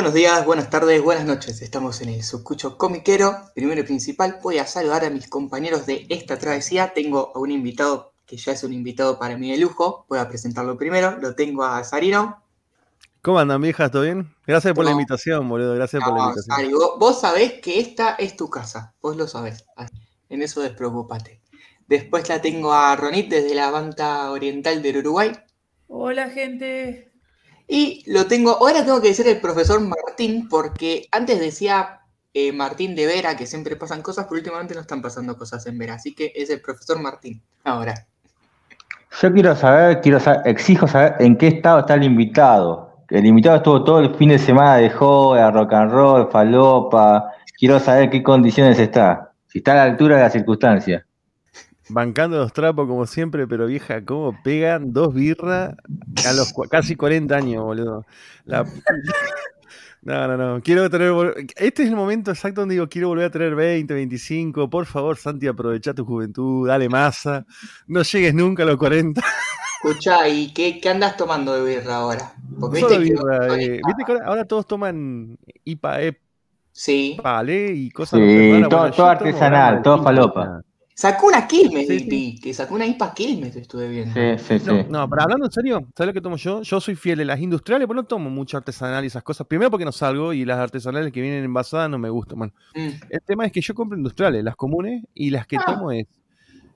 Buenos días, buenas tardes, buenas noches. Estamos en el Sucucho Comiquero. Primero y principal, voy a saludar a mis compañeros de esta travesía. Tengo a un invitado que ya es un invitado para mí de lujo. Voy a presentarlo primero. Lo tengo a Sarino. ¿Cómo andan, viejas? ¿Todo bien? Gracias por la invitación, boludo. Gracias por la invitación. Sari, vos, vos, sabés que esta es tu casa. Vos lo sabés. En eso despreocupate. Después la tengo a Ronit desde la banda oriental del Uruguay. Hola, gente. Y lo tengo, ahora tengo que decir el profesor Martín, porque antes decía eh, Martín de Vera que siempre pasan cosas, pero últimamente no están pasando cosas en Vera, así que es el profesor Martín. Ahora. Yo quiero saber, quiero saber, exijo saber en qué estado está el invitado. El invitado estuvo todo el fin de semana de joda, rock and roll, falopa. Quiero saber qué condiciones está. Si está a la altura de las circunstancias. Bancando los trapos como siempre, pero vieja, ¿cómo pegan dos birras a los casi 40 años, boludo? No, no, no. Quiero tener. Este es el momento exacto donde digo, quiero volver a tener 20, 25. Por favor, Santi, aprovecha tu juventud, dale masa. No llegues nunca a los 40. Escucha, ¿y qué, qué, andas tomando de birra ahora? Porque viste, birra, que, eh, ¿viste que ahora, todos toman IPA, EP, sí. Vale, y cosas. Sí, todo, todo artesanal, todo falopa. Sacó una Quilmes, sí, que sacó una IPA Quilmes, estuve viendo. Sí, sí, sí. No, pero hablando en serio, ¿sabes lo que tomo yo? Yo soy fiel de las industriales, pero no tomo mucho artesanal y esas cosas. Primero porque no salgo y las artesanales que vienen envasadas no me gustan. Bueno, mm. el tema es que yo compro industriales, las comunes, y las que ah. tomo es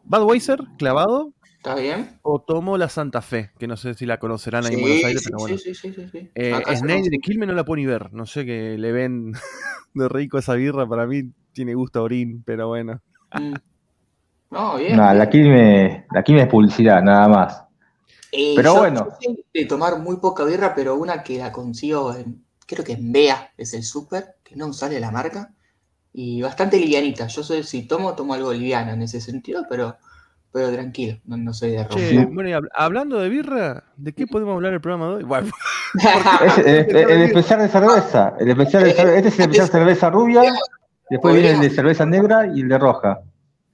Budweiser, clavado. ¿Está bien? O tomo la Santa Fe, que no sé si la conocerán ahí en Buenos Aires, pero bueno. Sí, sí, sí. sí, eh, de Quilmes no la puedo ni ver. No sé qué le ven de rico esa birra. Para mí tiene gusto a orín, pero bueno. Mm. No, bien. No, la Quilmes, la es publicidad, nada más. Eh, pero bueno. Yo de tomar muy poca birra, pero una que la consigo, en, creo que en Bea, es el súper, que no sale la marca, y bastante livianita. Yo soy, si tomo, tomo algo liviano en ese sentido, pero, pero tranquilo, no, soy de rojo. bueno, hablando de birra, ¿de qué podemos hablar el programa de hoy? Bueno, el, especial de cerveza. El especial de cerveza. Este es el especial de cerveza rubia, después viene el de cerveza negra y el de roja.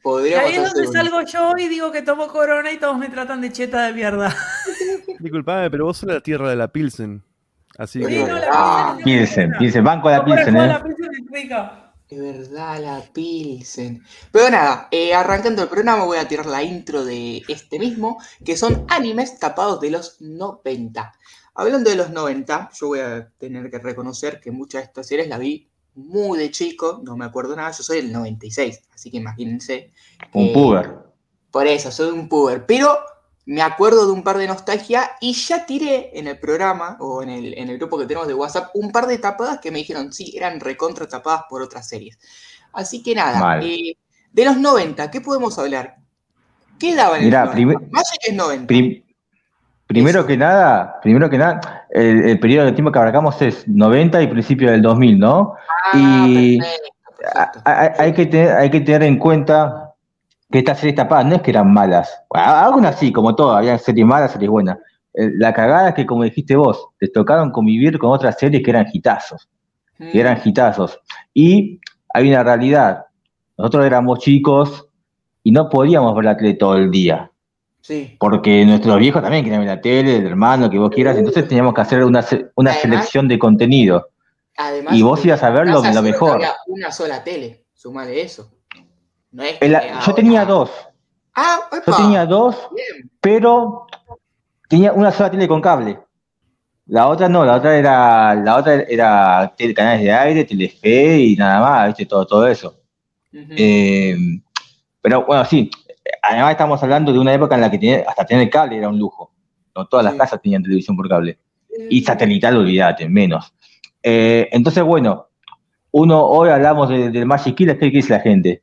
Y ahí es donde salgo yo y digo que tomo corona y todos me tratan de cheta de mierda. Disculpame, pero vos sos la tierra de la Pilsen. Así que. ah, Pilsen, Pilsen, banco de la Pilsen, ¿eh? La Pilsen es verdad, la Pilsen. Pero nada, eh, arrancando el programa voy a tirar la intro de este mismo, que son animes tapados de los 90. Hablando de los 90, yo voy a tener que reconocer que muchas de estas series las vi muy de chico, no me acuerdo nada, yo soy del 96, así que imagínense. Un puber. Por eso, soy un puber. Pero me acuerdo de un par de nostalgia y ya tiré en el programa o en el, en el grupo que tenemos de WhatsApp un par de tapadas que me dijeron, sí, eran recontra tapadas por otras series. Así que nada, eh, de los 90, ¿qué podemos hablar? ¿Qué daban en los 90? es 90. Primero que nada, primero que nada, el, periodo de tiempo que abarcamos es 90 y principio del 2000, ¿no? Ah, y Hay, que tener, hay que tener en cuenta que estas series tapadas no es que eran malas. Algunas sí, como todo, había series malas, series buenas. Eh, la cagada es que, como dijiste vos, te tocaron convivir con otras series que eran hitazos. Que eran hitazos. Mm. Y hay una realidad. Nosotros éramos chicos y no podíamos ver la tele todo el día. Sí. Porque nuestros viejos también querían ver la tele, el hermano, que vos quieras. Entonces teníamos que hacer una, una selección de contenido y vos ibas a ver lo, mejor. Había una sola tele, sumale eso. yo tenía dos. Ah, yo tenía dos, pero tenía una sola tele con cable. La otra no, la otra era, la otra era canales de aire, Telefe y nada más, ¿viste? Todo, todo eso. Eh, pero bueno, sí, además estamos hablando de una época en la que hasta tener cable era un lujo. No todas las casas tenían televisión por cable. Y satelital, olvídate, menos. Eh, entonces, bueno, uno hoy hablamos del de Magic Killer, ¿qué dice la gente?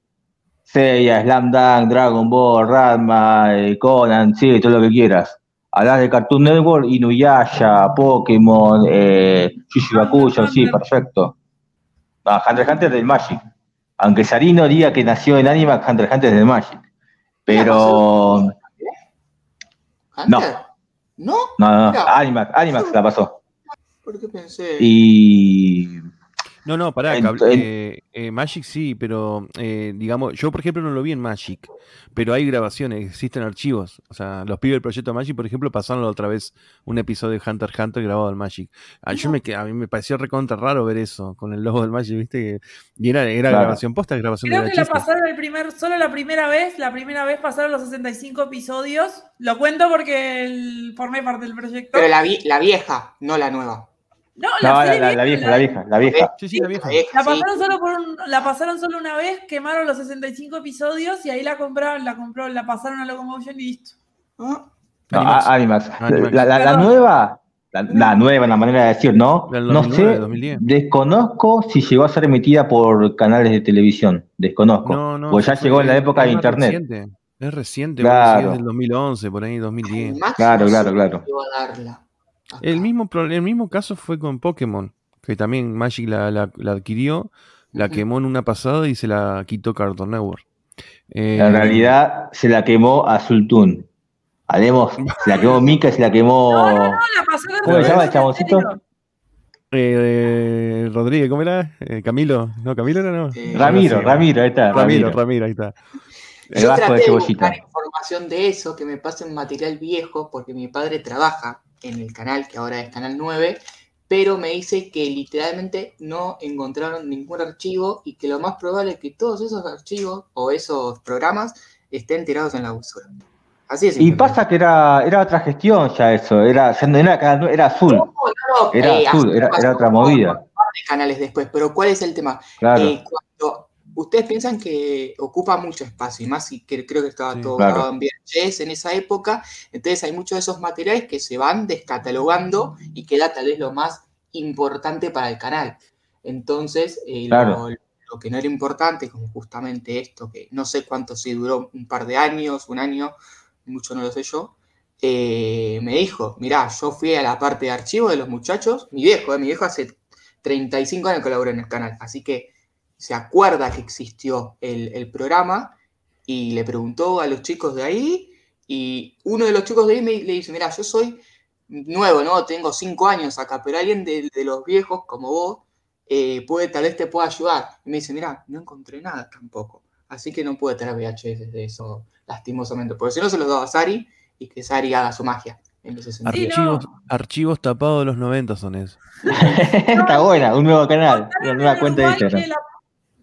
Seiya, Slam Dunk, Dragon Ball, Radma, eh, Conan, sí, todo lo que quieras. Hablas de Cartoon Network, Inuyasha, Pokémon, eh, Bakuyo, sí, perfecto. No, Hunter Hunter del Magic. Aunque Sarino diga que nació en Anima, Hunter Hunter es del Magic. Pero. No. ¿No? No, no, Animax, Animax la pasó. Porque pensé. Y. No, no, pará, eh, eh, Magic sí, pero eh, digamos, yo por ejemplo no lo vi en Magic, pero hay grabaciones, existen archivos. O sea, los pibes del proyecto Magic, por ejemplo, pasaron otra vez un episodio de Hunter x Hunter grabado en Magic. A, ah, yo me, a mí me pareció recontra raro ver eso, con el logo del Magic, ¿viste? Y era, era grabación posta, grabación Creo que la pasaron el primer, solo la primera vez, la primera vez pasaron los 65 episodios. Lo cuento porque el, formé parte del proyecto. Pero la, la vieja, no la nueva. No, la, la, vieja, la vieja, la vieja. Sí, sí, la vieja. La pasaron, solo por la pasaron solo una vez, quemaron los 65 episodios y ahí la compraron, la compró, la pasaron a Locomotion y listo. ¿Ah? No, Animax. La, nueva, la, nueva, la manera de decir, ¿no? no sé, desconozco si llegó a ser emitida por canales de televisión, desconozco. No, no, pues ya llegó en la época de internet. Reciente. Es reciente, claro. es del 2011, por ahí, 2010. Claro, claro, claro. El mismo, el mismo caso fue con Pokémon, que también Magic la, adquirió, la quemó en una pasada y se la quitó Cartoon Network. en eh, realidad se la quemó a Sultun. Haremos, se la quemó Mika, se la quemó. No, no, no, la pasó ¿Cómo se llama el chaboncito? Eh, Rodríguez, ¿cómo era? Eh, Camilo, no, Camilo era no. Ramiro, Ramiro, ahí está. Ramiro, Ramiro, ahí está. El Yo traté de, buscar información de eso, que me pasen material viejo, porque mi padre trabaja en el canal, que ahora es Canal 9, pero me dice que literalmente no encontraron ningún archivo y que lo más probable es que todos esos archivos o esos programas estén tirados en la basura. Así es. Y pasa que era, era otra gestión ya eso, era, era, era azul. era eh, azul, era, otra movida. canales después, pero ¿cuál es el tema? Claro. Eh, ustedes piensan que ocupa mucho espacio, y más y que creo que estaba todo grabado en VHS en esa época, entonces hay muchos de esos materiales que se van descatalogando y queda tal vez lo más importante para el canal. Entonces, eh, lo, que no era importante, como justamente esto, que no sé cuánto si duró, un par de años, un año, mucho no lo sé yo, eh, me dijo, mirá, yo fui a la parte de archivo de los muchachos, mi viejo, eh, mi viejo hace 35 años colaboró en el canal, así que se acuerda que existió el, programa y le preguntó a los chicos de ahí y uno de los chicos de ahí me, le dice, mira, yo soy nuevo, ¿no? Tengo cinco años acá, pero alguien de, los viejos como vos eh, puede, tal vez te pueda ayudar. Y me dice, mira, no encontré nada tampoco. Así que no puede tener VHS de eso, lastimosamente. Porque si no, se los daba a Sari y que Sari haga su magia. En ese archivos, archivos tapados de los 90 son esos. Está buena, un nuevo canal, una nueva cuenta de Instagram.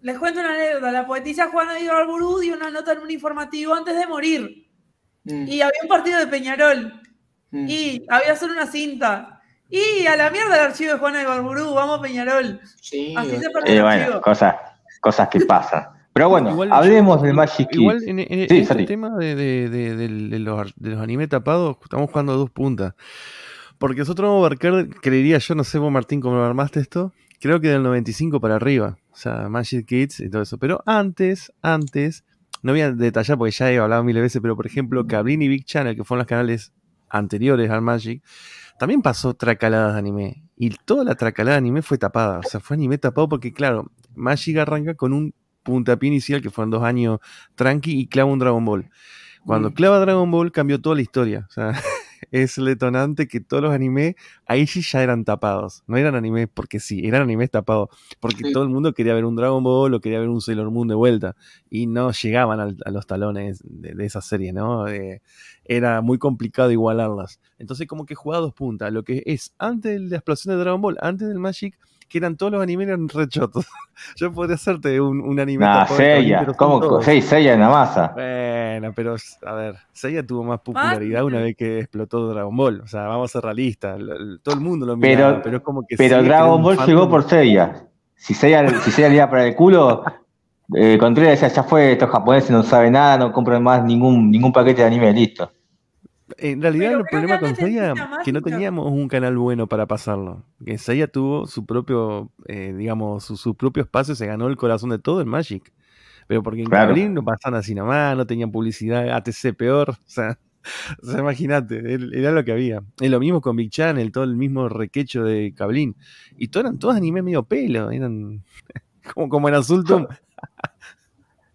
Les cuento una anécdota. La poetisa Juana de Alburú dio una nota en un informativo antes de morir. Mm. Y había un partido de Peñarol. Mm. Y había solo una cinta. Y a la mierda el archivo de Juana de Barburú, vamos a Peñarol. Sí, Así se eh, bueno, cosas, cosas que pasan. Pero bueno, hablemos del Magic Kids. Igual en, este tema de, los, de anime tapados, estamos jugando a dos puntas. Porque nosotros vamos a abarcar, creería yo, no sé vos Martín, cómo lo armaste esto, creo que del 95 para arriba. O sea, Magic Kids y todo eso. Pero antes, antes, no voy a detallar porque ya he hablado mil veces, pero por ejemplo, Cablin y Big Channel, que fueron los canales anteriores al Magic, también pasó tracaladas de anime. Y toda la tracalada de anime fue tapada. O sea, fue anime tapado porque, claro, Magic arranca con un puntapié inicial que fueron dos años tranqui y clava un Dragon Ball. Cuando clava Dragon Ball cambió toda la historia. O sea, es el detonante que todos los animes ahí sí ya eran tapados. No eran animes porque sí, eran animes tapados. Porque todo el mundo quería ver un Dragon Ball o quería ver un Sailor Moon de vuelta. Y no llegaban a los talones de, esa serie, ¿no? Eh, era muy complicado igualarlas. Entonces, como que jugaba dos puntas. Lo que es antes de la explosión de Dragon Ball, antes del Magic, que eran todos los animes eran rechotos. Yo podría hacerte un, un anime. Nah, Seiya, ¿cómo? Sí, Seiya en la masa. Bueno, pero a ver, Seiya tuvo más popularidad una vez que explotó Dragon Ball. O sea, vamos a ser realistas. Todo el mundo lo miraba, pero, es como que. Pero Dragon Ball llegó por Seiya. Si Seiya, si Seiya le iba para el culo, eh, Contreras decía, ya fue, estos japoneses no saben nada, no compran más ningún, ningún paquete de anime, listo. En realidad el problema con Seiya que no teníamos un canal bueno para pasarlo. Que Seiya tuvo su propio, eh, digamos, su, propio espacio, se ganó el corazón de todo el Magic. Pero porque en claro. no pasaban así nomás, no tenían publicidad, ATC peor, o sea, o imagínate, era lo que había. Es lo mismo con Big Channel, todo el mismo requecho de Cablín. Y todos eran todos anime medio pelo, eran como, como en Azultum.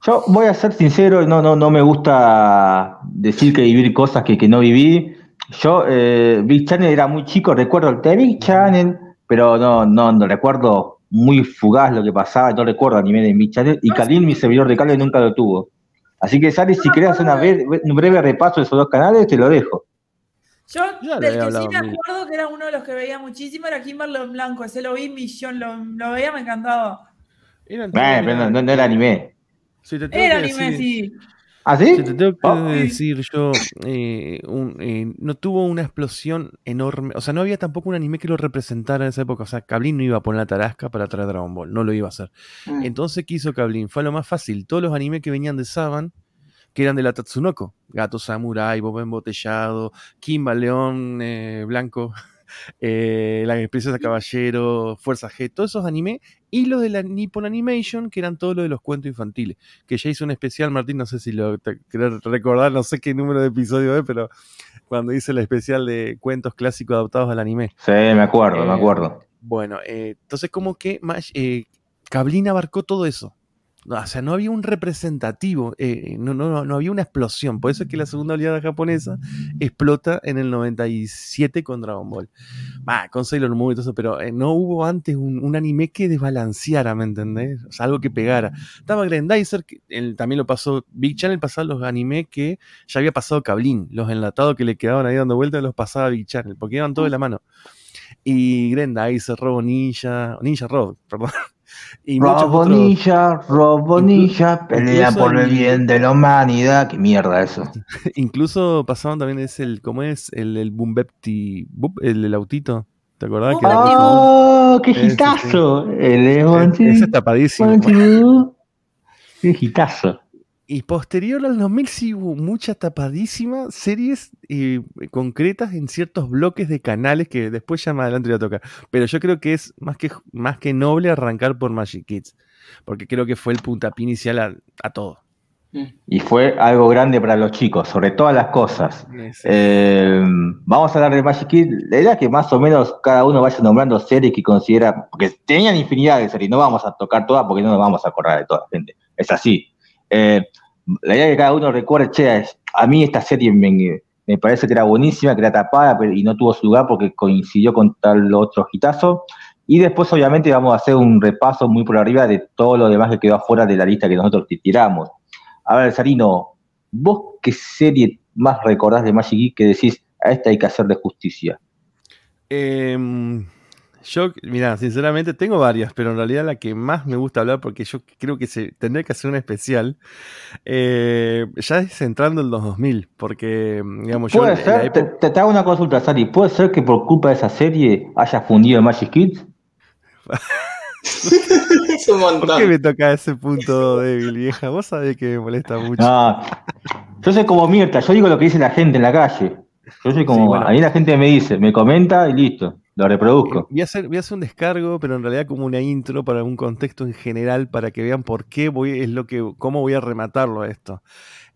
Yo voy a ser sincero, no, no, no me gusta decir que vivir cosas que, no viví. Yo, eh, Big Channel era muy chico, recuerdo el de Big Channel, pero no, no, no recuerdo muy fugaz lo que pasaba, no recuerdo anime de mi channel, y Kalin, mi servidor de cable, nunca lo tuvo. Así que, Sari, si querés hacer un breve repaso de esos dos canales, te lo dejo. Yo, del que sí me acuerdo que era uno de los que veía muchísimo, era Kimberly Blanco. Ese lo vi millón, lo, lo veía, me encantaba. Era pero no, era anime. Era anime, sí. ¿Ah, sí? te tengo que oh. decir yo, eh, eh, no tuvo una explosión enorme. O sea, no había tampoco un anime que lo representara en esa época. O sea, Kablin no iba a poner la tarasca para traer Dragon Ball. No lo iba a hacer. Mm. Entonces, ¿qué hizo Kablin? Fue lo más fácil. Todos los animes que venían de Saban, que eran de la Tatsunoko. Gato Samurai, Bob Embotellado, Kimba León eh, Blanco. Eh, La Princesa Caballero, Fuerza G, todos esos animes, y los de la Nippon Animation, que eran todos los de los cuentos infantiles. Que ya hizo un especial, Martín, no sé si lo querés recordar, no sé qué número de episodio es, pero cuando hice el especial de cuentos clásicos adaptados al anime. Sí, me acuerdo, me eh, acuerdo. Bueno, eh, entonces como que eh, Cablin abarcó todo eso o sea, no había un representativo, eh, no, no, no, había una explosión. Por eso es que la segunda oleada japonesa explota en el 97 con Dragon Ball. Va, con Sailor Moon y todo eso, pero eh, no hubo antes un, anime que desbalanceara, ¿me entendés? O sea, algo que pegara. Estaba Grandizer, que él también lo pasó, Big Channel pasaba los animes que ya había pasado Cablin, los enlatados que le quedaban ahí dando vueltas los pasaba Big Channel, porque iban todos de la mano. Y Grandizer, Robo Ninja, Ninja Rob, perdón. Y Robonilla, Robonilla, pelea por el bien de la humanidad. Qué mierda eso. Incluso pasaban también es el, ¿cómo es? El, el Bumbepti, el, el autito. ¿Te acordás? Que ¡Oh, qué gitazo! El Ese tapadísimo. Qué gitazo. Y posterior al 2000 sí hubo muchas tapadísimas series eh, concretas en ciertos bloques de canales que después ya más adelante voy a tocar. Pero yo creo que es más que, más que noble arrancar por Magic Kids, porque creo que fue el puntapié inicial a, todo. Y fue algo grande para los chicos, sobre todas las cosas. Eh, vamos a hablar de Magic Kids. La idea es que más o menos cada uno vaya nombrando series que considera, porque tenían infinidad de series, no vamos a tocar todas porque no nos vamos a acordar de toda la gente. Es así. Eh, la idea es que cada uno recuerde, che, a mí esta serie me, parece que era buenísima, que era tapada y no tuvo su lugar porque coincidió con tal otro hitazo. Y después, obviamente, vamos a hacer un repaso muy por arriba de todo lo demás que quedó afuera de la lista que nosotros tiramos. A ver, Sarino, ¿vos qué serie más recordás de Magic Geek que decís, a esta hay que hacerle justicia? Eh, yo, mira, sinceramente tengo varias, pero en realidad la que más me gusta hablar, porque yo creo que se tendría que hacer un especial, eh, ya es entrando en los 2000, porque, digamos, ¿Puede ser? te, hago una consulta, Sari. ¿Puede ser que por culpa de esa serie haya fundido Magic Kids? ¿Por qué me toca ese punto débil, vieja? Vos sabés que me molesta mucho. No, yo soy como Mirta, yo digo lo que dice la gente en la calle. Yo soy como, a mí la gente me dice, me comenta y listo. Lo reproduzco. Voy a, hacer, voy a hacer un descargo, pero en realidad como una intro para un contexto en general para que vean por qué voy, es lo que, cómo voy a rematarlo a esto.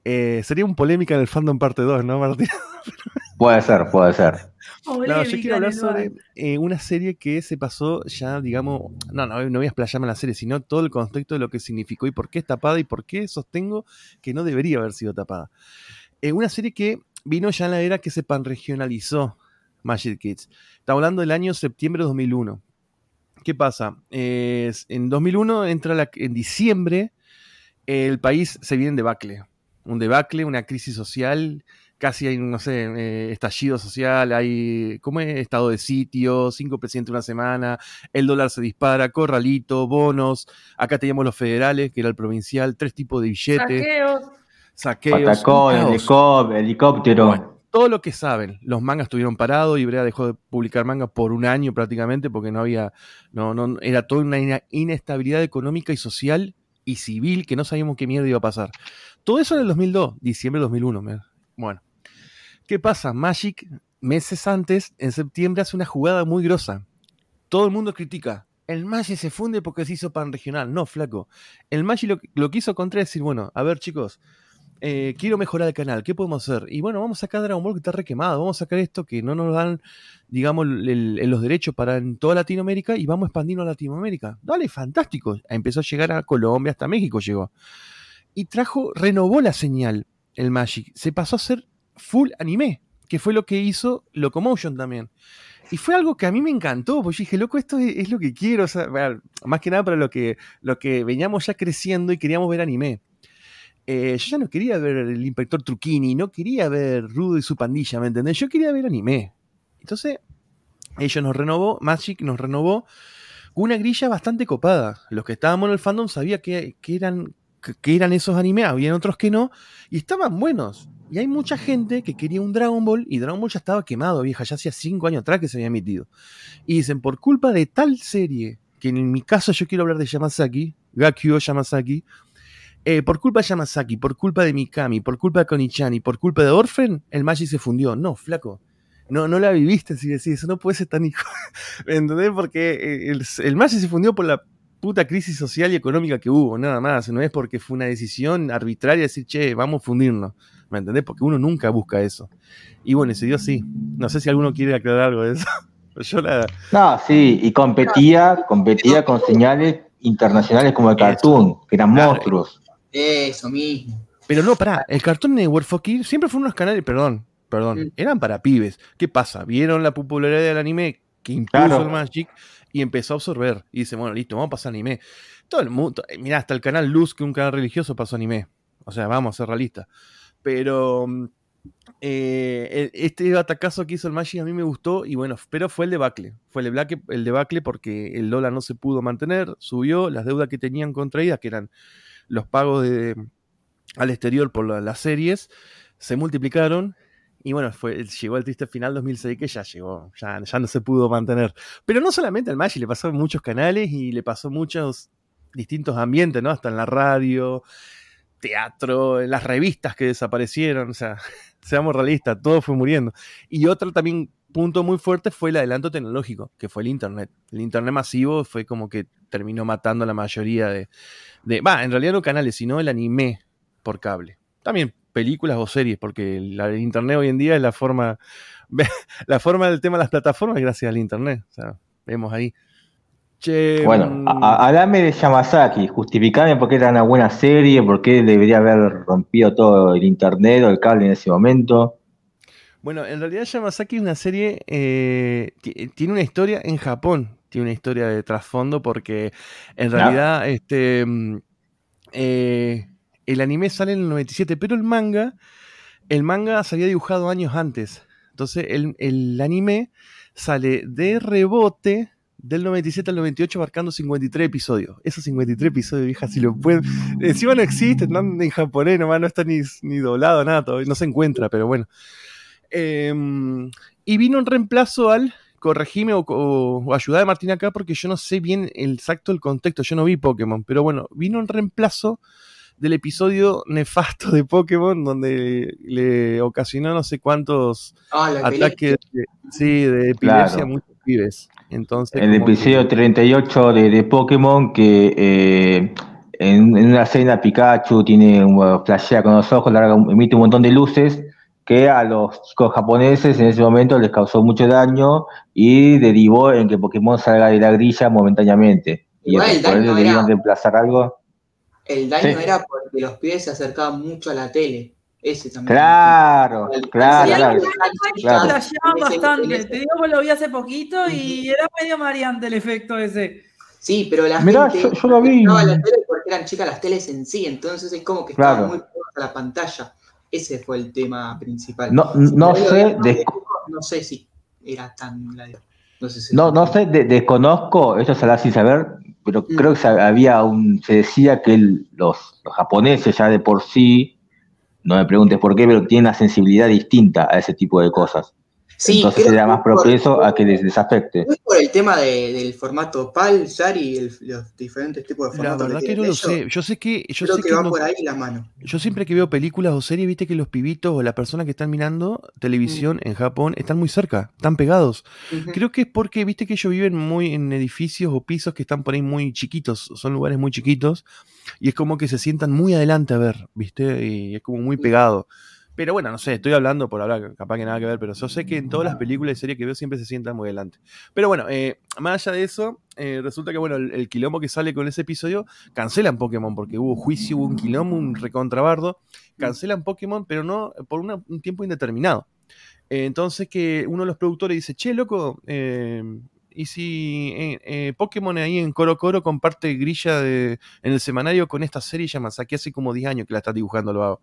Eh, sería un polémica en el fandom parte 2, ¿no, Martín? puede ser, puede ser. No, yo quiero hablar sobre eh, una serie que se pasó ya, digamos, no, no, no voy a explayarme en la serie, sino todo el contexto de lo que significó y por qué es tapada y por qué sostengo que no debería haber sido tapada. Eh, una serie que vino ya en la era que se panregionalizó Magic Kids. Estamos hablando del año septiembre de 2001. ¿Qué pasa? en 2001 entra la, en diciembre, el país se viene en debacle. Un debacle, una crisis social, casi hay, no sé, eh, estallido social, hay, ¿cómo es? Estado de sitio, cinco presidentes una semana, el dólar se dispara, corralito, bonos, acá teníamos los federales, que era el provincial, tres tipos de billetes. Saqueos. Saqueos. Patacón, helicóptero todo lo que saben. Los mangas estuvieron parados, y Brea dejó de publicar mangas por un año prácticamente porque no había, no, no, era toda una inestabilidad económica y social y civil que no sabíamos qué mierda iba a pasar. Todo eso en el 2002, diciembre de 2001. Bueno, ¿qué pasa? Magic, meses antes, en septiembre, hace una jugada muy grosa. Todo el mundo critica. El Magic se funde porque se hizo pan regional. No, flaco. El Magic lo, lo que hizo contra es decir, bueno, a ver chicos, eh, quiero mejorar el canal, ¿qué podemos hacer? Y bueno, vamos a sacar Dragon Ball que está requemado, vamos a sacar esto que no nos dan, digamos, los derechos para en toda Latinoamérica y vamos a expandirnos a Latinoamérica. Dale, fantástico. Empezó a llegar a Colombia, hasta México llegó. Y trajo, renovó la señal el Magic. Se pasó a ser full anime, que fue lo que hizo Locomotion también. Y fue algo que a mí me encantó, porque yo dije, loco, esto es, lo que quiero, más que nada para lo que, lo que veníamos ya creciendo y queríamos ver anime. Eh, yo ya no quería ver el inspector Truquini, no quería ver Rudo y su pandilla, ¿me entendés? Yo quería ver anime. Entonces, ellos nos renovó, Magic nos renovó una grilla bastante copada. Los que estábamos en el fandom sabía que, eran, que, eran esos animes, había otros que no, y estaban buenos. Y hay mucha gente que quería un Dragon Ball y Dragon Ball ya estaba quemado, vieja, ya hacía cinco años atrás que se había emitido. Y dicen, por culpa de tal serie, que en mi caso yo quiero hablar de Yamazaki, Gakyo Yamazaki, eh, por culpa de Yamazaki, por culpa de Mikami, por culpa de Konichan y por culpa de Orphan, el Magic se fundió. No, flaco. No, no la viviste, si decís, eso no puede ser tan hijo. ¿Me entendés? Porque eh, el, el Magic se fundió por la puta crisis social y económica que hubo, nada más. No es porque fue una decisión arbitraria decir, che, vamos a fundirnos. ¿Me entendés? Porque uno nunca busca eso. Y bueno, se dio así. No sé si alguno quiere aclarar algo de eso. Yo la... No, sí, y competía, competía con señales internacionales como el Cartoon, que eran monstruos. Eso mismo. Pero no, pará, el Cartoon Network siempre fue unos canales, perdón, perdón, mm. eran para pibes. ¿Qué pasa? Vieron la popularidad del anime que impuso el Magic y empezó a absorber. Y dice, bueno, listo, vamos a pasar anime. Todo el mundo, eh, mira, hasta el canal Luz, que un canal religioso, pasó anime. O sea, vamos a ser realistas. Pero mm, eh, este batacazo que hizo el Magic a mí me gustó y bueno, pero fue el debacle. Fue el debacle, el debacle porque el dólar no se pudo mantener, subió, las deudas que tenían contraídas, que eran los pagos de, al exterior por las series, se multiplicaron y bueno, fue, llegó el triste final 2006 que ya llegó, ya, ya no se pudo mantener. Pero no solamente al Magic, le pasó en muchos canales y le pasó muchos distintos ambientes, ¿no? Hasta en la radio, teatro, en las revistas que desaparecieron, o sea, seamos realistas, todo fue muriendo. Y otro también punto muy fuerte fue el adelanto tecnológico, que fue el Internet. El Internet masivo fue como que terminó matando a la mayoría de... Va, en realidad no canales, sino el anime por cable. También películas o series, porque el, Internet hoy en día es la forma... La forma del tema de las plataformas gracias al Internet. O sea, vemos ahí bueno, mm. háblame de Yamazaki, justificame por qué era una buena serie, por qué debería haber rompido todo el internet o el cable en ese momento. Bueno, en realidad Yamazaki es una serie, eh, tiene una historia en Japón, tiene una historia de trasfondo porque en realidad este, mm, eh, el anime sale en el 97, pero el manga, el manga se había dibujado años antes. Entonces el, el anime sale de rebote del 97 al 98 abarcando 53 episodios. Esos 53 episodios, vieja, si lo pueden. Encima no existen, no en japonés, nomás no está ni, ni doblado, nada, todavía no se encuentra, pero bueno. Em, y vino en reemplazo al corregime o, o, ayuda de Martín acá porque yo no sé bien el exacto el contexto, yo no vi Pokémon, pero bueno, vino en reemplazo del episodio nefasto de Pokémon donde le ocasionó no sé cuántos ah, ataques de, sí, de epilepsia a muchos pibes. Entonces, el episodio 38 de, de, Pokémon que eh, en, una escena Pikachu tiene un flashea con los ojos, larga, emite un montón de luces que a los chicos japoneses en ese momento les causó mucho daño y derivó en que Pokémon salga de la grilla momentáneamente. y por eso debían reemplazar algo. El daño era porque los pies se acercaban mucho a la tele. Ese también. Claro, claro, claro. claro. bastante. Te digo que lo vi hace poquito y era medio variante el efecto ese. Sí, pero la Mirá, gente yo, lo vi. la tele porque eran chicas las teles en sí, entonces es como que estaba muy a la pantalla. Ese fue el tema principal. No, no sé, no sé si era tan no sé, si no, no sé desconozco, esto se sin saber, pero mm. creo que había un, se decía que los, los japoneses ya de por sí no me preguntes por qué, pero tiene una sensibilidad distinta a ese tipo de cosas. Entonces será más propenso a que les, desafecte. ¿No es por el tema del formato PAL, SAR y los diferentes tipos de formatos? La verdad que, no lo sé. Yo sé que. Yo Creo sé que, va por ahí la mano. Yo siempre que veo películas o series, viste que los pibitos o las personas que están mirando televisión mm. en Japón están muy cerca, están pegados. Creo que es porque, viste que ellos viven muy en edificios o pisos que están por ahí muy chiquitos, son lugares muy chiquitos, y es como que se sientan muy adelante a ver, viste, y es como muy pegado. Pero bueno, no sé, estoy hablando por hablar, capaz que nada que ver, pero yo sé que en todas las películas y series que veo siempre se sientan muy adelante. Pero bueno, eh, más allá de eso, eh, resulta que bueno, el, quilombo que sale con ese episodio, cancelan Pokémon porque hubo juicio, hubo un quilombo, un recontrabardo, cancelan Pokémon, pero no por un tiempo indeterminado. entonces que uno de los productores dice, che, loco, y si eh, eh, Pokémon ahí en Coro Coro comparte grilla de, en el semanario con esta serie Yamasaki hace como 10 años que la está dibujando, lo hago.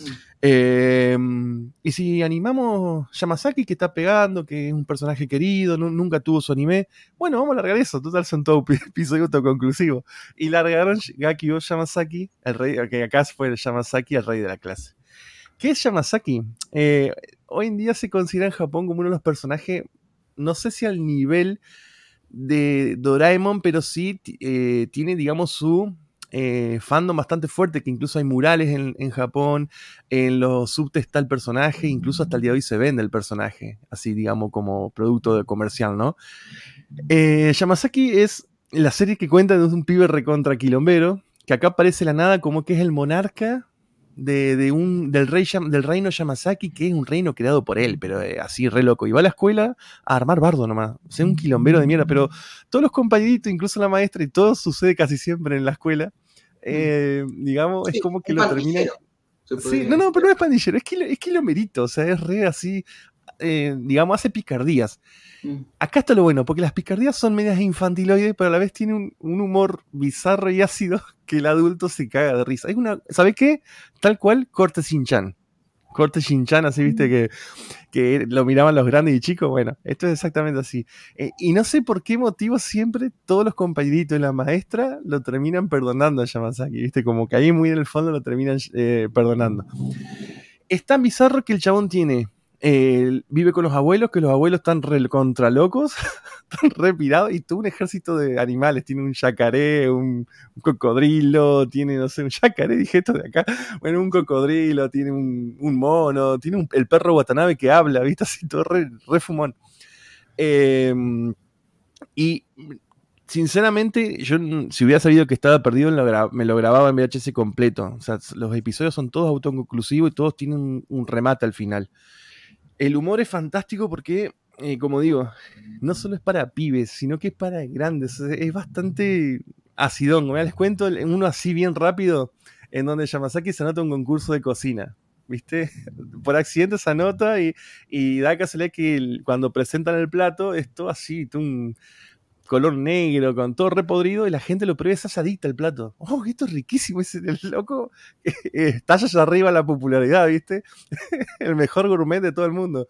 Mm. Em, y si animamos Yamasaki que está pegando, que es un personaje querido, nunca tuvo su anime, bueno, vamos a largar eso, total son todo episodio autoconclusivo. Y largaron Gakio Yamasaki, el rey, que acá fue Yamasaki, el rey de la clase. ¿Qué es Yamasaki? Eh, hoy en día se considera en Japón como uno de los personajes no sé si al nivel de Doraemon, pero sí eh, tiene, digamos, su eh, fandom bastante fuerte, que incluso hay murales en, Japón, en los subtes está el personaje, incluso hasta el día de hoy se vende el personaje, así digamos como producto de comercial, ¿no? Eh, Yamasaki es la serie que cuenta de un pibe recontra quilombero, que acá aparece la nada como que es el monarca de, un, del, rey, del reino Yamasaki, que es un reino creado por él, pero eh, así re loco. Y va a la escuela a armar bardo nomás. O sea, un quilombero de mierda, pero todos los compañeritos, incluso la maestra, y todo sucede casi siempre en la escuela. Mm. Eh, digamos, es como que lo termina. Sí, no, no, pero no es pandillero, es, es quilomerito, o sea, es re así, eh, digamos, hace picardías. Mm. Acá está lo bueno, porque las picardías son medias infantiloides, pero a la vez tiene un, humor bizarro y ácido que el adulto se caga de risa. Hay una, ¿sabes qué? Tal cual, corte Shinchan. Corte Shinchan, así viste mm. que, que lo miraban los grandes y chicos. Bueno, esto es exactamente así. Eh, y no sé por qué motivo siempre todos los compañeritos de la maestra lo terminan perdonando a Yamasaki, viste, como que ahí muy en el fondo lo terminan eh, perdonando. Es tan bizarro que el chabón tiene vive con los abuelos, que los abuelos están re contra locos, están y todo un ejército de animales. Tiene un yacaré, un, cocodrilo, tiene, no sé, un yacaré, dije de acá. Bueno, un cocodrilo, tiene un, mono, tiene el perro Watanabe que habla, ¿viste? Así todo re, fumón. Em, y sinceramente, yo si hubiera sabido que estaba perdido, me lo grababa en VHS completo. O sea, los episodios son todos autoconclusivos y todos tienen un remate al final. El humor es fantástico porque, eh, como digo, no solo es para pibes, sino que es para grandes. Es bastante acidón. Me les cuento uno así bien rápido, en donde Yamasaki se anota un concurso de cocina. ¿Viste? Por accidente se anota y, y da casualidad que cuando presentan el plato es todo así, un, color negro, con todo repodrido, y la gente lo prueba, es adicta al plato. Oh, esto es riquísimo, es el loco está allá arriba la popularidad, ¿viste? el mejor gourmet de todo el mundo.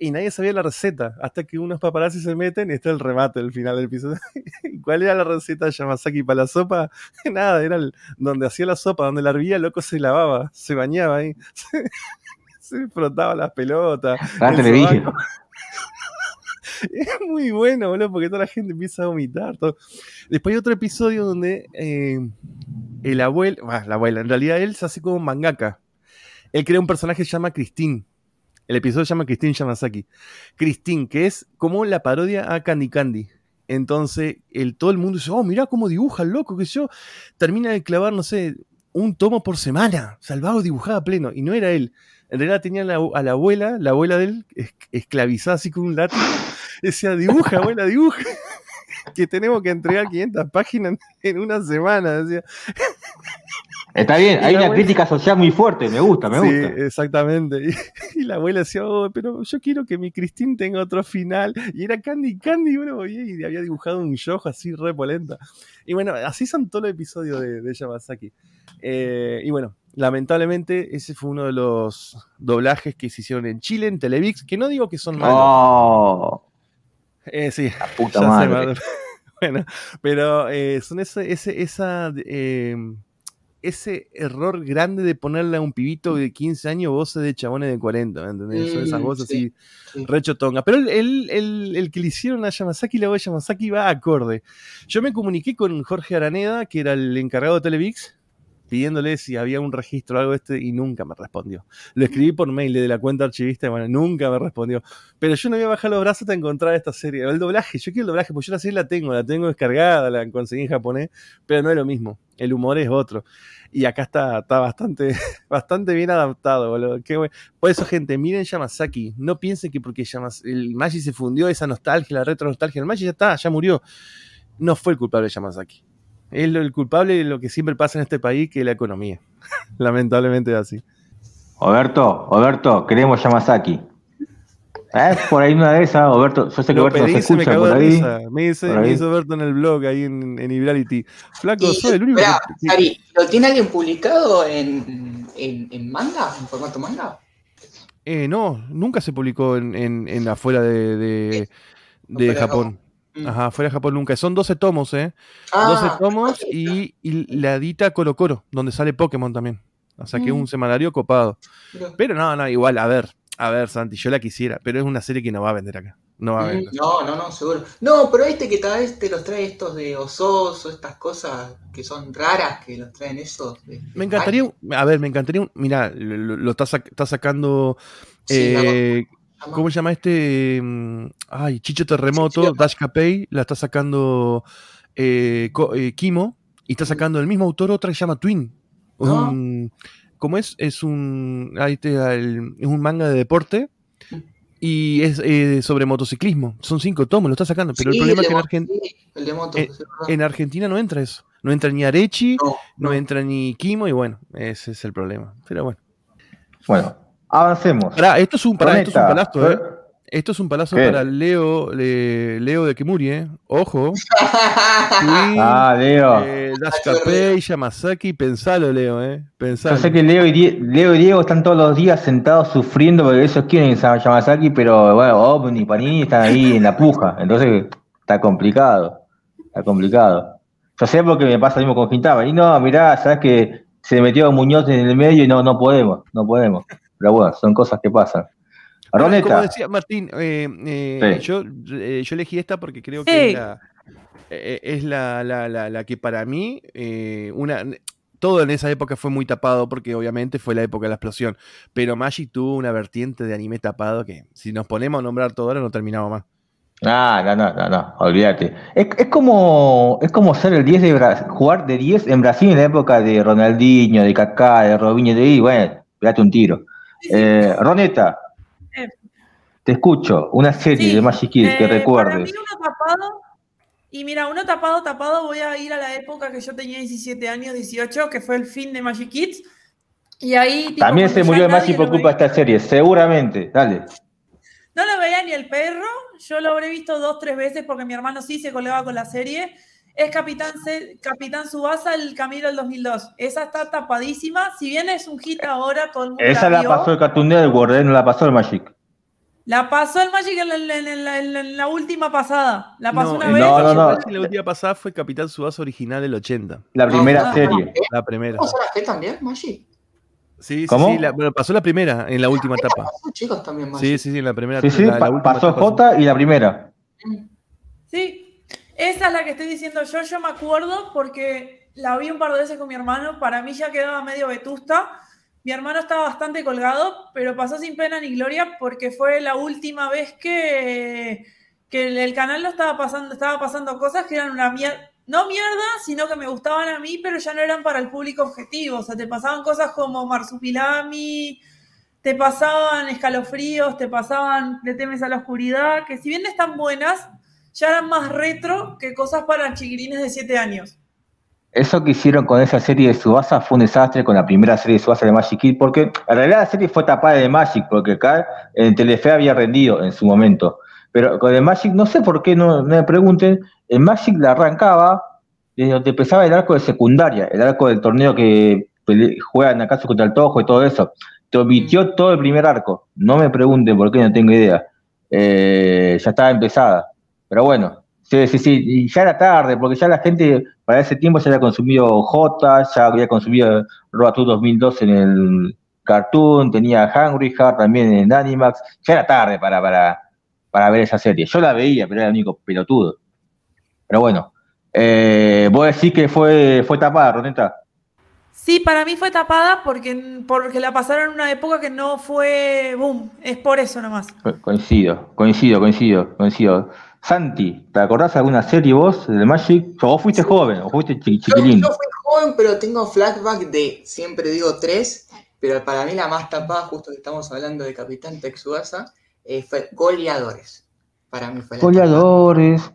Y nadie sabía la receta, hasta que unos paparazzi se meten y está el remate del final del episodio. ¿Cuál era la receta de Yamasaki para la sopa? Nada, era el, donde hacía la sopa, donde la hervía, el loco se lavaba, se bañaba ahí, se frotaba las pelotas. Es muy bueno, boludo, porque toda la gente empieza a vomitar. Después hay otro episodio donde eh, el abuelo, la abuela, en realidad él se hace como mangaka. Él crea un personaje que se llama Christine. El episodio se llama Christine Yamasaki. Christine, que es como la parodia a Candy Candy. Entonces, el, todo el mundo dice, oh, mira cómo dibuja el loco, que yo. Termina de clavar, no sé, un tomo por semana. Salvado dibujaba pleno. Y no era él. En realidad tenía a la abuela, la abuela de él, esclavizada así con un látigo. Decía, dibuja, abuela, dibuja. que tenemos que entregar 500 páginas en una semana. Decía. Está bien, hay una crítica social muy fuerte, me gusta, me gusta. Sí, exactamente. Y, la abuela decía, oh, pero yo quiero que mi Cristín tenga otro final. Y era Candy Candy, bueno, y había dibujado un show así re polenta. Y bueno, así son todos los episodios de, de Yamazaki. Eh, y bueno, lamentablemente ese fue uno de los doblajes que se hicieron en Chile, en Televix, que no digo que son malos. Oh. Eh, sí, puta madre. bueno, pero eh, son ese, ese, esa, em, ese error grande de ponerle a un pibito de 15 años voces de chabones de 40, ¿me entendés? son esas mm, voces así, rechotonga. Pero el, el, el, que le hicieron a Yamasaki, la voz de Yamasaki va acorde. Yo me comuniqué con Jorge Araneda, que era el encargado de Televix, pidiéndole si había un registro o algo este y nunca me respondió. Lo escribí por mail de la cuenta archivista y bueno, nunca me respondió. Pero yo no voy a bajar los brazos hasta encontrar esta serie. El doblaje, yo quiero el doblaje, porque yo la serie la tengo, la tengo descargada, la conseguí en japonés, pero no es lo mismo. El humor es otro. Y acá está, está bastante, bastante bien adaptado, boludo. Por eso, gente, miren Yamasaki. No piensen que porque el Magi se fundió, esa nostalgia, la retro nostalgia, el Magi ya está, ya murió. No fue el culpable de Yamasaki. Es el culpable de lo que siempre pasa en este país, que es la economía. Lamentablemente es así. Oberto, Oberto, queremos Yamasaki. Eh, por ahí una de esas, Roberto, yo sé que Roberto no se escucha me por ahí. Me, dice, me hizo Roberto en el blog, ahí en, en Ibrality. Flaco, soy el único Ari, ¿lo tiene alguien publicado en, en, en, manga, en formato manga? Eh, no, nunca se publicó en, en, en afuera de, de, de Japón. Ajá, fuera de Japón nunca. Son 12 tomos, ¿eh? 12 ah, tomos y, y, la edita Colo Coro, donde sale Pokémon también. O sea que es un mm. semanario copado. Pero no, no, igual, a ver, a ver, Santi, yo la quisiera, pero es una serie que no va a vender acá. No va a mm, vender. No, no, no, seguro. No, pero este que tal vez te los trae estos de osos o estas cosas que son raras que los traen esos. me encantaría, a ver, me encantaría, mira, lo, está, sacando. Eh, ¿Cómo se llama este? Mm, ay, Chicho Terremoto, Dash Capey, la está sacando eh, eh, Kimo, y está sacando el mismo autor otra que se llama Twin. ¿Cómo es? Es un, ahí es un manga de deporte y es eh, sobre motociclismo. Son cinco tomos, lo está sacando. Pero el problema es que en, Argentina eh, en, Argentina no entra eso. No entra ni Arechi, no, entra ni Kimo y bueno, ese es el problema. Pero bueno. Bueno, avancemos. esto es un, esto es un palazo, ¿eh? Esto es un palazo para Leo, Leo de Kimuri, ¿eh? Ojo. ah, Leo. Eh, Dash Yamazaki, pensalo, Leo, ¿eh? Pensalo. Yo sé que Leo y, Leo y Diego están todos los días sentados sufriendo porque ellos quieren Yamazaki, pero bueno, OVNI y Panini están ahí en la puja. Entonces está complicado. Está complicado. Yo sé porque me pasa lo mismo con Quintaba. Y no, mirá, sabes que se metió Muñoz en el medio y no, no podemos, no podemos. Pero bueno, son cosas que pasan. Como decía Martín, eh, eh, yo, eh, yo elegí esta porque creo que es, la, la, que para mí, una, todo en esa época fue muy tapado porque obviamente fue la época de la explosión, pero Magic tuvo una vertiente de anime tapado que si nos ponemos a nombrar todo ahora no terminamos más. Ah, no, no, no, no, olvídate. Es, como, es como ser el 10 de jugar de 10 en Brasil en la época de Ronaldinho, de Kaká, de Robinho, de ahí, bueno, pegate un tiro. Roneta, te escucho, una serie de Magic Kids que eh, recuerdes. uno tapado, y mira, uno tapado, tapado, voy a ir a la época que yo tenía 17 años, 18, que fue el fin de Magic Kids. Y ahí. También se murió de Magic por culpa de esta serie, seguramente. Dale. No lo veía ni el perro. Yo lo habré visto dos, tres veces porque mi hermano sí se colgaba con la serie. Es Capitán, Capitán Subasa, el Camino del 2002. Esa está tapadísima. Si bien es un hit ahora, todo el mundo. Esa la, pasó el Cartoon Network, ¿eh? no la pasó el Magic. La pasó el Magic en la, última pasada. La pasó una vez. No, no, no. La última pasada fue Capitán Subasa original del 80. La primera serie. La primera. ¿Pasó la también, Magic? Sí, ¿Cómo? sí, sí pasó la primera en la última etapa. Pasó chicos también, Magic. Sí, sí, sí, en la primera. Sí, sí, pasó J y la primera. Sí, esa es la que estoy diciendo yo. Yo me acuerdo porque la vi un par de veces con mi hermano. Para mí ya quedaba medio vetusta mi hermano estaba bastante colgado, pero pasó sin pena ni gloria porque fue la última vez que, que el canal lo estaba pasando, estaba pasando cosas que eran una mierda, no mierda, sino que me gustaban a mí, pero ya no eran para el público objetivo. O sea, te pasaban cosas como Marsupilami, te pasaban escalofríos, te pasaban Le temes a la oscuridad, que si bien están buenas, ya eran más retro que cosas para chiquilines de 7 años. Eso que hicieron con esa serie de Subasa fue un desastre con la primera serie de Subasa de Magic Kid, porque en realidad la serie fue tapada de Magic, porque acá en Telefe había rendido en su momento. Pero con el Magic, no sé por qué, no, me pregunten, el Magic la arrancaba desde donde empezaba el arco de secundaria, el arco del torneo que juegan acaso contra el Tojo y todo eso. Te omitió todo el primer arco. No me pregunten por qué, no tengo idea. Eh, ya estaba empezada. Pero bueno, Sí, sí, sí, y ya era tarde, porque ya la gente para ese tiempo ya había consumido J, ya había consumido Roatu 2002 en el Cartoon, tenía Hungry Heart también en Animax, ya era tarde para, para, para ver esa serie. Yo la veía, pero era el único pelotudo. Pero bueno, eh, vos decís que fue, fue tapada, Roneta. Sí, para mí fue tapada porque, porque la pasaron en una época que no fue boom. Es por eso nomás. Coincido, coincido, coincido, coincido. Santi, ¿te acordás de alguna serie vos de Magic? ¿O vos fuiste joven o fuiste chiquilín? Yo, fui joven, pero tengo flashback de, siempre digo tres, pero para mí la más tapada, justo que estamos hablando de Capitán Texuasa, eh, fue Goleadores. Para mí fue la Goleadores.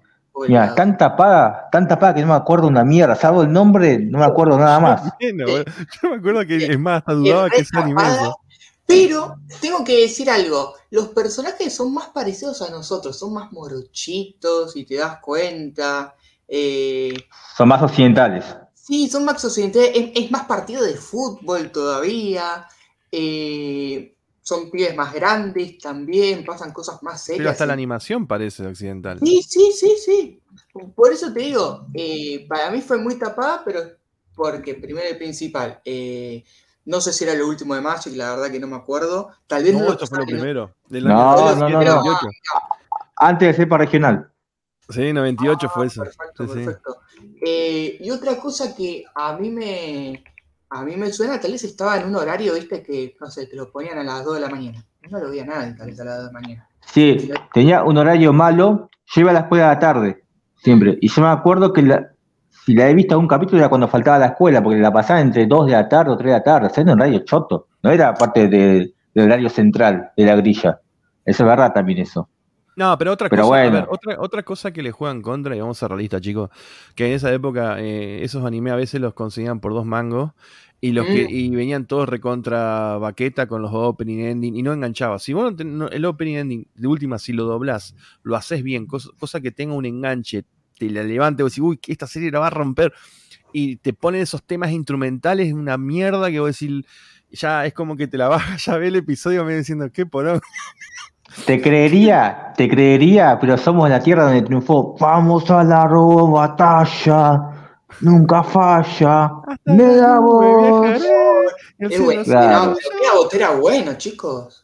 Mira, tan tapada, tan tapada que no me acuerdo una mierda. Salvo el nombre, no me acuerdo nada más. yo me acuerdo que es más, hasta dudaba que sea anime. Pero tengo que decir algo, los personajes son más parecidos a nosotros, son más morochitos, y te das cuenta. Eh, son más occidentales. Sí, son más occidentales, es, más partido de fútbol todavía. Eh, son pibes más grandes también, pasan cosas más serias. Pero hasta la animación parece occidental. Sí, sí, sí, sí. Por eso te digo, eh, para mí fue muy tapada, pero porque primero y principal, eh, no sé si era lo último de Magic, la verdad que no me acuerdo. Tal vez no, esto fue lo primero. no, no, no, Antes de ser para regional. Sí, 98 fue eso. Perfecto, perfecto. Eh, y otra cosa que a mí me a mí me suena, tal vez estaba en un horario, viste, que, no sé, te lo ponían a las 2 de la mañana. No lo veía nada tal vez a las 2 de la mañana. Sí, tenía un horario malo, yo iba a la escuela de la tarde, siempre. Y yo me acuerdo que la, si la he visto un capítulo era cuando faltaba la escuela, porque la pasaba entre 2 de la tarde o 3 de la tarde, o sea, era un horario choto. No era parte del horario central de la grilla. Eso es verdad también eso. No, pero otra cosa, otra, otra cosa que le juegan contra, y vamos a ser realistas, chicos, que en esa época eh, esos animes a veces los conseguían por dos mangos y los que mm. y venían todos recontra baqueta con los opening ending y no enganchaba. Si vos el opening ending de última, si lo doblás, lo haces bien, cosa, que tenga un enganche, te la levante, vos decís, uy, esta serie la va a romper, y te ponen esos temas instrumentales, una mierda que vos decís, ya es como que te la bajas, ya ve el episodio me diciendo, qué porón. Te creería, te creería, pero somos la tierra donde triunfó. Vamos a la batalla, nunca falla. Me da voz. Era bueno, chicos.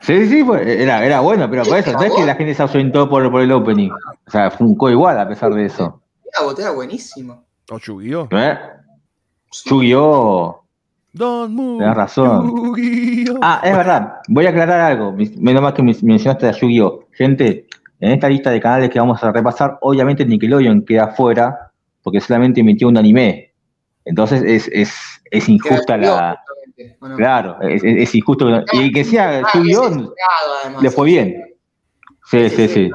Sí, sí, era, era bueno, pero por eso, no es que la gente se ausentó por, por el opening. O sea, funcó igual a pesar de eso. Era, era buenísimo. O Yu-Gi-Oh! ¿Eh? Yu-Gi-Oh! Tienes razón. Ah, es verdad. Voy a aclarar algo. Menos mal que mencionaste a Yu-Gi-Oh! Gente, en esta lista de canales que vamos a repasar, obviamente Nickelodeon queda fuera porque solamente emitió un anime. Entonces es, es, es injusta la. Claro, es, es, injusto. Y que sea Yu-Gi-Oh! le fue bien. Sí, sí, sí.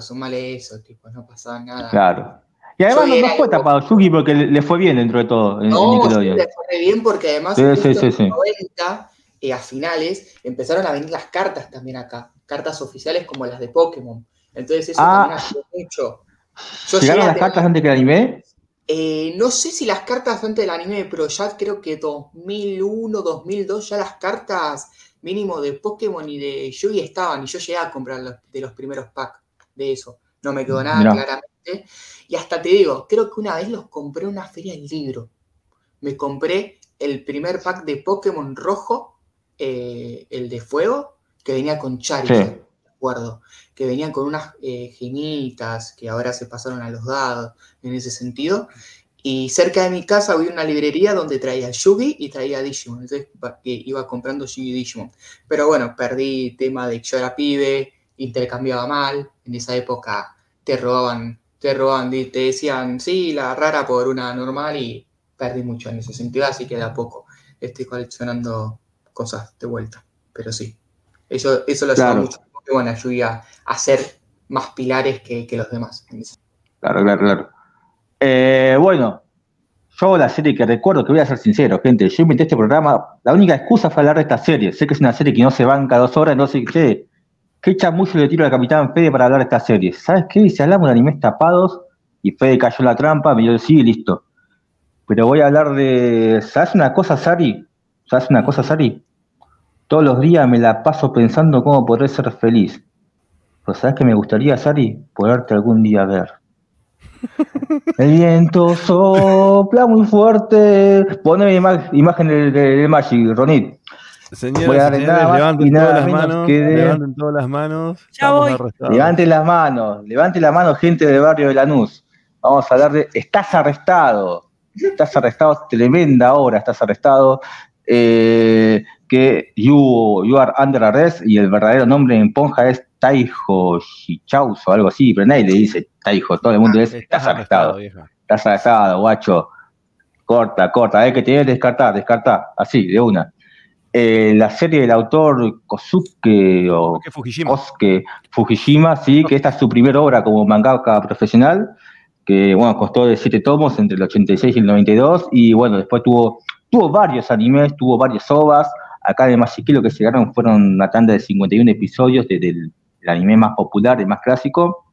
Son mal eso, tipo, no pasaba nada. Claro. Y además no, fue tapado Yugi porque le, fue bien dentro de todo. En, no, le fue bien porque además en los 90, eh, a finales, empezaron a venir las cartas también acá. Cartas oficiales como las de Pokémon. Entonces eso ah, también ayudó mucho. ¿Llegaron las cartas antes que el anime? Eh, no sé si las cartas antes del anime, pero ya creo que 2001, 2002, ya las cartas mínimo de Pokémon y de Yugi estaban. Y yo llegué a comprar de los primeros packs de eso. No me quedó nada claramente. Y hasta te digo, creo que una vez los compré en una feria del libro. Me compré el primer pack de Pokémon rojo, eh, el de fuego, que venía con Charizard, acuerdo. Que venían con unas eh, genitas que ahora se pasaron a los dados en ese sentido. Y cerca de mi casa había una librería donde traía Yugi y traía Digimon. Entonces iba comprando Yugi y Digimon. Pero bueno, perdí tema de que yo era pibe, intercambiaba mal. En esa época te robaban te roban, te decían, sí, la rara por una normal y perdí mucho en ese sentido, así que de a poco estoy coleccionando cosas de vuelta. Pero sí, eso, eso lo claro. mucho porque bueno, ayuda a ser más pilares que, los demás. Claro, claro, claro. Eh, bueno, yo la serie que recuerdo, que voy a ser sincero, gente, yo inventé este programa, la única excusa fue hablar de esta serie. Sé que es una serie que no se banca dos horas, no sé qué, ¿Qué mucho le tiro al Capitán Fede para hablar de esta serie? ¿Sabes qué? Si hablamos de animes tapados y Fede cayó la trampa, me dio sí y listo. Pero voy a hablar de. ¿Sabes una cosa, Sari? ¿Sabes una cosa, Sari? Todos los días me la paso pensando cómo poder ser feliz. Pues ¿sabes qué me gustaría, Sari? Poderte algún día ver. El viento sopla muy fuerte. Poneme imagen del de, Magic, Ronit. Señores, levanten, todas las manos, levanten todas las manos. Ya voy. Levanten las manos, levanten las manos, gente del barrio de Lanús. Vamos a hablar de. Estás arrestado. Estás arrestado, tremenda hora, estás arrestado. Eh, que you, you are under arrest y el verdadero nombre en Ponja es Taijo Shichaus o algo así, pero nadie le dice Taijo, todo el mundo es estás, arrestado. estás arrestado, guacho. Corta, corta, hay que tener descartar, descartar, así, de una. Eh, la serie del autor Kosuke o Fujishima. Kosuke Fujishima, sí, que esta es su primera obra como mangaka profesional, que bueno, costó de siete tomos entre el 86 y el 92, y bueno, después tuvo, tuvo varios animes, tuvo varias ovas, acá de Magic lo que llegaron fueron una tanda de 51 episodios del, anime más popular, el más clásico.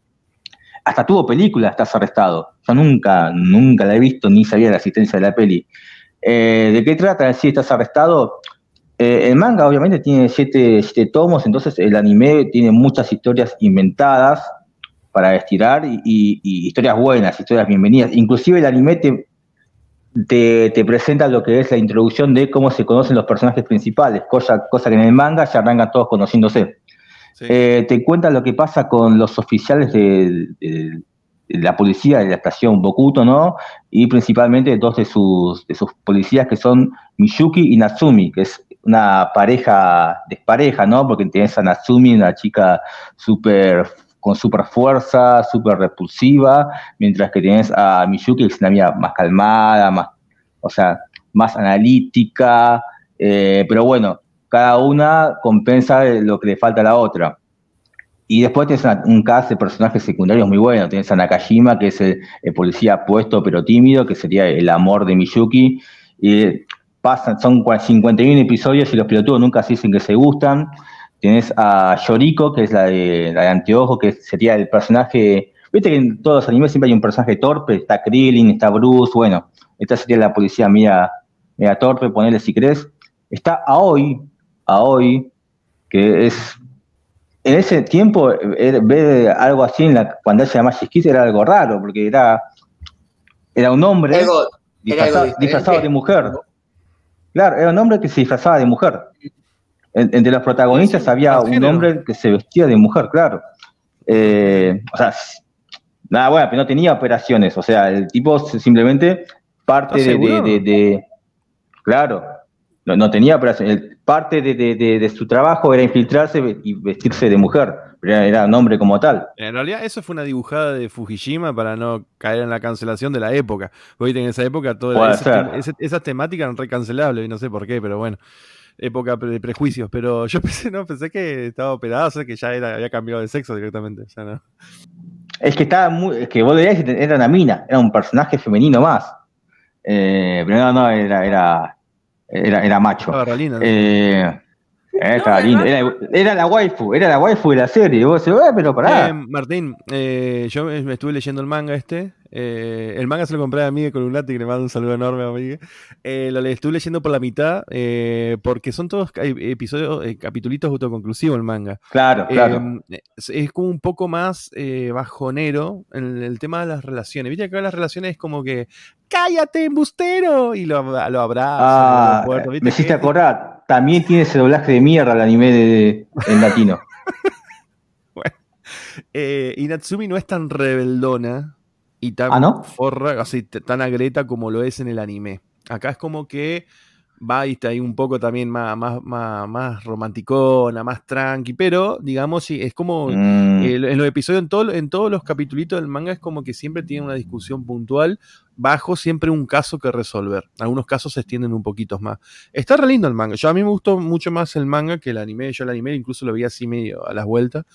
Hasta tuvo película, Estás Arrestado. Yo nunca, nunca la he visto ni sabía la existencia de la peli. Eh, ¿De qué trata? Si estás arrestado, eh, el manga obviamente tiene siete, tomos, entonces el anime tiene muchas historias inventadas para estirar y, historias buenas, historias bienvenidas. Inclusive el anime te, te, presenta lo que es la introducción de cómo se conocen los personajes principales, cosa, cosa que en el manga ya arrancan todos conociéndose. Eh, te cuenta lo que pasa con los oficiales de, la policía de la estación Bokuto, ¿no? Y principalmente dos de sus, de sus policías que son Miyuki y Natsumi, que es una pareja despareja, ¿no? Porque tienes a Natsumi, una chica súper con super fuerza, súper repulsiva, mientras que tienes a Miyuki, que es una amiga más calmada, más, o sea, más analítica, eh, pero bueno, cada una compensa lo que le falta a la otra. Y después tienes un cast de personajes secundarios muy buenos. Tienes a Nakajima, que es el, policía puesto pero tímido, que sería el amor de Miyuki. Y pasan, son 51 episodios y los pilotos nunca se dicen que se gustan. Tienes a Yoriko, que es la de, la de anteojo, que sería el personaje. Viste que en todos los animes siempre hay un personaje torpe. Está Krillin, está Bruce. Bueno, esta sería la policía mía, mía torpe, ponele si crees. Está Aoi, Aoi, que es en ese tiempo eh, ver algo así en la pantalla de Magic Kids era algo raro, porque era, era un hombre disfrazado, de mujer. Claro, era un hombre que se disfrazaba de mujer. Entre los protagonistas había un hombre que se vestía de mujer, claro. Eh, o sea, nada bueno, pero no tenía operaciones. O sea, el tipo simplemente parte de, de, Claro, no, tenía operaciones. Parte de, su trabajo era infiltrarse y vestirse de mujer. Pero era un hombre como tal. En realidad, eso fue una dibujada de Fujishima para no caer en la cancelación de la época. Porque en esa época todas esas temáticas eran recancelables y no sé por qué, pero bueno época de prejuicios, pero yo pensé, no, pensé que estaba operado, o sea que ya era, había cambiado de sexo directamente. Es que estaba muy, es que vos dirías que era una mina, era un personaje femenino más. Eh, pero no, no, era, era, era, era macho. Eh, eh, era, la waifu, era la waifu de la serie. vos decís, pero pará. Martín, yo me estuve leyendo el manga este, eh, el manga se lo compré a Miguel Columnati, que le mando un saludo enorme a Miguel. Eh, lo estuve leyendo por la mitad, eh, porque son todos episodios, capitulitos autoconclusivos el manga. Claro, claro. Es, como un poco más bajonero en el tema de las relaciones. Viste que las relaciones es como que, ¡cállate, embustero! Y lo, lo abraza. Ah, me hiciste acordar, también tiene ese doblaje de mierda el anime de, en latino. bueno. y Natsumi no es tan rebeldona y tan ¿Ah, forra, así tan agreta como lo es en el anime. Acá es como que va y está ahí un poco también más, más, más, más romanticona, más tranqui, pero digamos, sí, es como mm. en los episodios, en, todo, en todos los capítulos del manga es como que siempre tiene una discusión puntual bajo siempre un caso que resolver. Algunos casos se extienden un poquito más. Está re lindo el manga. Yo a mí me gustó mucho más el manga que el anime. Yo el anime incluso lo vi así medio a las vueltas.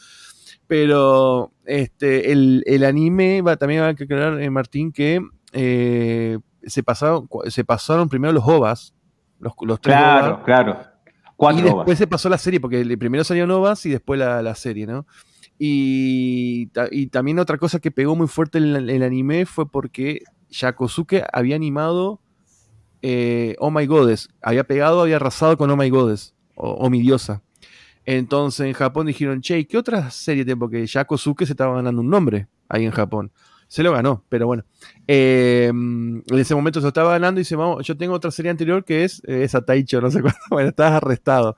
Pero este, el, anime va, también hay que aclarar, eh, Martín, que eh, se, pasaron, se pasaron primero los OVAs, los, los tres Claro, claro. y después se pasó la serie, porque primero salieron OVAs y después la, serie, ¿no? Y, también otra cosa que pegó muy fuerte en el, anime fue porque Yakosuke había animado eh, Oh My Goddess. Había pegado, había arrasado con Oh My Goddess, o, o Mi Diosa. Entonces en Japón dijeron, che, ¿qué otra serie tiempo que ya Kosuke se estaba ganando un nombre ahí en Japón? Se lo ganó, pero bueno. Em, en ese momento se estaba ganando y dice, vamos, yo tengo otra serie anterior que es eh, no sé cuándo, bueno, estás arrestado.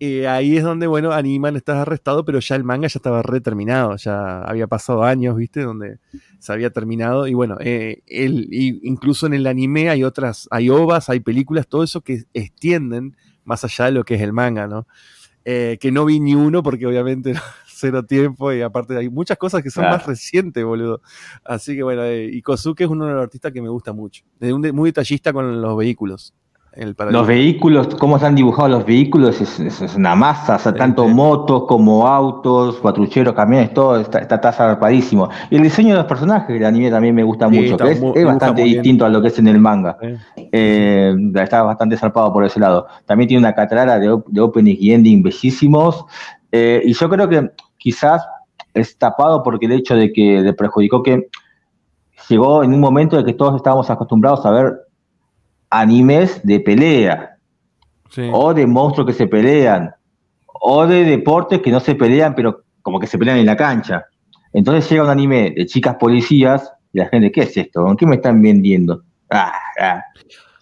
Y ahí es donde, bueno, animan, estás arrestado, pero ya el manga ya estaba reterminado, ya había pasado años, ¿viste? Donde se había terminado. Y bueno, eh, incluso en el anime hay otras, hay ovas, hay películas, todo eso que extienden más allá de lo que es el manga, ¿no? Eh, que no vi ni uno porque obviamente cero tiempo y aparte hay muchas cosas que son más recientes, boludo. Así que bueno, eh, y Kosuke es uno de los artistas que me gusta mucho. Es muy detallista con los vehículos. Los vehículos, cómo están dibujados los vehículos, es, una masa, o sea, tanto motos como autos, cuatrucheros, camiones, todo está, está, zarpadísimo. Y el diseño de los personajes del anime también me gusta mucho, que es, bastante distinto a lo que es en el manga. Eh, está bastante zarpado por ese lado. También tiene una catarata de, de opening y ending bellísimos. Eh, y yo creo que quizás es tapado porque el hecho de que le perjudicó que llegó en un momento en que todos estábamos acostumbrados a ver animes de pelea, o de monstruos que se pelean, o de deportes que no se pelean, pero como que se pelean en la cancha. Entonces llega un anime de chicas policías y la gente, ¿qué es esto? ¿Con qué me están vendiendo? Ah, ah.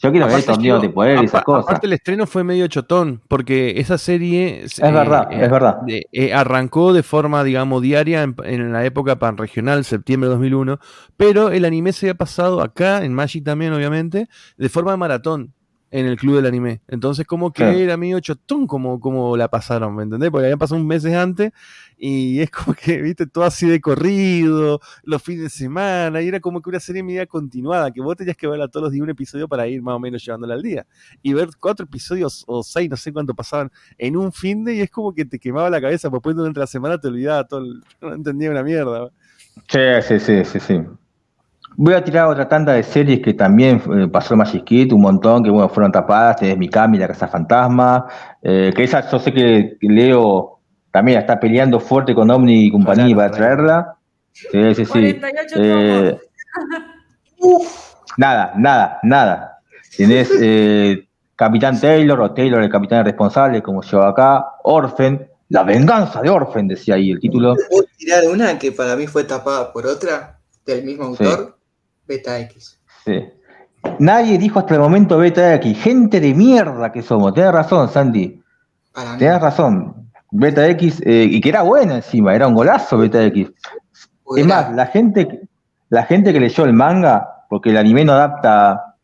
Yo quiero ver poder y esas cosas. Aparte, el estreno fue medio chotón, porque esa serie. Es verdad, eh, es verdad. Eh, arrancó de forma, digamos, diaria en, la época panregional, septiembre de 2001, pero el anime se había pasado acá, en Magic también, obviamente, de forma de maratón en el club del anime. Entonces, como que era medio chotón como, como la pasaron, ¿me entendés? Porque habían pasado un meses antes y es como que, viste, todo así de corrido, los fines de semana, y era como que una serie media continuada, que vos tenías que verla todos los días un episodio para ir más o menos llevándola al día. Y ver cuatro episodios o seis, no sé cuánto pasaban en un fin de, y es como que te quemaba la cabeza, porque después durante la semana te olvidaba todo, no entendía una mierda. Sí, sí, sí, sí, sí. Voy a tirar otra tanda de series que también eh, pasó Magic Kid, un montón, que bueno, fueron tapadas, tenés Mikami, La Casa Fantasma, eh, que esa yo sé que Leo también está peleando fuerte con Omni y compañía para traerla. Sí, sí, sí. Eh, nada, nada, nada. Tenés Capitán Taylor o Taylor, el capitán responsable, como yo acá, Orphan, La venganza de Orphan, decía ahí el título. ¿Puedo tirar una que para mí fue tapada por otra? del mismo autor, Beta X. Sí. Nadie dijo hasta el momento Beta X. Gente de mierda que somos. Tienes razón, Sandy. Tienes razón. Beta X, eh, y que era buena encima, era un golazo Beta X. Es más, la gente, la gente que leyó el manga, porque el anime no adapta,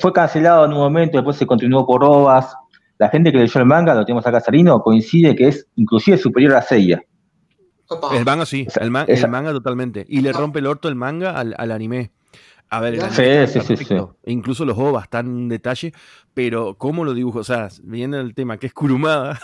fue cancelado en un momento, después se continuó por ovas. La gente que leyó el manga, lo tenemos acá Sarino, coincide que es inclusive superior a Seiya. El manga sí, el, manga totalmente. Y le rompe el orto el manga al, anime. A ver, el anime sí, sí, sí, Incluso los ovas están en detalle, pero ¿cómo lo dibujo? O sea, viendo el tema que es Kurumada,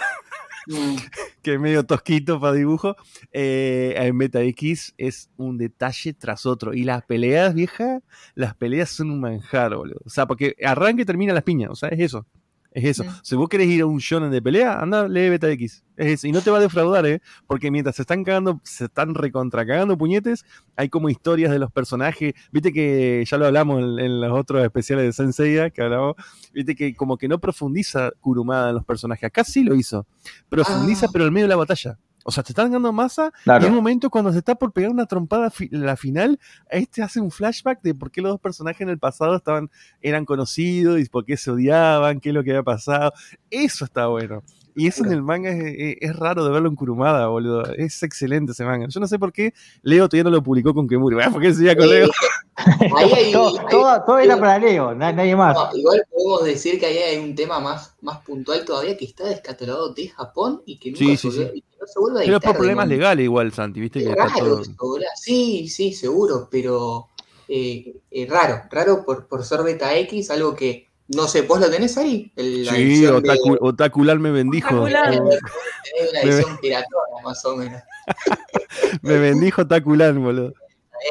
mm. que es medio tosquito para dibujo, eh, en Meta X es un detalle tras otro. Y las peleas, vieja, las peleas son un manjar, boludo. O sea, porque arranca y termina las piñas, o sea, es eso. Es eso. Si vos querés ir a un shonen de pelea, anda, lee Beta X. Es eso. Y no te va a defraudar, ¿eh? Porque mientras se están cagando, se están recontra cagando puñetes, hay como historias de los personajes. Viste que ya lo hablamos en, los otros especiales de Sensei, que hablamos. Viste que como que no profundiza Kurumada en los personajes. Acá sí lo hizo. Profundiza, ah. pero en medio de la batalla. O sea, te están dando masa y en un momento cuando se está por pegar una trompada en la final, este hace un flashback de por qué los dos personajes en el pasado estaban, eran conocidos y por qué se odiaban, qué es lo que había pasado. Eso está bueno. Y eso en el manga es, raro de verlo en Kurumada, boludo. Es excelente ese manga. Yo no sé por qué Leo todavía no lo publicó con Kemuri. ¿Por qué seguía con Leo? todo, era para Leo, nadie más. igual podemos decir que ahí hay un tema más, más puntual todavía que está descatalogado de Japón y que nunca sí, sí, sí. No se vuelve a Pero por problemas legales igual, Santi, ¿viste? Que raro, Sí, sí, seguro, pero eh, eh, raro, raro por, por ser beta X, algo que no sé, ¿vos lo tenés ahí? sí, Otacular me bendijo. Otacular. una edición piratona, más o menos. me bendijo Otacular, boludo.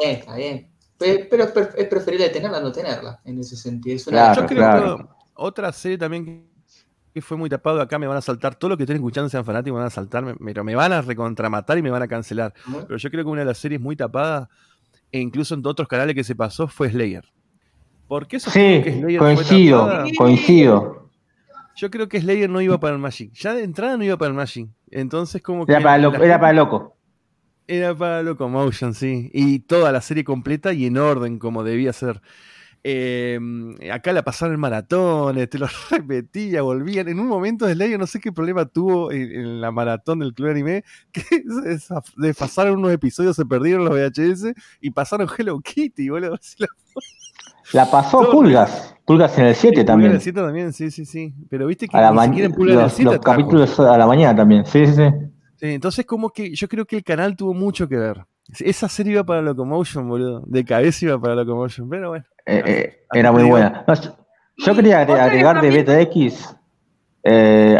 Está bien, está bien. Pero, es preferible tenerla a no tenerla, en ese sentido. Yo creo que otra serie también que fue muy tapado, acá me van a saltar, todo lo que estén escuchando sean fanáticos, me van a saltar, pero me van a recontramatar y me van a cancelar. Pero yo creo que una de las series muy tapadas, e incluso en otros canales que se pasó, fue Slayer. ¿Por qué eso sí, coincido, coincido. Yo creo que Slayer no iba para el Magic. Ya de entrada no iba para el Magic. Entonces, como que. Era para, loco, era para loco. Era para Locomotion, sí. Y toda la serie completa y en orden, como debía ser. Em, acá la pasaron en maratones, te lo repetía, volvían. En un momento de Slayer, no sé qué problema tuvo en, la maratón del Club Anime, que desfasaron unos episodios, se perdieron los VHS y pasaron Hello Kitty, boludo. La pasó Pulgas. Pulgas en el 7 también. En el 7 también, sí, sí, sí. Pero viste que a la ni en Pulgas los, en el 7 los capítulos a la mañana también, sí, sí. Sí, entonces como que yo creo que el canal tuvo mucho que ver. Esa serie iba para Locomotion, boludo. De cabeza iba para Locomotion, pero bueno. Eh, eh, era muy buena. Yo quería agregar de Beta X, eh,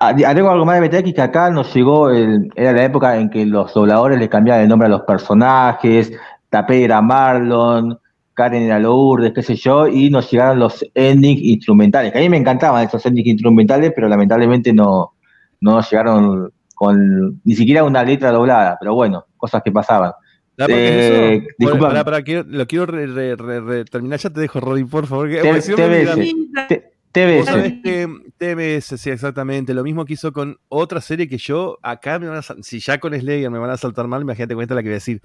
agrego algo más de BTX que acá nos llegó, era la época en que los dobladores le cambiaban el nombre a los personajes, Tapé era Marlon, Karen era Lourdes, qué sé yo, y nos llegaron los endings instrumentales, que a mí me encantaban esos endings instrumentales, pero lamentablemente no, no llegaron con ni siquiera una letra doblada, pero bueno, cosas que pasaban. Eh, para, lo quiero terminar, ya te dejo, Rodin, por favor. TBS. TBS, sí, exactamente. Lo mismo que hizo con otra serie que yo, acá me van a si ya con Slayer me van a saltar mal, imagínate cuenta la que voy a decir,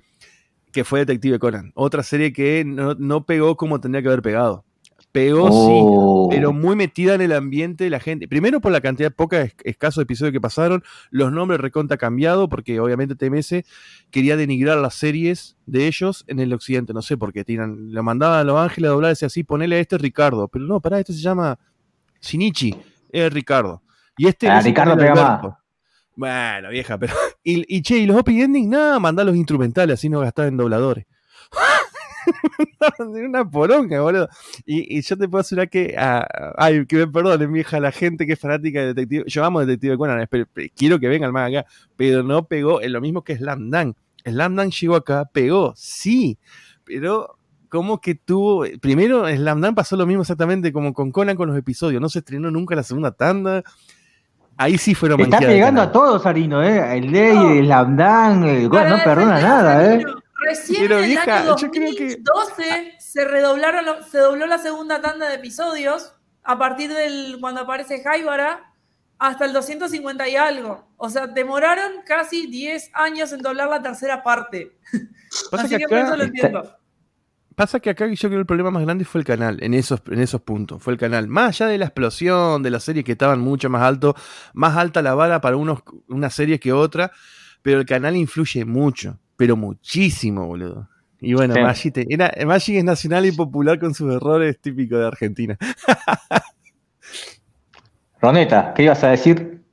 que fue Detective Conan. Otra serie que no, pegó como tendría que haber pegado. Pegó, sí, oh. pero muy metida en el ambiente de la gente. Primero por la cantidad de poca, escasos episodios que pasaron, los nombres reconta cambiado, porque obviamente TMS quería denigrar las series de ellos en el occidente. No sé por qué tiran, lo mandaban a Los Ángeles a doblar, decía así, ponele a este Ricardo. Pero no, pará, este se llama Shinichi, es Ricardo. Y este ah, Ricardo pega Bueno, vieja, pero. Y, che, y los opening ending, nada, mandá los instrumentales, así no gastás en dobladores. una poronga, boludo. Y, yo te puedo asegurar que. Ah, ay, que me perdonen, vieja, la gente que es fanática de Detective. Yo amo Detective Conan, quiero que venga el más acá, pero no pegó. Es lo mismo que Slam Dunk. Slam Dunk llegó acá, pegó, sí, pero como que tuvo. Primero, Slam Dunk pasó lo mismo exactamente como con Conan con los episodios. No se estrenó nunca la segunda tanda. Ahí sí fueron Está pegando a todos, Arino, ¿eh? El Ley, no. el Slam Dunk, no perdona nada, ¿eh? Recién en el año 2012 se redoblaron, se dobló la segunda tanda de episodios a partir del cuando aparece Jaibara hasta el 250 y algo. O sea, demoraron casi 10 años en doblar la tercera parte. Así que, por eso lo entiendo. Pasa que acá yo creo que el problema más grande fue el canal, en esos, en esos puntos. Fue el canal. Más allá de la explosión, de las series que estaban mucho más alto, más alta la vara para unos, una serie que otra, pero el canal influye mucho, pero muchísimo, boludo. Y bueno, Magic, es nacional y popular con sus errores típicos de Argentina. Roneta, ¿qué ibas a decir?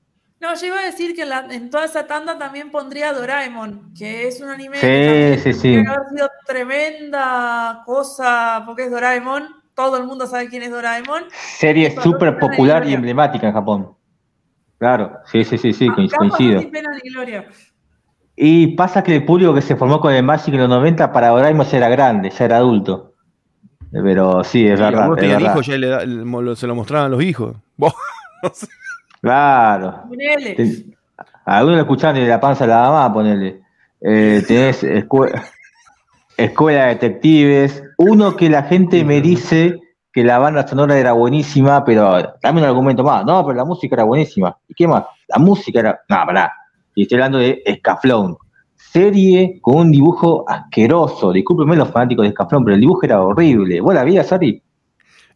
No, yo iba a decir que en, toda esa tanda también pondría Doraemon, que es un anime que sí, sí. ha sido tremenda cosa, porque es Doraemon, todo el mundo sabe quién es Doraemon. Serie súper popular y emblemática en Japón. Claro, sí, sí, sí, sí, coincido. Y pasa que el público que se formó con el Magic en los 90 para Doraemon ya era grande, ya era adulto. Pero sí, es verdad. Hijos, ya se lo mostraban los hijos. Claro. algunos lo escuchan de la panza la mamá, ponele. Eh, tenés escuela, escuela de detectives. Uno que la gente me dice que la banda sonora era buenísima, pero dame un argumento más. No, pero la música era buenísima. ¿Y qué más? La música era. No, pará. Y estoy hablando de Escaflón. Serie con un dibujo asqueroso. Discúlpenme los fanáticos de Escaflón, pero el dibujo era horrible. ¿Vos la vías, Sari?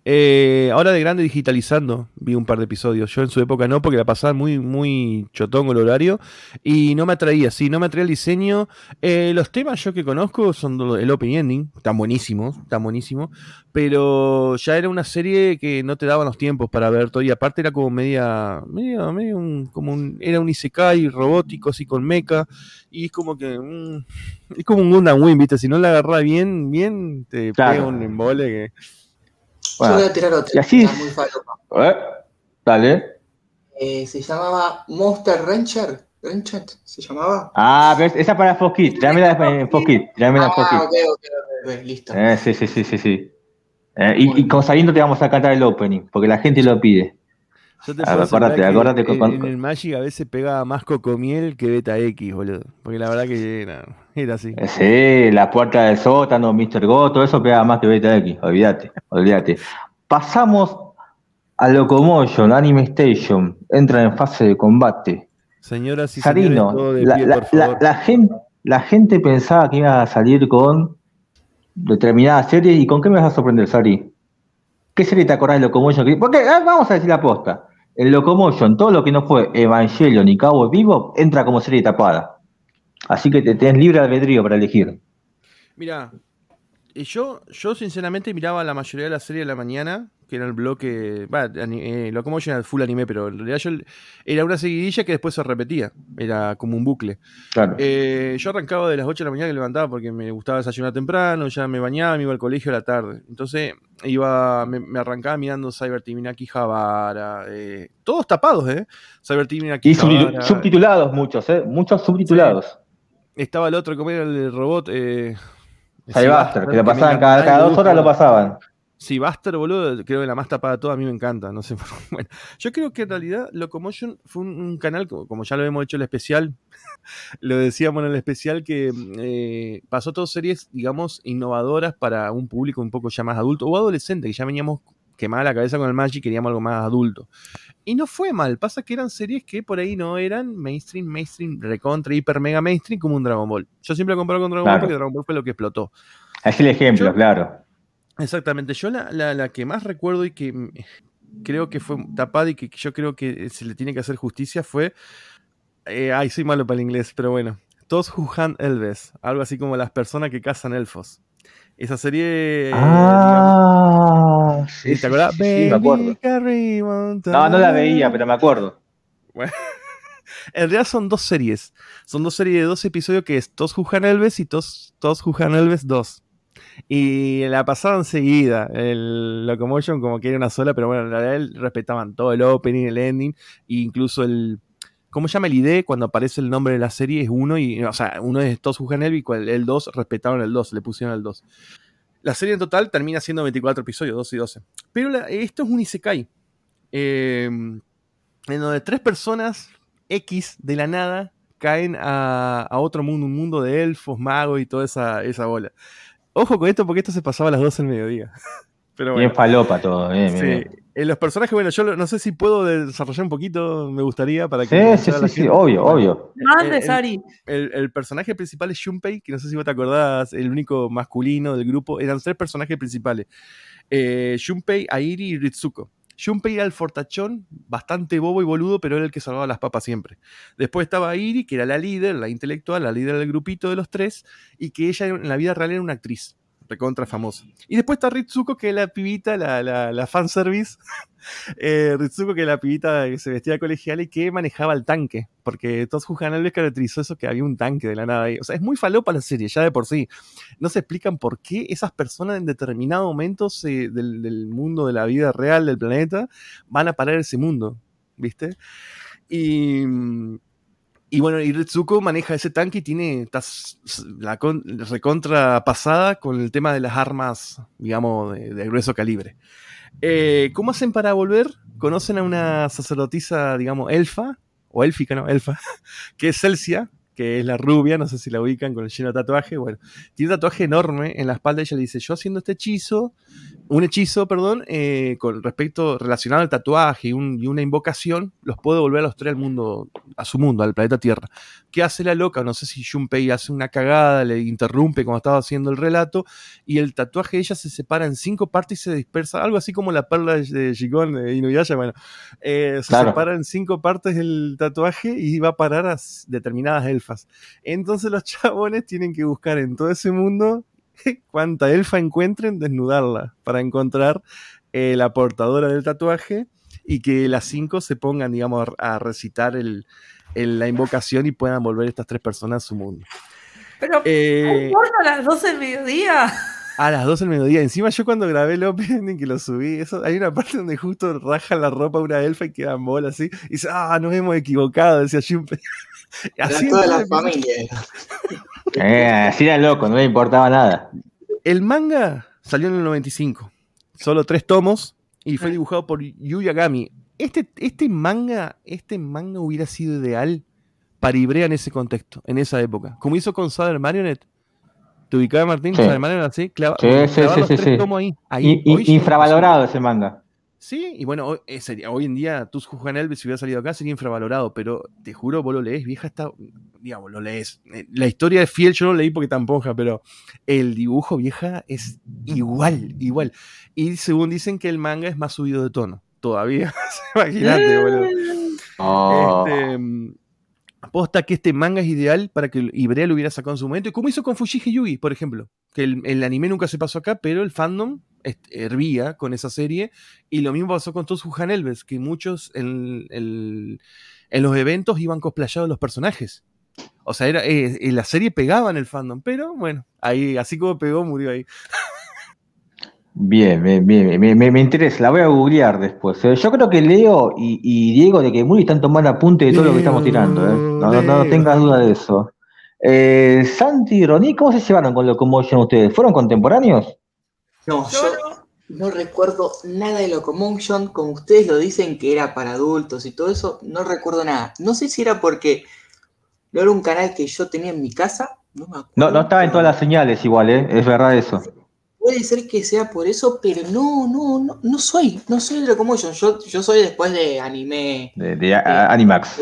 Eh, ahora de grande digitalizando, vi un par de episodios. Yo en su época no, porque la pasaba muy, muy chotongo el horario. Y no me atraía, sí, no me atraía el diseño. Eh, los temas yo que conozco son el open ending, están buenísimos, están buenísimos. Pero ya era una serie que no te daban los tiempos para ver todo. Y aparte era como media, media, medio un, como un, era un Isekai robótico, así con mecha. Y es como que, mm, es como un Gundam Wing, viste, si no la agarras bien, bien, te pega un embole que... Yo voy a tirar otra. Y así. Muy eh, dale. Eh, se llamaba Monster Rancher. Rancher se llamaba. Ah, ves, esa para Foskit. Tráemela en Foskit. Tráemela ah, ok, ok, ok, listo. Eh, sí, sí, sí, sí. sí. Eh, y, y, con saliendo te vamos a cantar el opening, porque la gente lo pide. Yo te acordate, acordate en, el Magic a veces pegaba más cocomiel que Beta X, boludo. Porque la verdad que era, así. Sí, la puerta del sótano, Mr. Go, todo eso pegaba más que Beta X, olvídate, olvídate. Pasamos a Locomotion, Anime Station, entra en fase de combate. Señoras y Sarino, señores, la, la, la, gente, la gente pensaba que iba a salir con determinadas series, ¿y con qué me vas a sorprender, Sari? ¿Qué serie te acordás de Locomotion? Porque vamos a decir la posta en Locomotion, todo lo que no fue Evangelion ni Cabo Vivo entra como serie tapada. Así que te tenés libre albedrío para elegir. Mira, yo, yo sinceramente miraba la mayoría de la serie de la mañana, que era el bloque. Va, eh, Locomotion era full anime, pero en realidad yo, era una seguidilla que después se repetía. Era como un bucle. Claro. Eh, yo arrancaba de las 8 de la mañana que levantaba porque me gustaba desayunar temprano, ya me bañaba, me iba al colegio a la tarde. Entonces, iba, me, arrancaba mirando Cyber Team Inaki Javara, eh, todos tapados, ¿eh? Cyber Team Inaki Y subtitulados muchos, ¿eh? Muchos subtitulados. Estaba el otro, como era el robot? Eh, que lo pasaban cada, dos horas lo pasaban. Sí, Buster, boludo, creo que la más tapada de toda, a mí me encanta, no sé. Bueno, yo creo que en realidad Locomotion fue un, canal, como ya lo hemos hecho el especial, lo decíamos en el especial, que eh, pasó todas series, digamos, innovadoras para un público un poco ya más adulto o adolescente, que ya veníamos quemada la cabeza con el Magic y queríamos algo más adulto. Y no fue mal, pasa que eran series que por ahí no eran mainstream, mainstream, recontra, hiper, mega mainstream como un Dragon Ball. Yo siempre lo comparo con Dragon Ball porque Dragon Ball fue lo que explotó. Es el ejemplo, claro. Exactamente, yo la, la, que más recuerdo y que creo que fue tapada y que yo creo que se le tiene que hacer justicia fue... Eh, ay, soy malo para el inglés, pero bueno. Tos Huhan Elves, algo así como las personas que cazan elfos. Esa serie. Ah, sí, ¿Te acuerdas? Sí, me acuerdo. No, no la veía, pero me acuerdo. Bueno, en realidad son dos series. Son dos series de dos episodios que es Tos Hujan Elves y Tos, Tos Elves 2. Y la pasaban seguida, el Locomotion como que era una sola, pero bueno, en realidad respetaban todo el opening, el ending, e incluso el... ¿Cómo llama el ID? Cuando aparece el nombre de la serie es uno, y, o sea, uno es Toss y el, el 2 respetaron el 2, le pusieron el 2. La serie en total termina siendo 24 episodios, 12 y 12. Pero esto es un Isekai. Eh, en donde tres personas X de la nada caen a, otro mundo, un mundo de elfos, magos y toda esa, esa bola. Ojo con esto porque esto se pasaba a las 12 del mediodía. Pero bueno. Bien falopa todo. Bien, sí. En los personajes, bueno, yo no sé si puedo desarrollar un poquito, me gustaría para que. Sí, sí, sí, obvio, obvio. Mande, Sari. El, el, personaje principal es Junpei, que no sé si vos te acordás, el único masculino del grupo. Eran tres personajes principales: eh, Junpei, Airi y Ritsuko. Junpei era el fortachón, bastante bobo y boludo, pero era el que salvaba las papas siempre. Después estaba Iri, que era la líder, la intelectual, la líder del grupito de los tres, y que ella en la vida real era una actriz recontra famosa. Y después está Ritsuko, que es la pibita, la, la, la fanservice. eh, Ritsuko, que es la pibita que se vestía colegial y que manejaba el tanque. Porque todos les caracterizó eso que había un tanque de la nada ahí. O sea, es muy falopa la serie, ya de por sí. No se explican por qué esas personas en determinados momentos del, del mundo de la vida real del planeta van a parar ese mundo. ¿Viste? Y y bueno, y Ritsuko maneja ese tanque y tiene la recontra pasada con el tema de las armas, digamos, de, grueso calibre. Eh, ¿Cómo hacen para volver? Conocen a una sacerdotisa, digamos, elfa, o élfica, no, elfa, que es Celsia, que es la rubia, no sé si la ubican con el lleno de tatuaje. Bueno, tiene un tatuaje enorme en la espalda. Ella le dice: Yo haciendo este hechizo, un hechizo, perdón, eh, con respecto relacionado al tatuaje y, una invocación, los puede volver a los tres al mundo, a su mundo, al planeta Tierra. ¿Qué hace la loca? No sé si Junpei hace una cagada, le interrumpe como estaba haciendo el relato, y el tatuaje de ella se separa en cinco partes y se dispersa, algo así como la perla de Shikon de Inuyasha, bueno, eh, se separa en cinco partes el tatuaje y va a parar a determinadas elfas. Entonces los chabones tienen que buscar en todo ese mundo cuanta elfa encuentren, desnudarla para encontrar eh, la portadora del tatuaje y que las cinco se pongan, digamos, a, recitar el, la invocación y puedan volver estas tres personas a su mundo. Pero, eh, a las 12 del mediodía? A las 12 del mediodía. Encima yo cuando grabé el opening que lo subí, eso, hay una parte donde justo raja la ropa una elfa y queda en bola así. Y dice, ah, nos hemos equivocado, decía Junpei. Así toda la familia. Eh, así era loco, no le importaba nada. El manga salió en el 95. Solo tres tomos y fue dibujado por Yu Yagami. Este, este, manga, este manga hubiera sido ideal para Ibrea en ese contexto, en esa época. Como hizo con Saber Marionette. ¿Te ubicaba Martín? Sí. Marionette así, clava, sí, sí, sí, ahí. ahí. infravalorado ese manga. Sí, y bueno, hoy, eh, hoy en día Tus Elvis si hubiera salido acá sería infravalorado, pero te juro, vos lo lees, vieja, está, digamos, lo lees. Eh, la historia de Fiel yo no lo leí porque tampoco, pero el dibujo, vieja, es igual, igual. Y según dicen que el manga es más subido de tono, todavía. Imagínate, boludo. Oh. Este, aposta que este manga es ideal para que Ibrea lo hubiera sacado en su momento, y como hizo con Fujiji Yugi, por ejemplo, que el, el anime nunca se pasó acá, pero el fandom hervía con esa serie. Y lo mismo pasó con todos Juan Elves, que muchos en, en, los eventos iban cosplayados los personajes. O sea, era, eh, la serie pegaba en el fandom, pero bueno, ahí, así como pegó, murió ahí. Bien, bien, bien, me, interesa, la voy a googlear después. Eh. Yo creo que Leo y, Diego de que muy están tomando apunte de todo lo que estamos tirando. ¿eh? No, no, tengas duda de eso. Eh, Santi y Ronnie, ¿cómo se llevaron con Locomotion ustedes? ¿Fueron contemporáneos? No, yo no recuerdo nada de Locomotion. Como ustedes lo dicen que era para adultos y todo eso, no recuerdo nada. No sé si era porque no era un canal que yo tenía en mi casa. No, me no, no estaba en todas las señales igual, ¿eh? es verdad eso. Puede ser que sea por eso, pero no, no, no, no soy, no soy de Locomotion. Yo, yo soy después de anime. De, Animax.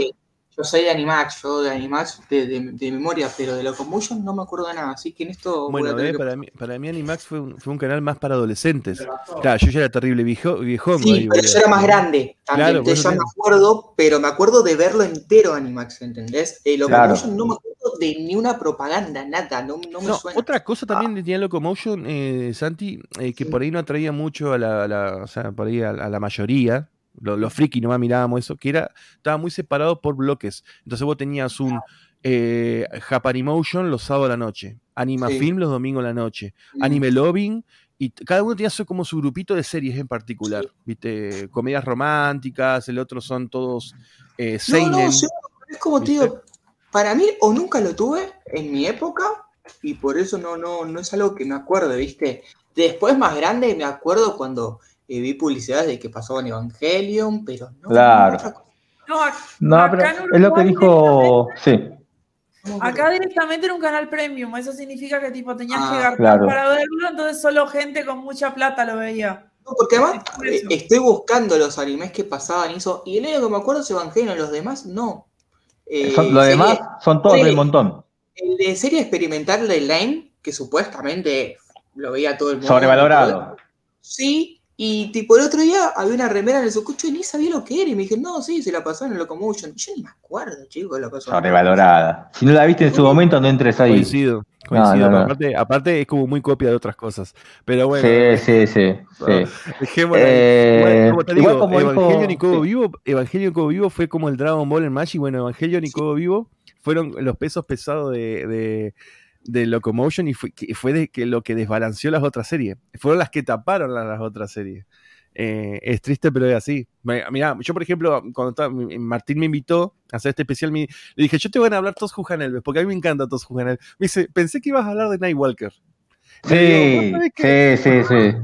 Yo soy de Animax, yo de Animax de, memoria, pero de Locomotion no me acuerdo de nada, así que en esto... Bueno, eh, para, mí, para mí Animax fue un, fue un canal más para adolescentes. Claro, yo ya era terrible viejo, viejón. Sí, pero yo era más grande, también, claro, me acuerdo, pero me acuerdo de verlo entero Animax, ¿entendés? Eh, Locomotion no me acuerdo de ni una propaganda, nada, no, no me suena. Otra cosa también tenía Locomotion, eh, Santi, eh, que por ahí no atraía mucho a la, o sea, por ahí a la mayoría, los, los friki nomás mirábamos eso, que era, estaba muy separado por bloques. Entonces vos tenías un eh, Japanimotion los sábados a la noche, Anima Film los domingos a la noche, mm. Anime Loving, y cada uno tenía como su grupito de series en particular, ¿viste? Comedias románticas, el otro son todos eh, seinen. No, no, es como tío, para mí o nunca lo tuve en mi época y por eso no, no, no es algo que me acuerdo, ¿viste? Después más grande me acuerdo cuando vi publicidades de que pasó en Evangelion, pero no. Claro. No, pero es lo que dijo. Sí. Acá directamente era un canal premium, eso significa que tipo tenías que ah, gastar para verlo, entonces solo gente con mucha plata lo veía. No, porque además eh, estoy buscando los animes que pasaban y eso, y el único que me acuerdo es Evangelion, los demás no. Eh, los demás son todos del montón. El de serie experimental de Lane, que supuestamente lo veía todo el mundo. Sobrevalorado. Sí, y tipo el otro día había una remera en el sucucho y ni sabía lo que era. Y me dije, no, sí, se la pasó en el Locomotion. Yo ni me acuerdo, chicos, la pasó. Sobrevalorada. Si no la viste en su momento, no entres ahí. Coincido. Coincido. Aparte, aparte, es como muy copia de otras cosas. Pero bueno. Sí, sí, sí. Dejémosla eh, como te digo, Evangelion y Cobo Vivo, Evangelion y Cobo Vivo fue como el Dragon Ball en Magic. Bueno, Evangelion y Cobo Vivo fueron los pesos pesados de de Locomotion y fue, fue de, que lo que desbalanceó las otras series. Fueron las que taparon las, otras series. Eh, es triste, pero es así. Mira, yo por ejemplo, cuando Martín me invitó a hacer este especial, le dije, yo te voy a hablar todos Jujanel, porque a mí me encanta todos Jujanel. Me dice, pensé que ibas a hablar de Nightwalker. Sí, sí, sí, sí.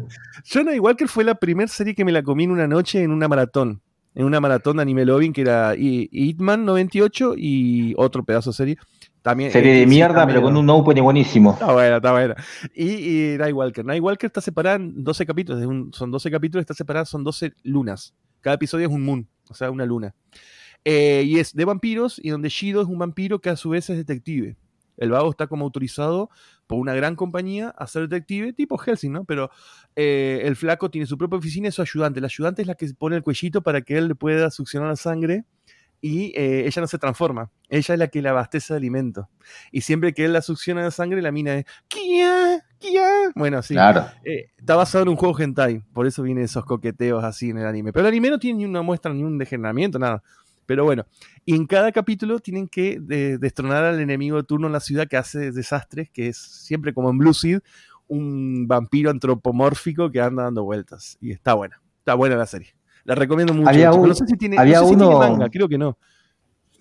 Yo Nightwalker fue la primera serie que me la comí en una noche en una maratón. En una maratón de anime loving que era Hitman 98 y otro pedazo de serie. También, Serie de mierda, pero con un opening buenísimo. Está buena, está buena. Y, y Nightwalker. Nightwalker está separada en 12 capítulos. son 12 capítulos, está separada, son 12 lunas. Cada episodio es un moon, o sea, una luna. Eh, y es de vampiros, y donde Shido es un vampiro que a su vez es detective. El vago está como autorizado por una gran compañía a ser detective, tipo Helsing, ¿no? Pero eh, el flaco tiene su propia oficina y su ayudante. El ayudante es la que pone el cuellito para que él le pueda succionar la sangre y eh, ella no se transforma. Ella es la que le abastece de alimento. Y siempre que él la succiona de sangre, la mina es ¡Kia! ¡Kia! Bueno, sí. Claro. Eh, está basado en un juego hentai. Por eso vienen esos coqueteos así en el anime. Pero el anime no tiene ni una muestra, ni un degeneramiento, nada. Pero bueno, y en cada capítulo tienen que destronar al enemigo de turno en la ciudad que hace desastres, que es siempre como en Blue Seed, un vampiro antropomórfico que anda dando vueltas. Y está buena. Está buena la serie. La recomiendo mucho. Había no sé si tiene, había uno, manga, creo que no.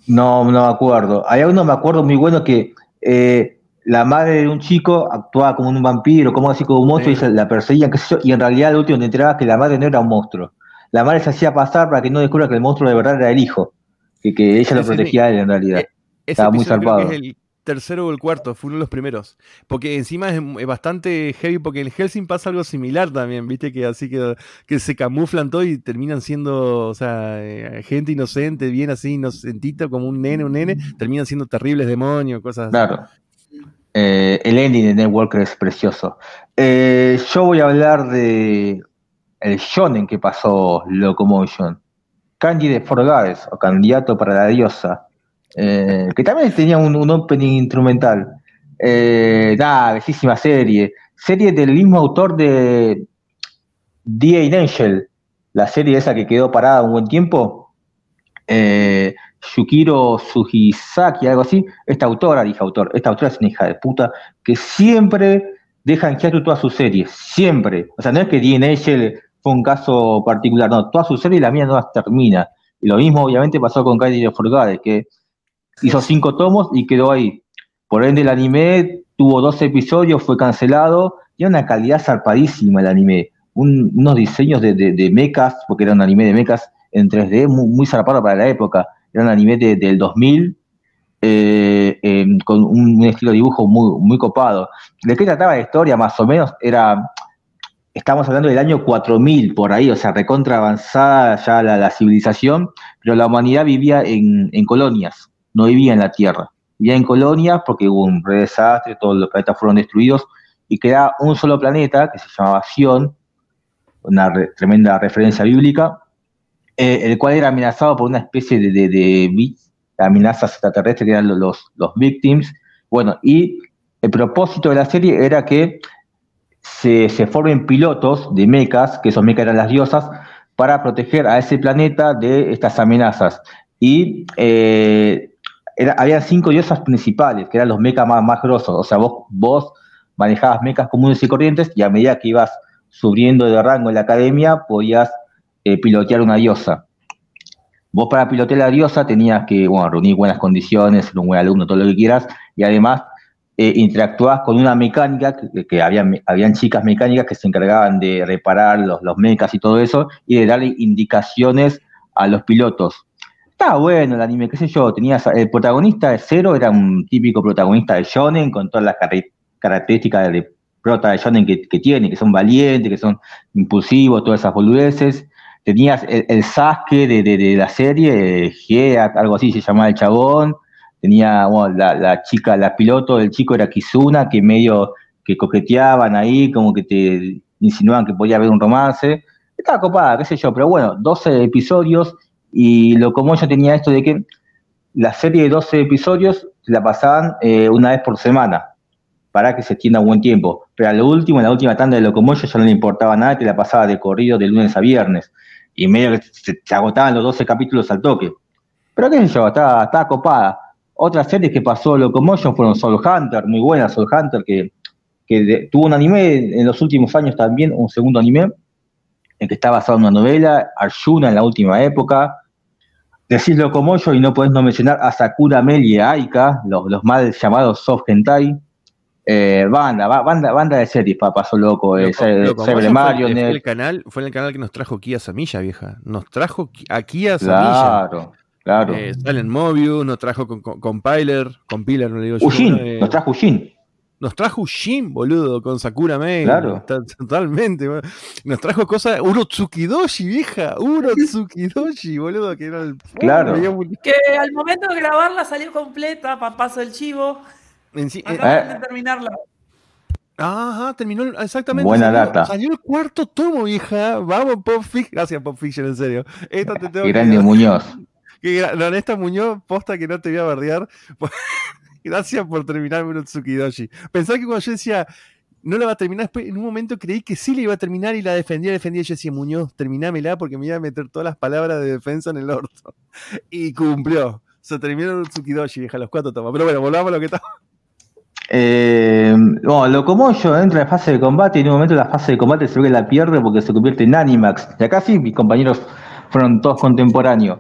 No, no me acuerdo. Había uno, me acuerdo muy bueno que eh, la madre de un chico actuaba como un vampiro, como así como un monstruo, y la perseguían, qué sé yo, y en realidad lo último te enterabas que la madre no era un monstruo. La madre se hacía pasar para que no descubra que el monstruo de verdad era el hijo, que, que ella lo protegía a él en realidad. E-, Estaba muy zarpado tercero o el cuarto, fue uno de los primeros. Porque encima es, bastante heavy, porque en Helsing pasa algo similar también, viste, que así que, que se camuflan todo y terminan siendo, o sea, eh, gente inocente, bien así, inocentito, como un nene, un nene, terminan siendo terribles demonios, cosas claro. Eh, el ending de Networker es precioso. Eh, yo voy a hablar de el shonen que pasó Locomotion. Kanji de Forgares, o candidato para la diosa. Eh, que también tenía un, opening instrumental. Eh, bellísima serie. Serie del mismo autor de D.A. Angel, la serie esa que quedó parada un buen tiempo. Eh, Yukiro algo así. Esta autora, dije autor, esta autora es una hija de puta que siempre dejan en todas sus series, siempre. O sea, no es que DNA fue un caso particular, no, todas sus series la mía no las termina. Y lo mismo obviamente pasó con Kairi de que hizo cinco tomos y quedó ahí. Por ende el anime tuvo dos episodios, fue cancelado, tiene una calidad zarpadísima el anime, unos diseños de, de, mechas, porque era un anime de mechas en 3D, muy, muy zarpado para la época, era un anime del 2000, eh, con un, estilo de dibujo muy, muy copado. ¿De qué trataba la historia? Más o menos era, estamos hablando del año 4000 por ahí, o sea, recontra avanzada ya la, civilización, pero la humanidad vivía en, colonias, no vivía en la Tierra. Vivía en colonias porque hubo un desastre, todos los planetas fueron destruidos y queda un solo planeta que se llamaba Sion, una tremenda referencia bíblica, eh, el cual era amenazado por una especie de, de, de amenazas extraterrestres que eran los, los victims. Bueno, y el propósito de la serie era que se, formen pilotos de mecas, que esos mecas eran las diosas, para proteger a ese planeta de estas amenazas. Y eh, había cinco diosas principales, que eran los mecas más, más grosos. O sea, vos, vos manejabas mecas comunes y corrientes y a medida que ibas subiendo de rango en la academia, podías eh, pilotear una diosa. Vos para pilotear la diosa tenías que bueno, reunir buenas condiciones, ser un buen alumno, todo lo que quieras, y además eh, interactuabas con una mecánica, que, habían, chicas mecánicas que se encargaban de reparar los, los mecas y todo eso, y de darle indicaciones a los pilotos. Estaba bueno el anime, qué sé yo, tenías, el protagonista de Cero era un típico protagonista de Shonen, con todas las características de prota de Shonen que, tiene, que son valientes, que son impulsivos, todas esas boludeces tenías el, el Sasuke de, la serie, Geat, algo así se llamaba el chabón, tenía la, chica, la piloto del chico era Kizuna, que medio que coqueteaban ahí, como que te insinuaban que podía haber un romance. Estaba copada, qué sé yo, pero bueno, 12 episodios y lo como yo tenía esto de que la serie de 12 episodios la pasaban eh, una vez por semana para que se extienda un buen tiempo. Pero a lo último, en la última tanda de Locomotion ya no le importaba nada, que la pasaba de corrido de lunes a viernes y medio que se, agotaban los 12 capítulos al toque. Pero qué sé yo, estaba, copada. Otras series que pasó Locomotion fueron Soul Hunter, muy buena Soul Hunter, que, tuvo un anime en los últimos años también, un segundo anime, en que está basado en una novela, Arjuna en la última época. Decís Locomotion y no podés no mencionar a Sakura Mel y a Aika, los, los mal llamados soft hentai, eh, banda, banda, banda de series, pasó loco. Eh, Mario, fue, el canal, fue en el canal que nos trajo Kia Samilla, vieja. Nos trajo a Kia Samilla. Claro, claro. Eh, salen Mobius, nos trajo con, con, Compiler, Compiler, no le digo Ushin, yo. Eh, nos trajo Ushin. Nos trajo Ushin, boludo, con Sakura Mei. Claro. Totalmente. Nos trajo cosas. Urotsukidoshi, vieja. Urotsukidoshi, boludo, que era el. Claro. Que al momento de grabarla salió completa, papazo el chivo. En eh, terminarla. Ajá, terminó exactamente. Buena salió, data. Salió el cuarto tomo, vieja. Vamos, Pop Fiction. Gracias, Pop Fiction, en serio. Esta te tengo Grande Muñoz. Que, la honesta Muñoz, posta que no te voy a bardear. Gracias por terminar Tsukidoshi. Pensaba que cuando yo decía, no la va a terminar, después en un momento creí que sí la iba a terminar y la defendía, defendía. Yo decía, Muñoz, terminámela porque me iba a meter todas las palabras de defensa en el orto. Y cumplió. Se terminó Tsukidoshi, vieja, los cuatro tomos. Pero bueno, volvamos a lo que estaba. Eh, bueno, Locomoyo entra en fase de combate y en un momento la fase de combate se ve que la pierde porque se convierte en Animax. Y acá sí, mis compañeros fueron todos contemporáneos.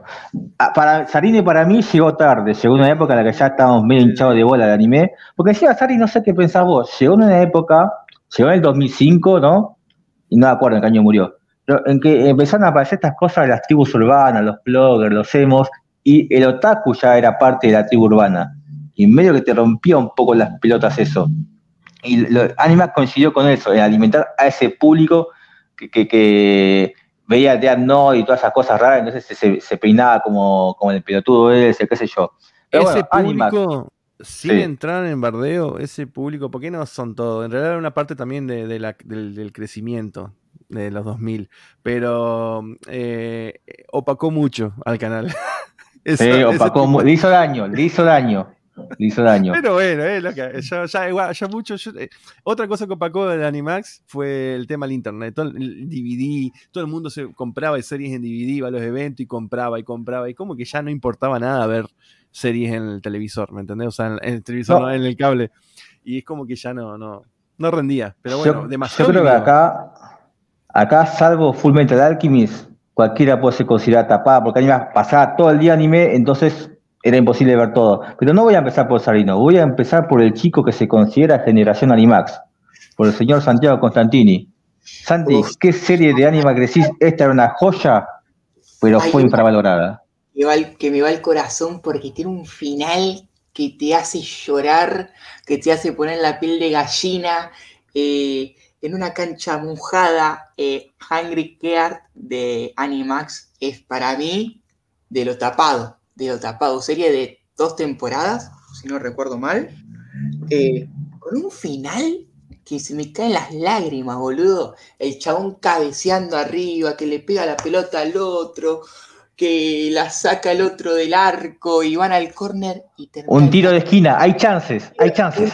Ah, para Sarine para mí llegó tarde, llegó una época en la que ya estábamos medio hinchados de bola de anime, porque decía Sari, no sé qué pensás vos, llegó en una época, llegó en el 2005, ¿no? Y no me acuerdo en qué año murió, pero en que empezaron a aparecer estas cosas de las tribus urbanas, los bloggers, los emos, y el otaku ya era parte de la tribu urbana y medio que te rompía un poco las pelotas eso. Y lo, coincidió con eso, en alimentar a ese público que, que, veía de No y todas esas cosas raras, entonces se, peinaba como, como el pelotudo ese, qué sé yo. ese público, sin entrar en bardeo, ese público, ¿por qué no son todos? En realidad era una parte también de, la, del, crecimiento de los 2000, pero eh, opacó mucho al canal. sí, opacó, le hizo daño, le hizo daño le hizo daño. Pero bueno, eh, lo que, ya, ya, ya mucho. Eh, otra cosa que opacó el Animax fue el tema del internet. Todo el DVD, todo el mundo se compraba series en DVD, iba a los eventos y compraba y compraba. Y como que ya no importaba nada ver series en el televisor, ¿me entendés? O sea, en, el televisor, en el cable. Y es como que ya no, no. no rendía. Pero bueno, yo, demasiado. Yo creo que acá, acá, salvo Full Metal Alchemist, cualquiera puede ser considerada tapada, porque anime pasaba todo el día anime, entonces era imposible ver todo. Pero no voy a empezar por Sarino, voy a empezar por el chico que se considera generación Animax, por el señor Santiago Constantini. Santi, ¿qué serie de anime decís? Esta era una joya, pero fue infravalorada. Que me va el corazón porque tiene un final que te hace llorar, que te hace poner la piel de gallina. Eh, en una cancha mojada, eh, Hungry Gear de Animax es para mí de lo tapado, de lo tapado. Serie de dos temporadas, si no recuerdo mal, eh, con un final que se me caen las lágrimas, boludo. El chabón cabeceando arriba, que le pega la pelota al otro, que la saca el otro del arco y van al córner y Un tiro de esquina, hay chances, hay chances.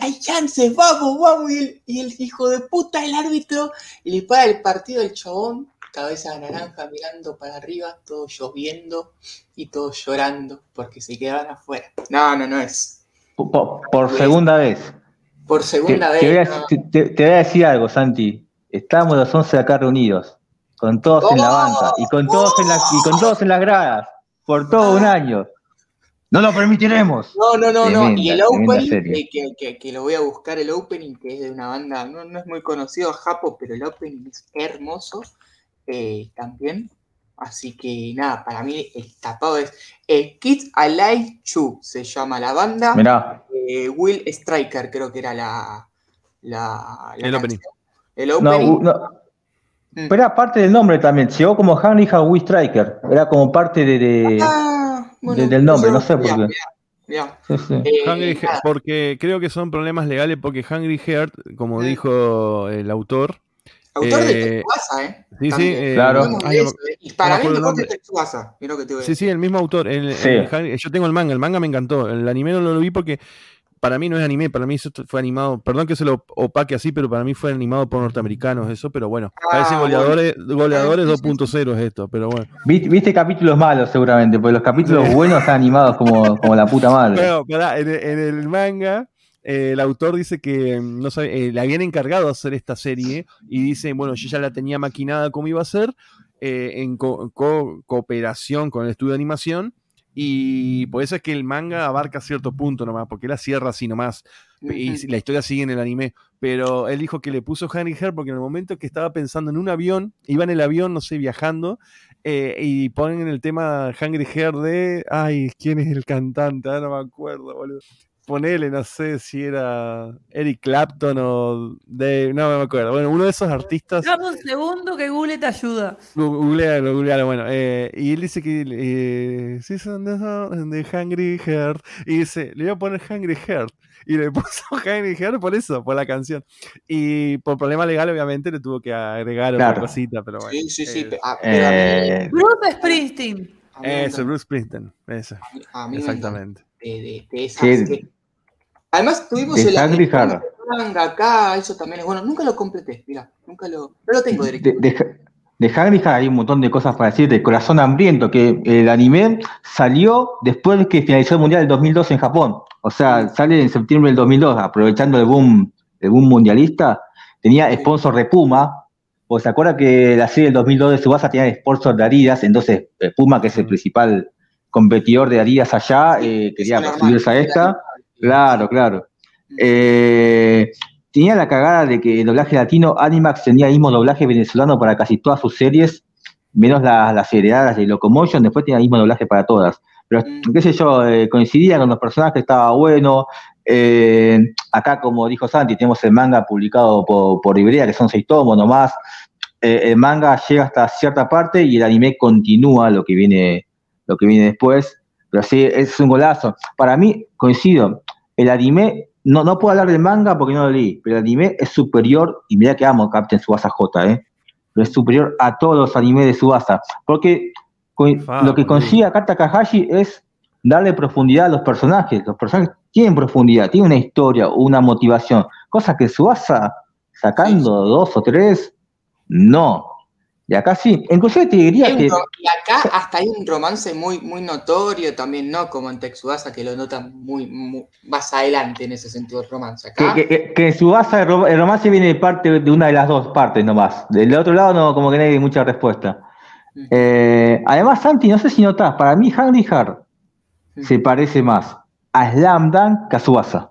Hay chances, vamos, vamos. Y el, hijo de puta, el árbitro, le para el partido al chabón, cabeza naranja mirando para arriba, todo lloviendo y todos llorando porque se quedaban afuera. No, no, no es. Por, segunda vez. Por segunda vez. Te voy, a, decir algo, Santi. Estamos los 11 acá reunidos con todos en la banca y con todos en y con todos en las gradas por todo un año. No lo permitiremos. No, no, no, no. Y el opening, que, lo voy a buscar, el opening, que es de una banda, no, no es muy conocido, Japo, pero el opening es hermoso eh, también. Así que nada, para mí el tapado es eh, Kids Alive Chu, se llama la banda. Mirá. Eh, Will Striker, creo que era la. la, el opening. El opening. No, Mm. Pero era parte del nombre también, llegó como Henry Howie Striker, era como parte de, ah, del nombre, no sé por qué. Eh, porque creo que son problemas legales porque Hungry Heart, como dijo el autor, Autor de Tsubasa, ¿eh? Sí, sí, eh, claro. Y para mí mejor que Tsubasa, Sí, sí, el mismo autor. yo tengo el manga, el manga me encantó. El anime no lo vi porque para mí no es anime, para mí eso fue animado, perdón que se lo opaque así, pero para mí fue animado por norteamericanos eso, pero bueno, parece ah, goleadores, goleadores 2.0 es esto, pero bueno. Viste, capítulos malos seguramente, porque los capítulos buenos están animados como, como la puta madre. Pero, en, el manga eh, el autor dice que mm, no sabe, eh, le habían encargado hacer esta serie y dice, bueno, yo ya la tenía maquinada como iba a ser, eh, en cooperación con el estudio de animación, y por eso es que el manga abarca cierto punto nomás, porque la cierra así nomás. Y la historia sigue en el anime. Pero él dijo que le puso Henry Hair porque en el momento que estaba pensando en un avión, iba en el avión, no sé, viajando, eh, y ponen el tema Hungry Hair de. Ay, ¿quién es el cantante? Ah, no me acuerdo, boludo ponele, no sé si era Eric Clapton o Dave, no me acuerdo. Bueno, uno de esos artistas. Dame un segundo que Google te ayuda. Googlealo, googlealo, bueno. Eh, y él dice que eh, sí son de, Hungry Heart. Y dice, le voy a poner Hungry Heart. Y le puso Hungry Heart por eso, por la canción. Y por problema legal, obviamente, le tuvo que agregar una cosita, pero bueno. Sí, sí, sí. Eh, ah, pero Bruce Springsteen. Eso, Bruce Springsteen. Eso. Exactamente. De, de, esas Además, tuvimos el manga acá, eso también es bueno. Nunca lo completé, mira, nunca lo. No lo tengo directo. De, de, hay un montón de cosas para decir. De Corazón Hambriento, que el anime salió después de que finalizó el Mundial del 2002 en Japón. O sea, sale en septiembre del 2002, aprovechando el boom, el boom mundialista. Tenía sponsor de Puma. ¿O se acuerda que la serie del 2002 de Subasa tenía sponsor de Adidas? Entonces, eh, Puma, que es el principal competidor de Adidas allá, eh, quería subirse a esta Claro, claro. Eh, tenía la cagada de que el doblaje latino, Animax tenía el mismo doblaje venezolano para casi todas sus series, menos las, las heredadas de Locomotion, después tenía el mismo doblaje para todas. Pero, mm. qué sé yo, eh, coincidía con los personajes, estaba bueno. Eh, acá, como dijo Santi, tenemos el manga publicado por, por Ibrea, que son seis tomos nomás. el manga llega hasta cierta parte y el anime continúa lo que viene, lo que viene después. Pero sí, es un golazo. Para mí, coincido, el anime, no, no puedo hablar del manga porque no lo leí, pero el anime es superior, y mira que amo Captain Subasa J, ¿eh? pero es superior a todos los animes de Subasa. Porque lo que consigue acá Takahashi es darle profundidad a los personajes. Los personajes tienen profundidad, tienen una historia, una motivación, cosa que Subasa, sacando dos o tres, no. Y acá sí, inclusive te diría que... Y acá hasta hay un romance muy, muy notorio también, ¿no? Como en Texubasa, que lo notan muy, más adelante en ese sentido el romance. Acá... Que, que, que, en Subasa el romance viene de parte de una de las dos partes nomás. Del otro lado no, como que no hay mucha respuesta. Eh, además, Santi, no sé si notas, para mí Handy Hard se parece más a Slam Dunk que a Subasa.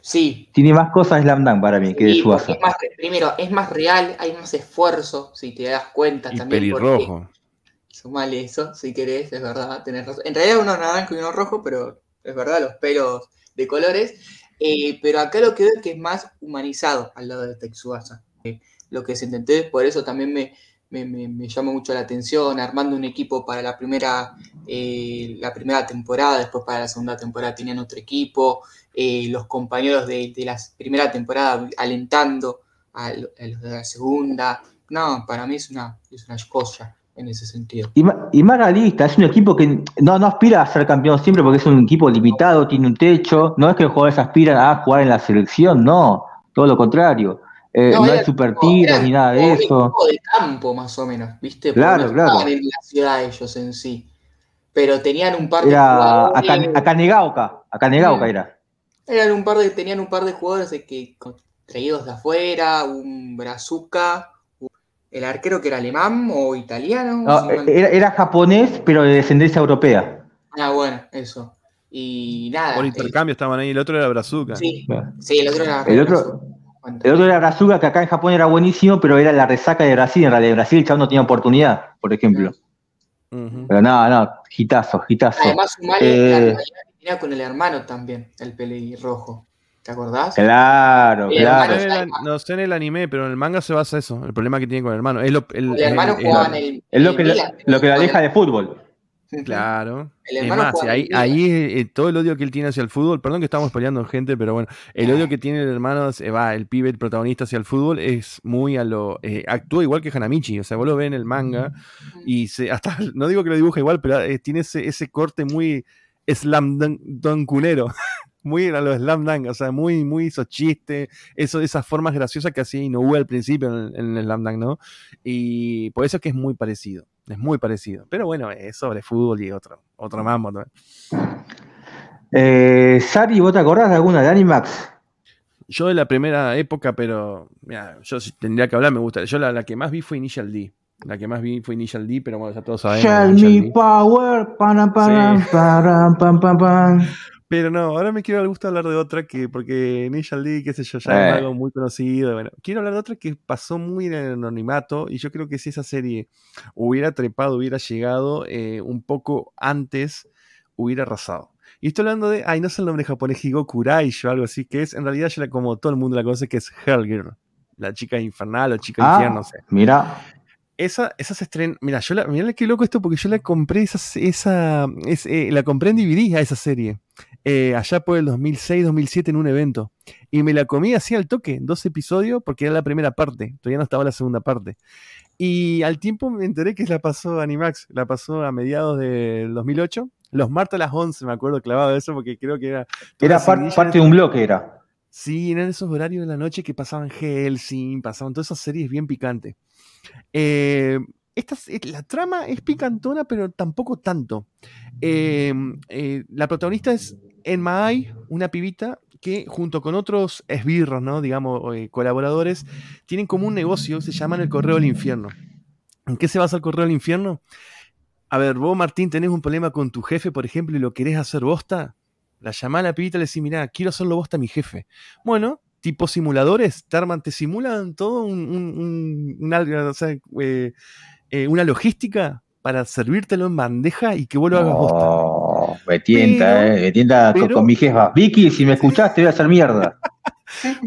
Sí. Tiene más cosas Slam Dunk para mí que de Suasa. primero, es más real, hay más esfuerzo, si te das cuenta y también. Pelirrojo. Sumale eso, si querés, es verdad, tenés razón. En realidad uno naranjo y uno rojo, pero es verdad, los pelos de colores. Eh, pero acá lo que veo es que es más humanizado al lado de Texuasa. Eh, lo que se intentó, por eso también me, me, me, llama mucho la atención, armando un equipo para la primera, eh, la primera temporada, después para la segunda temporada tenían otro equipo, eh, los compañeros de, la primera temporada alentando a, los de la segunda. No, para mí es una, es una cosa en ese sentido. Y, y, más realista, es un equipo que no, no aspira a ser campeón siempre porque es un equipo limitado, tiene un techo, no es que los jugadores aspiran a jugar en la selección, no, todo lo contrario. Eh, no, hay super tiros ni nada de eso. de campo, más o menos, ¿viste? claro, no claro. en la ciudad ellos en sí. Pero tenían un par de jugadores. Acá Negauca, acá Negauca era. Eran un par de, tenían un par de jugadores que, traídos de afuera, un Brazuca, el arquero que era alemán o italiano. era, japonés, pero de descendencia europea. Ah, bueno, eso. Y nada. Por intercambio estaban ahí, el otro era Brazuca. Sí, sí el otro era. El otro, el otro era Brazuca, que acá en Japón era buenísimo, pero era la resaca de Brasil. En realidad, de Brasil el chavo no tenía oportunidad, por ejemplo. Pero nada, nada, gitazo, gitazo. Además, eh, tenía con el hermano también, el pelirrojo. ¿Te acordás? Claro, claro. No sé en el anime, pero en el manga se basa eso, el problema que tiene con el hermano. Es lo, el, hermano jugaba en el. Es lo que, lo que la deja de fútbol. Claro. es más, ahí, ahí eh, todo el odio que él tiene hacia el fútbol, perdón que estamos peleando gente, pero bueno, el odio que tiene el hermano, eh, va, el pibe, el protagonista hacia el fútbol es muy a lo. Eh, actúa igual que Hanamichi, o sea, vos lo ves en el manga y se, hasta, no digo que lo dibuja igual, pero tiene ese, ese corte muy slam dunkunero. muy a lo slam dunk, o sea, muy, muy esos chistes, eso, esas formas graciosas que hacía Inoue al principio en, en el slam dunk, ¿no? Y por eso es que es muy parecido. Es muy parecido. Pero bueno, es sobre fútbol y otro, otro mambo también. Eh, Sari, ¿vos te acordás de alguna de Animax? Yo de la primera época, pero mira, yo tendría que hablar, me gusta. Yo la, que más vi fue Initial D. La que más vi fue Initial D, pero bueno, ya todos sabemos. Shall me power, pam, pam, pam. Pero no, ahora me quiero gusto hablar de otra que, porque Initial D, qué sé yo, ya es eh. algo muy conocido. Bueno, quiero hablar de otra que pasó muy en el anonimato y yo creo que si esa serie hubiera trepado, hubiera llegado eh, un poco antes, hubiera arrasado. Y estoy hablando de, ay, no sé el nombre japonés, Higokurai o algo así, que es, en realidad yo la, como todo el mundo la conoce, que es Hellgirl, la chica infernal o chica ah, infierno, no sé. Mira. Esa, esa se estrena. Mira, yo la, mira qué loco esto porque yo la compré esa, esa eh, la compré en DVD a esa serie. Eh, allá por el 2006-2007 en un evento. Y me la comí así al toque, dos episodios, porque era la primera parte, todavía no estaba la segunda parte. Y al tiempo me enteré que la pasó Animax, la pasó a mediados del 2008. Los martes a las 11, me acuerdo clavado de eso, porque creo que era. Era parte de un bloque, era. Sí, eran esos horarios de la noche que pasaban Helsing, pasaban todas esas series bien picantes. Eh, eh, la trama es picantona, pero tampoco tanto. Em, eh, la protagonista es Enma Ai, una pibita que junto con otros esbirros, ¿no? digamos, eh, colaboradores, tienen como un negocio, se llaman el Correo del Infierno. ¿En qué se basa el Correo del Infierno? A ver, vos, Martín, tenés un problema con tu jefe, por ejemplo, y lo querés hacer bosta. La llamá a la pibita y le decís, mirá, quiero hacerlo bosta a mi jefe. Bueno, tipo simuladores, te, te simulan todo un, eh, una logística para servírtelo en bandeja y que vos lo hagas oh, Me tienta, eh, me tienta con, mi jefa. Vicky, si me escuchás, te voy a hacer mierda.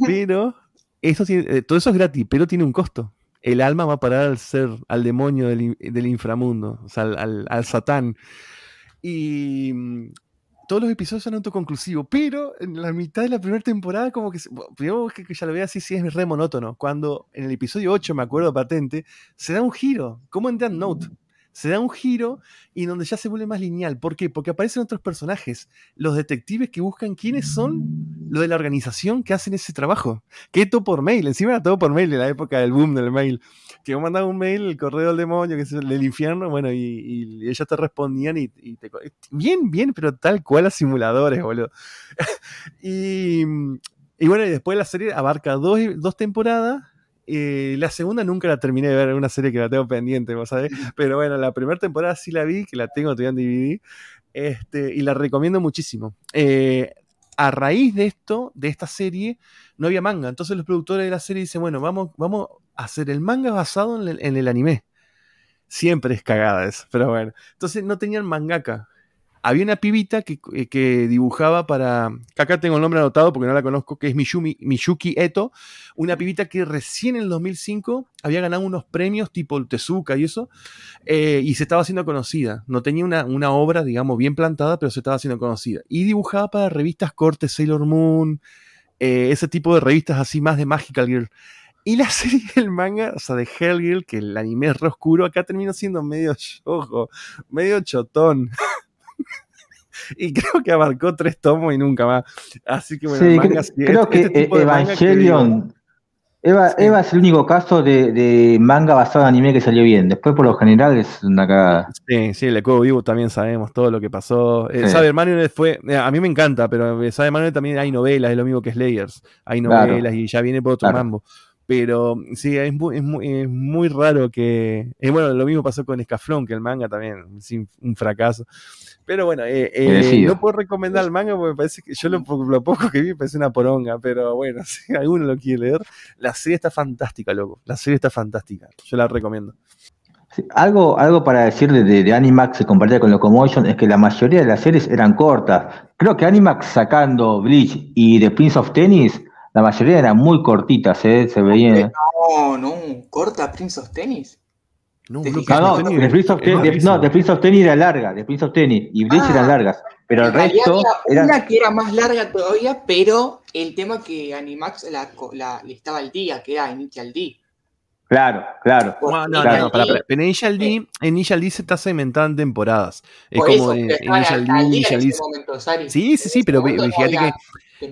pero eso eh, todo eso es gratis, pero tiene un costo. El alma va a parar al ser, al demonio del, inframundo, o sea, al, al satán. Y todos los episodios son autoconclusivos, pero en la mitad de la primera temporada, como que, primero que, ya lo vea así, sí es re monótono. Cuando en el episodio 8, me acuerdo patente, se da un giro, como en Death Note. se da un giro y donde ya se vuelve más lineal. ¿Por qué? Porque aparecen otros personajes, los detectives que buscan quiénes son lo de la organización que hacen ese trabajo. Que todo por mail, encima era todo por mail en la época del boom del mail. Que vos mandabas un mail, el correo del demonio, que es el del infierno, bueno, y, ellos te respondían y, te... Bien, bien, pero tal cual a simuladores, boludo. y, y bueno, y después la serie abarca dos, dos temporadas eh, la segunda nunca la terminé de ver, una serie que la tengo pendiente, vos sabés. Pero bueno, la primera temporada sí la vi, que la tengo todavía en DVD. Este, y la recomiendo muchísimo. Eh, a raíz de esto, de esta serie, no había manga. Entonces los productores de la serie dicen, bueno, vamos, vamos hacer el manga basado en el, anime. Siempre es cagada eso, pero bueno. Entonces no tenían mangaka había una pibita eh, que, dibujaba para. acá tengo el nombre anotado porque no la conozco, que es Miyumi, Miyuki Eto. Una pibita que recién en el 2005 había ganado unos premios tipo el Tezuka y eso, eh, y se estaba haciendo conocida. No tenía una, una, obra, digamos, bien plantada, pero se estaba haciendo conocida. Y dibujaba para revistas cortes Sailor Moon, eh, ese tipo de revistas así más de Magical Girl. Y la serie del manga, o sea, de Hellgirl, que el anime es re oscuro, acá terminó siendo medio yojo, medio chotón. y creo que abarcó tres tomos y nunca más. Así que bueno, creo que este Evangelion. Eva, Eva, es el único caso de, manga basado en anime que salió bien. Después, por lo general, es una cagada. Sí, sí, el Eco Vivo también sabemos todo lo que pasó. Eh, Saber Manuel fue. Eh, a mí me encanta, pero Saber Manuel también hay novelas, es lo mismo que Slayers. Hay novelas y ya viene por otro mambo. Pero sí, es muy, es muy, muy raro que. Eh, bueno, lo mismo pasó con Escaflón, que el manga también, un fracaso. Pero bueno, eh, eh, no puedo recomendar el manga porque me parece que yo lo, poco que vi me parece una poronga, pero bueno, si alguno lo quiere leer, la serie está fantástica, loco. La serie está fantástica. Yo la recomiendo. algo, algo para decir de, de, Animax se con Locomotion es que la mayoría de las series eran cortas. Creo que Animax sacando Bleach y The Prince of Tennis, la mayoría eran muy cortitas, ¿eh? se veían. No, no, corta Prince of Tennis. No, no, no, The Prince of, Tennis, no, The Prince of Tennis era larga, The Prince of Tennis y Bleach eran ah, largas, pero el resto era una que era más larga todavía, pero el tema que Animax la, la, le estaba al día, que era Initial D. Claro, claro. No, no, no, para, para. En Initial D, Initial D se está segmentando en temporadas. Es como Initial D, Initial D. Sí, sí, sí, pero fíjate que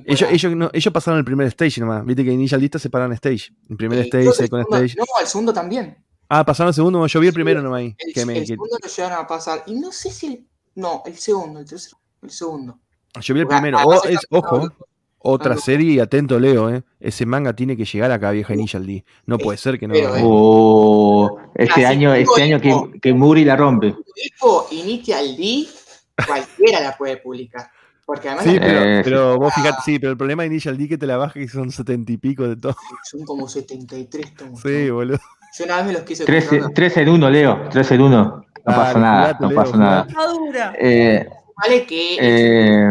ellos, ellos, no, ellos, pasaron el primer stage nomás. Viste que Initial D se separan stage. El primer stage, second stage. No, el segundo también. Ah, pasaron el segundo, yo vi el primero nomás ahí. El, el segundo lo llegaron a pasar. Y no sé si el. No, el segundo, el tercero, el segundo. Yo vi el primero. ojo, otra serie y atento Leo, ¿eh? Ese manga tiene que llegar acá, vieja Initial D. No puede ser que no. Oh, este año, este año que, que Muri la rompe. Tipo Initial D, cualquiera la puede publicar. Porque además sí, pero, pero vos fíjate, sí, pero el problema de Initial D que te la baja y son setenta y pico de todo. Son como 73 tomos. Sí, boludo. Yo una vez me los quise 3, en 1, Leo. 3 en 1. No pasa nada. no pasa nada. Eh, vale que eh,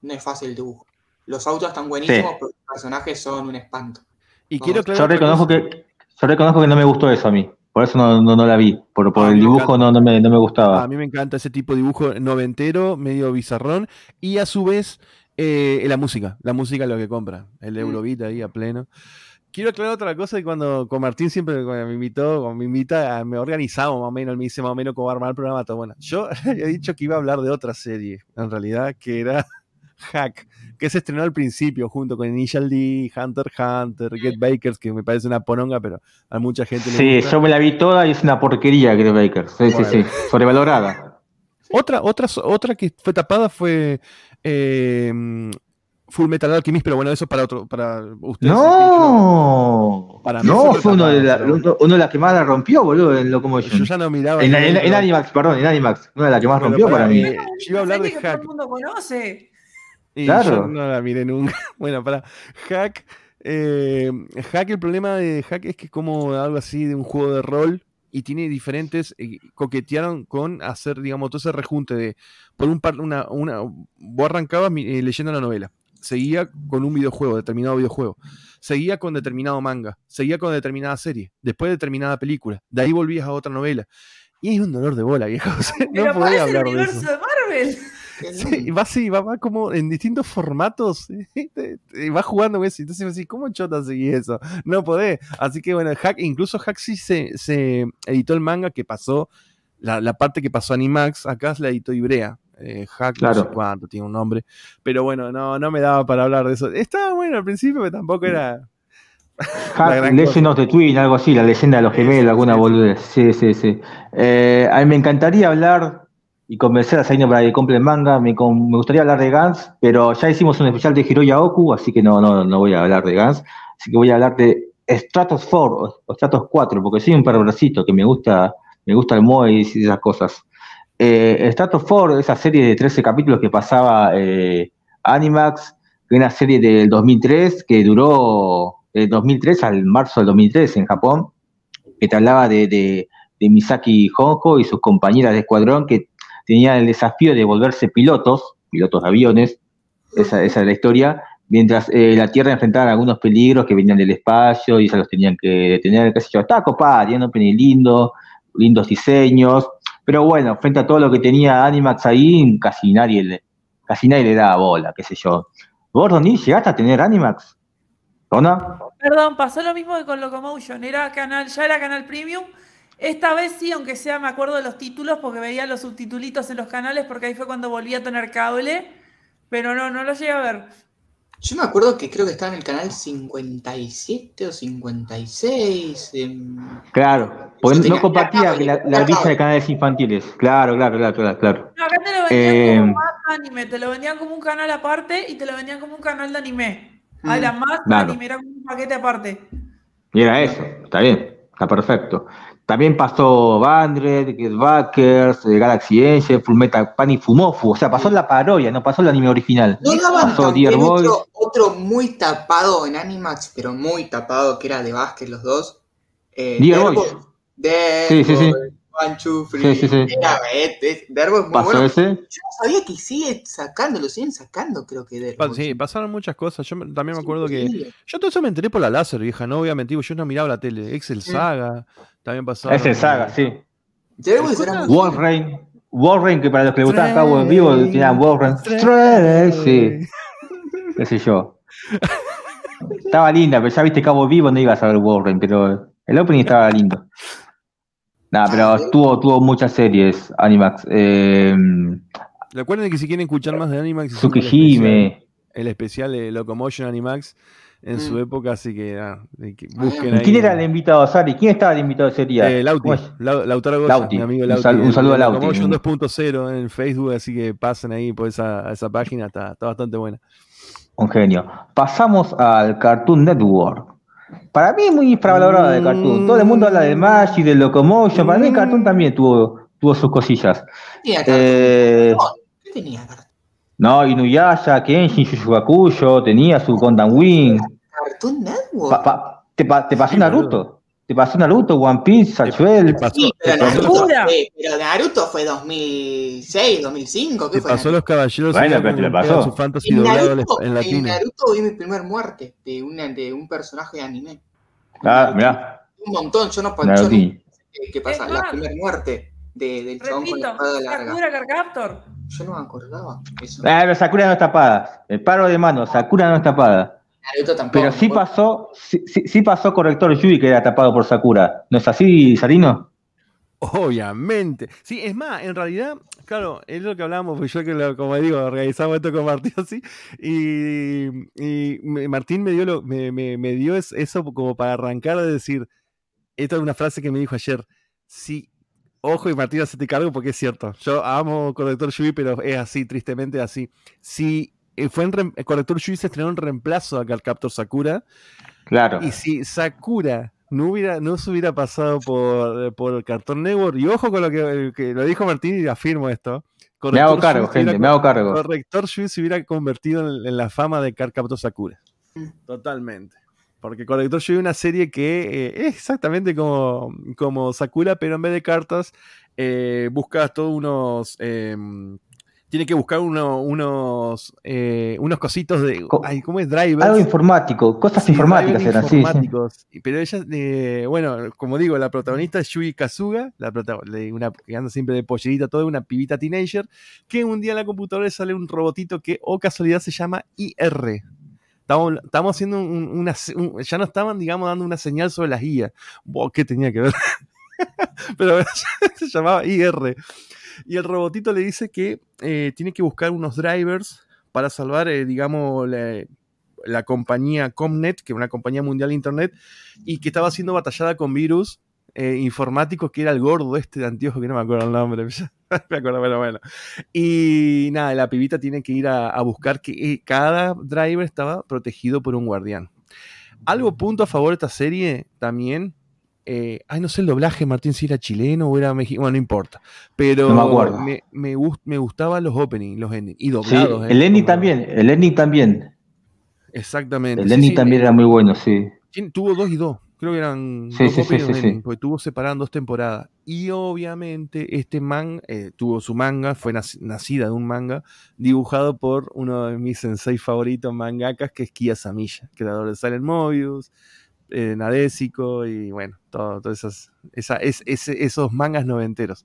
no es fácil el dibujo. Los autos están buenísimos, pero los personajes son un espanto. Y quiero yo, reconozco que, yo reconozco que no me gustó eso a mí. Por eso no, no, no la vi. Por, por el dibujo no, no, me, no me gustaba. A mí me encanta ese tipo de dibujo noventero, medio bizarrón. Y a su vez, eh, la música. La música es lo que compra. El mm. Eurobeat ahí a pleno quiero aclarar otra cosa y cuando con Martín siempre me invitó, cuando me invita, me organizamos más o menos, me dice más o menos cómo armar el programa, todo bueno. Yo he dicho que iba a hablar de otra serie, en realidad, que era Hack, que se estrenó al principio junto con Initial D, Hunter Hunter, Get Bakers, que me parece una poronga, pero a mucha gente Sí, yo me la vi toda y es una porquería Get Bakers. Sí, sí, sí, sobrevalorada. Otra, otra, otra que fue tapada fue eh, Full Metal Alchemist, pero bueno, eso para otro, para ustedes. No, para mí no, fue, uno, de la, uno, de las que más la rompió, boludo, en Locomotion. Yo ya no miraba. En, en, Animax, perdón, en Animax, una de las que más rompió para, mí. Yo iba a hablar de Hack. Todo el mundo conoce. Y claro. yo no la miré nunca. Bueno, para Hack, eh, Hack, el problema de Hack es que es como algo así de un juego de rol y tiene diferentes, eh, coquetearon con hacer, digamos, todo ese rejunte de, por un par, una, una, vos arrancabas eh, leyendo la novela, seguía con un videojuego, determinado videojuego, seguía con determinado manga, seguía con determinada serie, después determinada película, de ahí volvías a otra novela. Y es un dolor de bola, viejo. no podía hablar de eso. de Marvel. Sí, va así, va, va, como en distintos formatos. y va jugando eso. Entonces, así, ¿cómo chota seguí eso? No podés. Así que bueno, Hack, incluso Hack sí se, se editó el manga que pasó la, parte que pasó Animax, acá la editó Ibrea. Eh, Hack, no sé cuánto, tiene un nombre. Pero bueno, no, no me daba para hablar de eso. Estaba bueno al principio, pero tampoco era. Hack, Legend of the Twin, algo así, la leyenda de los gemelos, alguna boludez. Sí, sí, sí. Eh, a mí me encantaría hablar y convencer a Saino para que compre el manga. Me, gustaría hablar de Gans, pero ya hicimos un especial de Hiroya Oku, así que no, no, no voy a hablar de Gans. Así que voy a hablar de Stratos 4 o, Stratos 4, porque soy un perversito que me gusta, me gusta el Moe y esas cosas. Eh, Stratos 4, esa serie de 13 capítulos que pasaba eh, Animax, una serie del 2003 que duró del 2003 al marzo del 2003 en Japón, que te hablaba de, de, de Misaki Honjo y sus compañeras de escuadrón que tenían el desafío de volverse pilotos, pilotos de aviones, esa, es la historia, mientras eh, la Tierra enfrentaba algunos peligros que venían del espacio y se los tenían que detener, qué sé yo, estaba copada, tiene un lindo, lindos diseños, pero bueno, frente a todo lo que tenía Animax ahí, casi nadie le, casi nadie le daba bola, qué sé yo. Gordon, ¿y llegaste a tener Animax? ¿Rona? Perdón, pasó lo mismo que con Locomotion, era canal, ya era canal premium. Esta vez sí, aunque sea me acuerdo de los títulos, porque veía los subtitulitos en los canales, porque ahí fue cuando volví a tener cable, pero no, no lo llegué a ver. Yo me acuerdo que creo que estaba en el canal 57 o 56. Claro, porque no compartía la, la de canales infantiles. Claro, claro, claro, claro. No, acá te lo vendían como eh, más anime, te lo vendían como un canal aparte y te lo vendían como un canal de anime. Mm, era más anime, era como un paquete aparte. Y era eso, está bien, está perfecto. También pasó Bandred, Get Backers, eh, Galaxy Angel, Fullmetal Panic Fumofu. O sea, pasó la parodia, no pasó el anime original. No daban pasó Dear otro, otro, muy tapado en Animax, pero muy tapado, que era de básquet los dos. Eh, Dear Boys. sí, sí, sí. Sí, sí, sí. Era, eh, Derbo es muy ¿Pasó bueno. Ese? Yo no sabía que sigue sacando, lo siguen sacando, creo que Derbo. Sí, pasaron muchas cosas. Yo también me acuerdo que. Yo todo eso me enteré por la láser, vieja, no voy a mentir, yo no miraba la tele. Excel Saga, también pasaba. Excel Saga, sí. Warrain. Warrain, que para los que le gustaban Cabo en vivo, tenían Warrain. Sí. Qué sé yo. Estaba linda, pero ya viste Cabo Vivo, no ibas a ver Warren, pero el opening estaba lindo. Nada, pero tuvo, tuvo muchas series, Animax. Eh, Recuerden que si quieren escuchar más de Animax, Tsukihime. El, especial de Locomotion Animax en su mm. época, así que, ah, busquen ahí. ¿Quién era el invitado, Sari? ¿Quién estaba el invitado ese día? Eh, Lauti, Lautaro Goya, mi amigo Lauti. Un, saludo a Lauti. Locomotion 2.0 en Facebook, así que pasen ahí por esa, esa página, está, está bastante buena. Un genio. Pasamos al Cartoon Network. Para mí es muy infravalorada de Cartoon. Todo el mundo habla de Magic, de Locomotion. Para mí Cartoon también tuvo, tuvo sus cosillas. Eh, ¿Qué tenía Cartoon? No, Inuyasha, Kenshin, Yushu tenía su Gundam Wing. Cartoon Network. te, te pasó Naruto. Te pasó Naruto, One Piece, Sachuel. Sí, pero, Naruto fue, pero Naruto fue 2006, 2005. ¿qué te pasó los caballeros bueno, pero te le pasó. su fantasy en Naruto, en, en Naruto vi mi primer muerte de, una, de un personaje de anime. Ah, mirá. Un montón, yo no, sé qué pasa, la primera muerte de, del chabón con la espada larga. Sakura Carcaptor. Yo no me acordaba. Eso. Ah, pero Sakura no es tapada. El paro de mano, Sakura no es tapada. Pero sí pasó, sí, pasó corrector Yui que era tapado por Sakura. ¿No es así, Sarino? Obviamente. Sí, es más, en realidad, claro, es lo que hablamos, pues yo que como digo, organizamos esto con Martín así, y, Martín me dio, lo, me, me, dio eso como para arrancar de decir, esta es una frase que me dijo ayer, sí, ojo y Martín, te cargo porque es cierto, yo amo corrector Yui, pero es así, tristemente así. Si eh, fue en corrector Shui se estrenó en reemplazo a Captor Sakura. Claro. Y si Sakura no hubiera, no se hubiera pasado por, por el Cartoon Network, y ojo con lo que, lo dijo Martín y afirmo esto. Me hago cargo, gente, me hago cargo. Corrector Shui se hubiera convertido en, la fama de Captor Sakura. Totalmente. Porque Corrector Shui es una serie que eh, es exactamente como, como Sakura, pero en vez de cartas, eh, buscas todos unos em, tiene que buscar unos, eh, unos cositos de. ¿Cómo es? Drivers. Algo informático, cosas informáticas eran, informáticos. Pero ella, eh, bueno, como digo, la protagonista es Yui Kazuga, la una que anda siempre de pollerita, toda una pibita teenager, que un día en la computadora sale un robotito que, o casualidad, se llama IR. Estamos, estamos haciendo una. ya no estaban, digamos, dando una señal sobre las guías. ¿Qué tenía que ver? pero se llamaba IR. Y el robotito le dice que eh, tiene que buscar unos drivers para salvar, eh, digamos, la, compañía Comnet, que es una compañía mundial de Internet, y que estaba siendo batallada con virus eh, informáticos, que era el gordo este de anteojos, que no me acuerdo el nombre, me acuerdo, pero bueno. Y nada, la pibita tiene que ir a, buscar que cada driver estaba protegido por un guardián. Algo punto a favor de esta serie también eh, ay, no sé el doblaje, Martín, si era chileno o era mexicano, bueno, no importa. Pero me, me, me, gustaban los openings, los endings, y doblados. Sí, el ending también, el ending también. Exactamente. El ending también era muy bueno, sí. Tuvo dos y dos, creo que eran sí, dos sí, porque tuvo separando dos temporadas. Y obviamente este man eh, tuvo su manga, fue nacida de un manga, dibujado por uno de mis sensei favoritos mangakas, que es Kia Samilla, creador de Silent Mobius, eh, Nadesico y bueno, todo, todos esos mangas noventeros.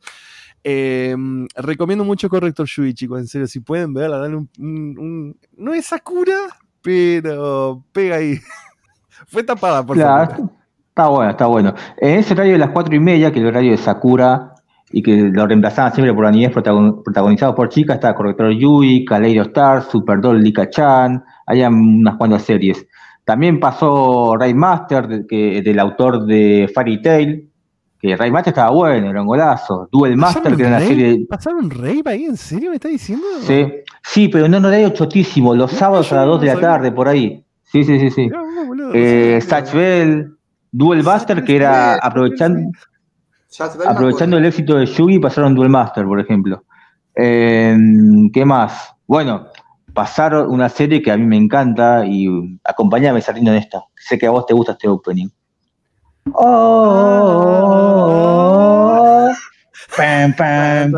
Em, recomiendo mucho Corrector Yui, chicos, en serio, si pueden verla, dale un, No es Sakura, pero pega ahí. Fue tapada por claro, Está bueno, está bueno. En ese horario de las cuatro y media, que es el horario de Sakura, y que lo reemplazaban siempre por animes protagonizados por chicas, está Corrector Yui, Kaleido Star, Super Doll, Lika Chan, hay unas cuantas series. También pasó Raymaster, que, del autor de Fairy Tail, que Raymaster estaba bueno, era un golazo. Duel Master, que era una serie. ¿Pasaron Rave ahí? ¿En serio me está diciendo? Sí, sí pero no, no era chotísimo, los sábados a las 2 de la tarde, por ahí. Sí, sí, sí, sí. eh, Bell, Duel Master, que era aprovechando. Aprovechando el éxito de Yugi, pasaron Duel Master, por ejemplo. Eh, ¿Qué más? Bueno, pasar una serie que a mí me encanta y acompáñame, Sarino, en esta. Sé que a vos te gusta este opening. Oh, pam, pam,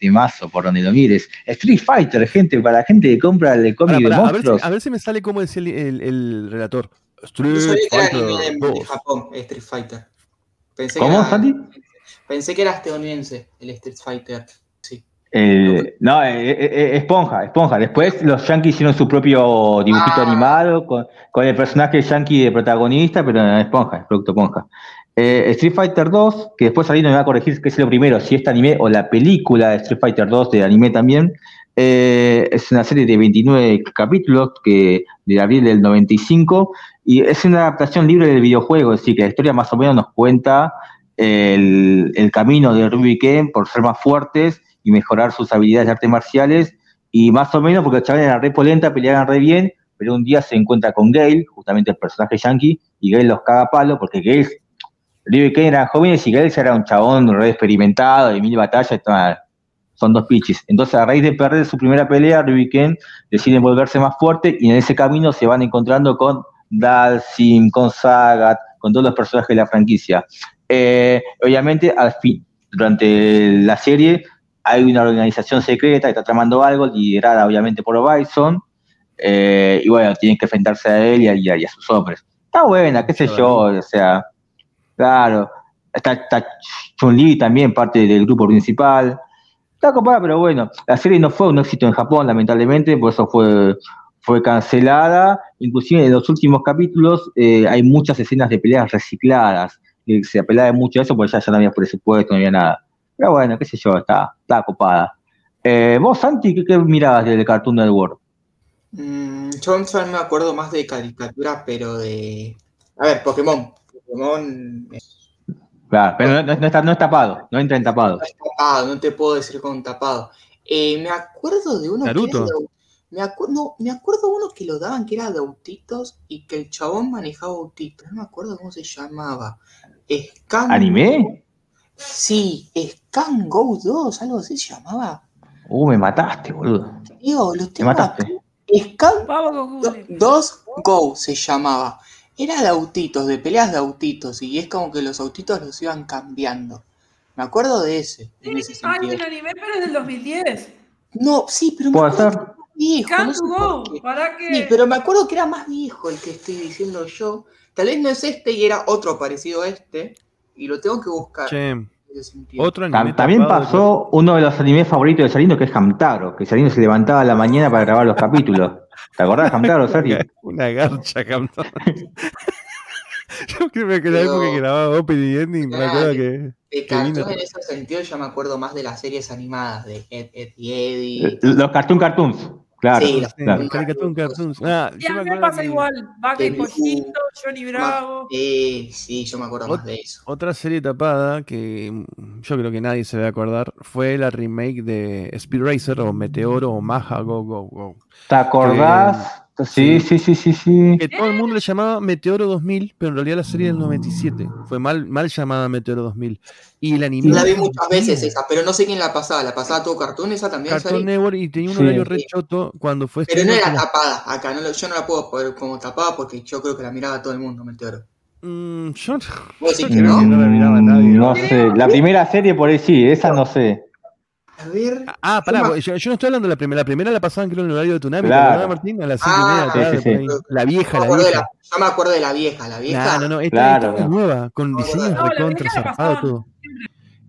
Temazo por donde lo mires. Street Fighter, gente, para la gente que compra el cómic de monstruos. A ver, si, me sale como decía el, el, relator. Street Fighter. En, Japón, Street Fighter. Pensé ¿Cómo, Santi? Pensé que era estadounidense el Street Fighter. Eh, no, eh, eh, esponja, esponja. Después los Yankees hicieron su propio dibujito ah. animado con, el personaje Yankee de protagonista, pero no, esponja, es producto esponja. Street Fighter 2, que después alguien me va a corregir qué es lo primero, si este anime o la película de Street Fighter 2 de anime también. es una serie de 29 capítulos que de abril del 95 y es una adaptación libre del videojuego, es decir, que la historia más o menos nos cuenta el, el camino de Ruby por ser más fuertes y mejorar sus habilidades de artes marciales. Y más o menos, porque los chavales eran re polenta, peleaban re bien, pero un día se encuentra con Gale, justamente el personaje yankee, y Gale los caga a palo, porque Gale, Ryu y Ken eran jóvenes y Gale era un chabón re experimentado, de mil batallas, son dos pichis. Entonces, a raíz de perder su primera pelea, Ryu y Ken deciden volverse más fuertes y en ese camino se van encontrando con Dalsim, con Sagat, con todos los personajes de la franquicia. Eh, obviamente, al fin, durante la serie, hay una organización secreta que está tramando algo, liderada obviamente por Bison, eh, y bueno, tienen que enfrentarse a él y a, sus hombres. Está buena, qué sé yo, o sea, claro, está, está Chun-Li también, parte del grupo principal. Está copada, pero bueno, la serie no fue un éxito en Japón, lamentablemente, por eso fue, fue cancelada. Inclusive en los últimos capítulos eh, hay muchas escenas de peleas recicladas. Y se apelaba mucho a eso porque ya, ya no había presupuesto, no había nada. Pero bueno, qué sé yo, está, está ocupada. Eh, ¿Vos, Santi, qué, mirabas del Cartoon Network? Mm, yo no me acuerdo más de caricatura, pero de. A ver, Pokémon. Pokémon. Claro, pero no, está, no es tapado, no entra en tapado. No es tapado, no te puedo decir con tapado. Eh, me acuerdo de uno Naruto. que. Me, acuerdo, me acuerdo uno que lo daban que era de autitos y que el chabón manejaba autitos. No me acuerdo cómo se llamaba. ¿Anime? Sí, Scan Go 2, algo así se llamaba. Uh, me mataste, boludo. Digo, los Me mataste. Scan 2 Go se llamaba. Era de autitos, de peleas de autitos, y es como que los autitos los iban cambiando. Me acuerdo de ese. En ese Ay, el anime, pero es del 2010. No, sí, pero me acuerdo ser? Viejo. No ¿para qué? Sí, pero me acuerdo que era más viejo el que estoy diciendo yo. Tal vez no es este y era otro parecido a este y lo tengo que buscar. Otro También pasó uno de los animes favoritos de Salino, que es Hamtaro, que Salino se levantaba a la mañana para grabar los capítulos. ¿Te acordás de Hamtaro, Sergio? Una garcha, Hamtaro. Yo creo que la época que grababa Open y Ending, me acuerdo que. De cartoon en ese sentido, yo me acuerdo más de las series animadas de Ed, Ed y Eddie. Eh, los Cartoon Cartoons. Claro, sí, claro. Cartoon Cartoons. Ah, y a mí me pasa igual. Bucky Pollito, Johnny Bravo. Sí, sí, yo me acuerdo más de eso. Otra serie tapada que mm, yo creo que nadie se va a acordar fue la remake de Speed Racer o Meteoro o Maja Go Go Go. ¿Te acordás? Sí, sí, sí, sí, sí. Que todo el mundo le llamaba Meteoro 2000, pero en realidad la serie del 97 fue mal, mal llamada Meteoro 2000. Y la anime. La vi muchas veces esa, pero no sé quién la pasaba. ¿La pasaba todo Cartoon esa también? Cartoon Network y tenía un horario re choto cuando fue. Pero no era tapada acá, no, yo no la puedo poner como tapada porque yo creo que la miraba todo el mundo, Meteoro. Mm, yo no? no la miraba nadie. No sé, la primera serie por ahí sí, esa no sé. A ver. Ah, pará, yo, yo, no estoy hablando de la primera. La primera la pasaban creo en el horario de Tunami, claro. Martín? A las 5 ah, y media, sí, sí, sí. La vieja, la vieja. La, yo me acuerdo de la vieja, la vieja. No, no, no, esta, claro, esta es nueva, con diseños no, recontra, zarpado todo.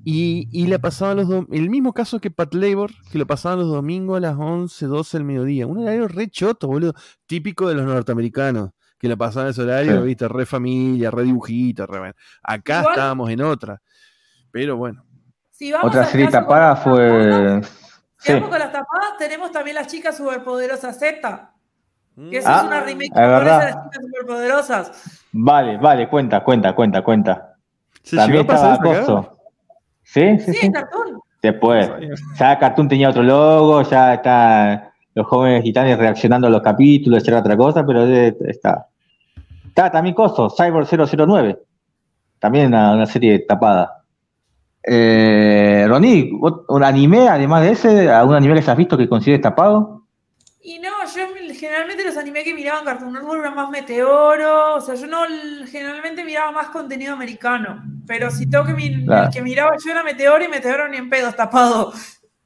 Y, y la pasaban los domingos, el mismo caso que Pat Labor, que lo pasaban los domingos a las 11, 12 del mediodía. Un horario re choto, boludo. Típico de los norteamericanos, que lo pasaban ese horario, sí. viste, re familia, re dibujito, re... Acá Igual, estábamos en otra. Pero bueno. Si vamos Otra serie tapada fue. Si vamos con las tapadas, tenemos también las chicas superpoderosas Z. Que eso ah, es una remake de las chicas superpoderosas. Vale, vale, cuenta, cuenta, cuenta, cuenta. También estaba Costo. ¿Sí? Sí, sí, sí. Cartoon. Después. Ya Cartoon tenía otro logo, ya está los jóvenes gitanes reaccionando a los capítulos, era otra cosa, pero está. Está también Costo, Cyber 009. También una, una serie tapada. Eh, Ronnie, ¿un anime además de ese? ¿Algún anime que has visto que consideres tapado? Y no, yo generalmente los animes que miraban Cartoon Network eran más meteoro, o sea, yo no generalmente miraba más contenido americano, pero si tengo que, claro. el que miraba yo era meteoro y meteoro ni en pedos tapado.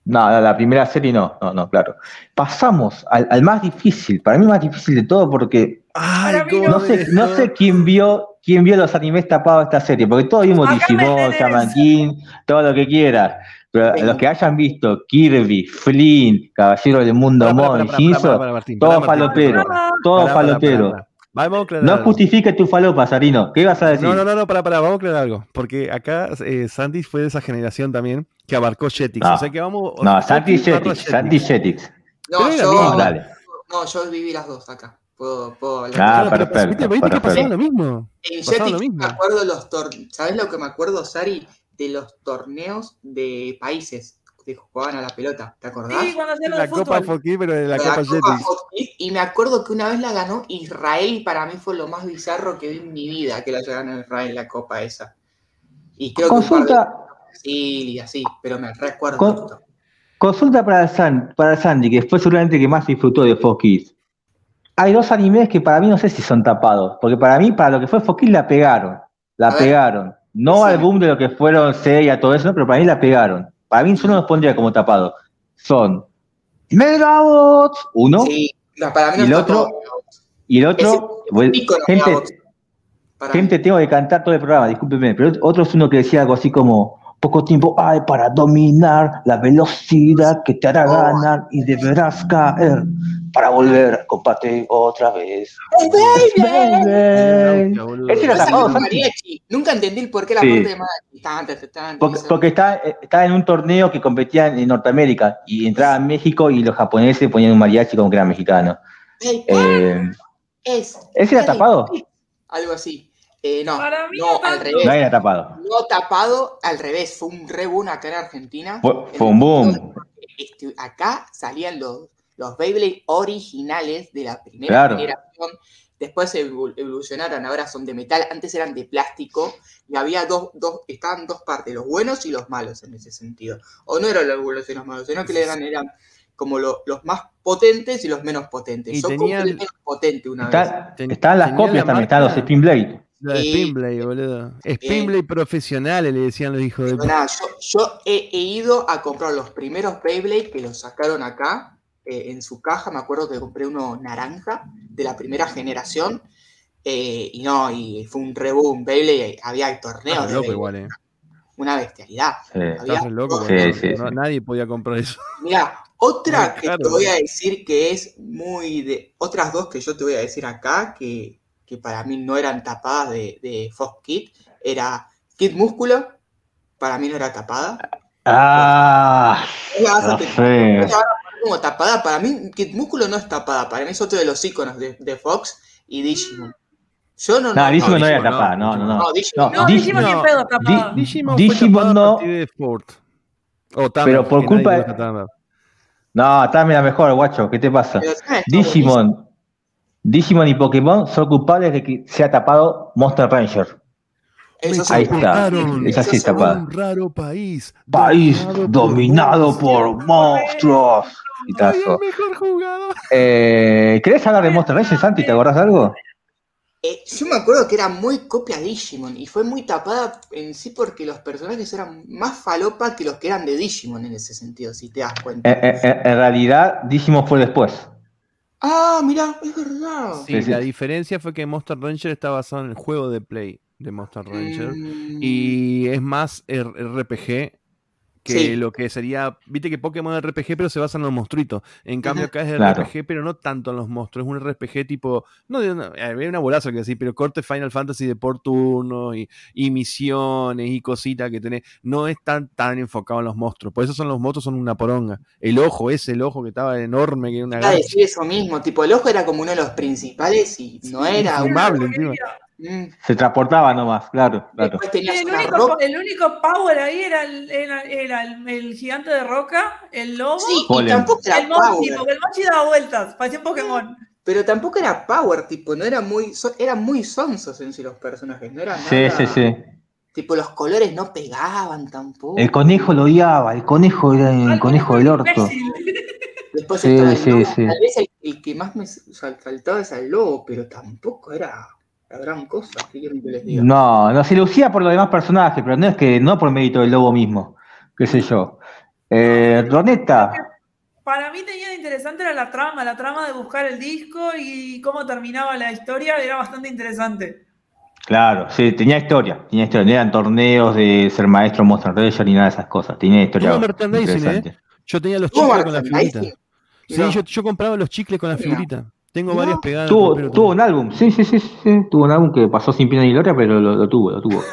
No, la, la primera serie no, no, no, claro. Pasamos al, al, más difícil, para mí más difícil de todo porque Ay, no, sé, no sé quién vio quién vio los animes tapados de esta serie, porque todos vimos Digimon, Shaman King, todo lo que quieras. Pero sí. los que hayan visto Kirby, Flynn, Caballero del Mundo Mon, Shinzo, todo falopero, todo falopero. No justifique tu falopa, Sarino. ¿Qué ibas a decir? No, no, no, no, para, para, vamos a aclarar algo. Porque acá eh, Santi fue de esa generación también que abarcó Jetix. No, o sea que vamos. No, Santi Jetix. Santi Jetix. No, yo, dale. no, yo viví las dos acá. Puedo, puedo hablar. Ah, pero, perfecto. ¿Viste que pasaba lo mismo? En Jetix me acuerdo los torneos. ¿Sabes lo que me acuerdo, Sari? De los torneos de países que jugaban a la pelota, ¿te acordás? Sí, cuando hacían La Copa Foquí, pero de la, la Copa. Y me acuerdo que una vez la ganó Israel y para mí fue lo más bizarro que vi en mi vida que la haya ganado Israel la Copa esa. Y creo Consulta. que sí, y así, pero me recuerdo Con... Consulta para, San, para Sandy, que fue seguramente que más disfrutó de Fox hay dos animes que para mí no sé si son tapados, porque para mí, para lo que fue Foquis, la pegaron. La a pegaron. Ver. No sí. al boom de lo que fueron Seiya, todo eso, pero para mí la pegaron. Para mí solo los pondría como tapados. Son Megabots, uno. Sí, no, para mí no y el otro. Y el otro. Gente, gente, tengo que cantar todo el programa, discúlpeme, pero otro es uno que decía algo así como poco tiempo hay para dominar la velocidad que te hará oh. ganar y deberás caer para volver a compartir otra vez. Baby. Ese era tapado, mariachi. Nunca entendí el por qué la sí. parte de mariachi. Porque, porque está, está, en un torneo que competía en Norteamérica y entraba en México y los japoneses ponían un mariachi como que era mexicano. Hey, eh, es, ¿Ese era tapado? Algo así. Eh, no, Para mí no, al revés. No era tapado. No tapado, al revés. Fue un re boom acá en Argentina. Fue, fue un boom. Este, acá salían los, los Beyblade originales de la primera claro. generación. Después evolucionaron, ahora son de metal, antes eran de plástico y había dos, dos, estaban dos partes, los buenos y los malos en ese sentido. O no eran los buenos y los malos, sino que eran, eran como lo, los más potentes y los menos potentes. Y Yo tenían, compré el menos potente una está, vez. Estaban las copias también, estaban los Spinblade. La de Spinblade, boludo. Spinblade profesionales, le decían los hijos de Nada, yo, yo he, he, ido a comprar los primeros Beyblade que los sacaron acá eh, en su caja, me acuerdo que compré uno naranja de la primera generación, eh, y no, y fue un reboom, Beyblade, había torneos ah, de loco igual, eh. Una bestialidad. Había loco, sí, sí, no, nadie podía comprar eso. Mira, otra que te voy a decir que es muy de. Otras dos que yo te voy a decir acá, que que para mí no eran tapadas de, de Fox Kid, era Kid Músculo, para mí no era tapada. Ah, como tapada, para mí Kid Músculo no es tapada, para mí es otro de los iconos de, de Fox y Digimon. Yo no, no, Digimon no, era tapada, no, no, no. No, Digimon no, Digimon ni pedo tapada. Digimon, Digimon no. Pero por culpa de... No, Tami mejor, guacho, ¿qué te pasa? Digimon, Digimon y Pokémon son culpables de que se ha tapado Monster Ranger. Ahí está. Es así tapado. Un raro país. País dominado, por, monstruos. Ay, el mejor jugador. Eh, ¿Querés hablar de Monster Ranger, Santi? ¿Te acordás de algo? Eh, yo me acuerdo que era muy copia Digimon y fue muy tapada en sí porque los personajes eran más falopa que los que eran de Digimon en ese sentido, si te das cuenta. Eh, eh, en realidad, Digimon fue después. Ah, mira, es verdad. Sí, la diferencia fue que Monster Ranger está basado en el juego de Play de Monster Ranger mm. y es más RPG que lo que sería, viste que Pokémon es RPG, pero se basa en los monstruitos. En cambio, acá es RPG, pero no tanto en los monstruos. Es un RPG tipo, no, hay una bolaza que decir, pero corte Final Fantasy de por turno y, misiones y cositas que tenés. No es tan, tan enfocado en los monstruos. Por eso son los monstruos, son una poronga. El ojo, ese el ojo que estaba enorme, que era una. decir eso mismo, tipo, el ojo era como uno de los principales y no era. Fumable, encima. Mm. Se transportaba nomás, claro. claro. El, único, power ahí era, el, era, el, gigante de roca, el lobo. Sí, y tampoco era el Mochi, porque el Mochi daba vueltas, parecía un Pokémon. Pero tampoco era power, tipo, no era muy. eran muy sonsos en sí los personajes, no eran Sí, sí, sí. Tipo, los colores no pegaban tampoco. El conejo lo odiaba, el conejo era el conejo del orto. Después sí, el sí. Tal vez el, que más me faltaba es el lobo, pero tampoco era la gran cosa, ¿qué quieren que les diga? No, no se lucía por los demás personajes, pero no es que, no por mérito del lobo mismo, qué sé yo. Eh, Roneta. Para mí tenía de interesante era la trama, la trama de buscar el disco y cómo terminaba la historia era bastante interesante. Claro, sí, tenía historia, tenía historia, no eran torneos de ser maestro Monster Ranger ni nada de esas cosas, tenía historia. ¿eh? Yo tenía los chicles con la figurita. Sí, yo, yo, compraba los chicles con la figurita. Tengo varias pegadas. Tuvo, tuvo un álbum, sí, sí, sí, sí, tuvo un álbum que pasó sin pena ni gloria, pero lo, tuvo, lo tuvo.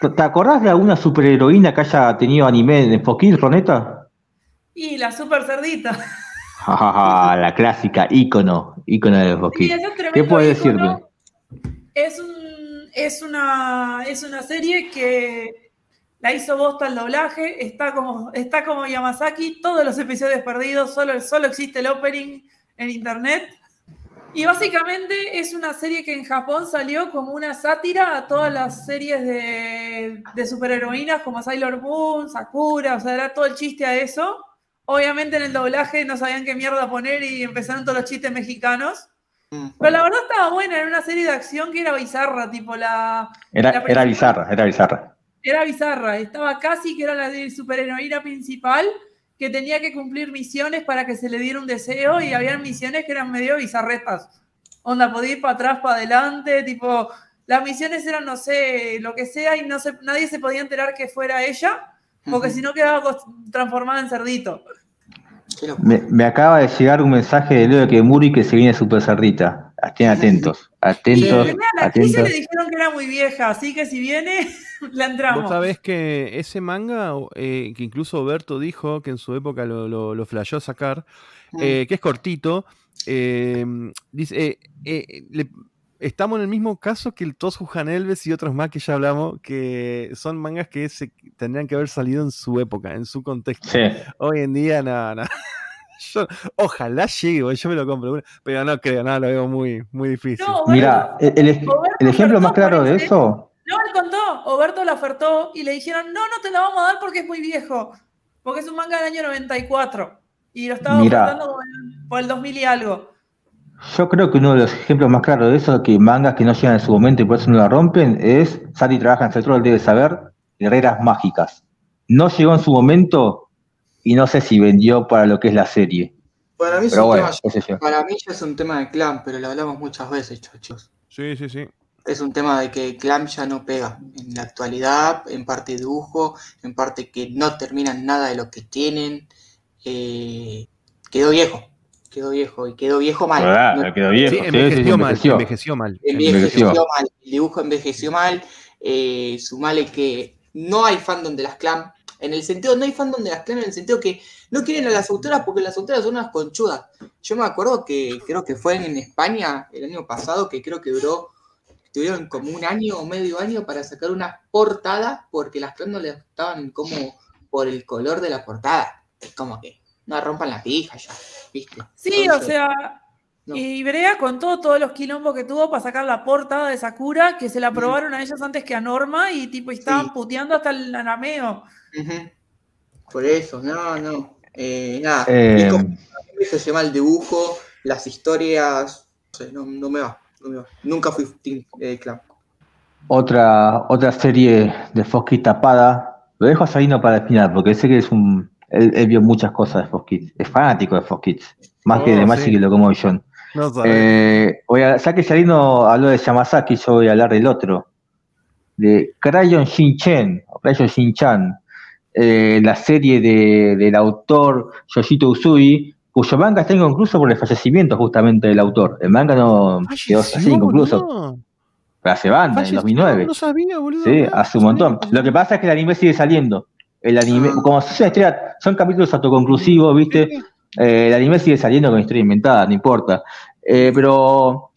¿Te acordás de alguna superheroína que haya tenido anime de Foquín, Roneta? Y la super cerdita. la clásica, ícono, ícono de Foquín. ¿Qué puedes decirme? Es, un, es, una, es una serie que la hizo Bosta el doblaje, está como, está como Yamazaki, todos los episodios perdidos, solo, solo existe el opening en internet. Y básicamente es una serie que en Japón salió como una sátira a todas las series de, de superheroínas como Sailor Moon, Sakura, o sea, era todo el chiste a eso. Obviamente en el doblaje no sabían qué mierda poner y empezaron todos los chistes mexicanos. Pero la verdad estaba buena, era una serie de acción que era bizarra, tipo la... Era, era bizarra, era bizarra. Era bizarra, estaba casi que era la de superheroína principal que tenía que cumplir misiones para que se le diera un deseo y había misiones que eran medio bizarretas. Onda, podía ir para atrás, para adelante, tipo, las misiones eran, no sé, lo que sea y no se, nadie se podía enterar que fuera ella, porque si no quedaba transformada en cerdito. Me, acaba de llegar un mensaje de Leo que Muri que se viene super cerdita. Estén atentos, atentos. Sí, atentos. le dijeron que era muy vieja, así que si viene, la entramos. Vos sabés que ese manga, eh, que incluso Berto dijo que en su época lo, lo, lo flashó sacar, mm. eh, que es cortito, eh, dice, estamos en el mismo caso que el Tosu Hanelves y otros más que ya hablamos, que son mangas que se, tendrían que haber salido en su época, en su contexto. Hoy en día, nada, nada. ojalá llegue, yo me lo compro, pero no creo, nada, lo veo muy, muy difícil. Mira, el, ejemplo más claro de eso. No, él contó, Oberto lo ofertó y le dijeron, no, no te lo vamos a dar porque es muy viejo, porque es un manga del año 94 y lo estaba ofertando por el 2000 y algo. Yo creo que uno de los ejemplos más claros de eso, que mangas que no llegan en su momento y por eso no la rompen, es Sandy trabaja en Central, debe saber, Guerreras Mágicas. No llegó en su momento y no sé si vendió para lo que es la serie. Para mí, para mí ya es un tema de clan, pero lo hablamos muchas veces, chachos. Sí, sí, sí. Es un tema de que clan ya no pega en la actualidad, en parte dibujo, en parte que no terminan nada de lo que tienen. Eh, quedó viejo quedó viejo y quedó viejo mal. quedó viejo. Sí, envejeció, mal, envejeció, mal. Envejeció, mal. El dibujo envejeció mal. Eh, sumale que no hay fandom de las clan. En el sentido, no hay fandom de las clan en el sentido que no quieren a las autoras porque las autoras son unas conchudas. Yo me acuerdo que creo que fue en España el año pasado, que creo que duró, tuvieron como un año o medio año para sacar una portada porque las clan no les gustaban como por el color de la portada. Es como que no rompan la pija ya, ¿viste? Sí, o sea, y Brea contó todos los quilombos que tuvo para sacar la portada de Sakura, que se la aprobaron a ellos antes que a Norma y tipo estaban puteando hasta el anameo. Por eso, no, no. Eh, nada, eh, se llama el dibujo, las historias, no, no, me va, no me va. Nunca fui Team eh, Otra, otra serie de Fox tapada, lo dejo a Salino para el final, porque sé que es un él, vio muchas cosas de Fox Kids. Es fanático de Fox Kids. Más que de oh, Magic y Locomotion. No eh, voy a, ya que Yarino habló de Yamazaki, yo voy a hablar del otro. De Crayon Shin-Chen, o Crayon Shin-Chan. Eh, la serie de, del autor Yoshito Usui, cuyo manga está inconcluso por el fallecimiento justamente del autor. El manga no quedó así inconcluso. Pero hace banda, en 2009. No sabía, boludo. Sí, hace un montón. Lo que pasa es que el anime sigue saliendo. El anime, ah. como son capítulos autoconclusivos, ¿viste? Eh, el anime sigue saliendo con historia inventada, no importa. Eh, pero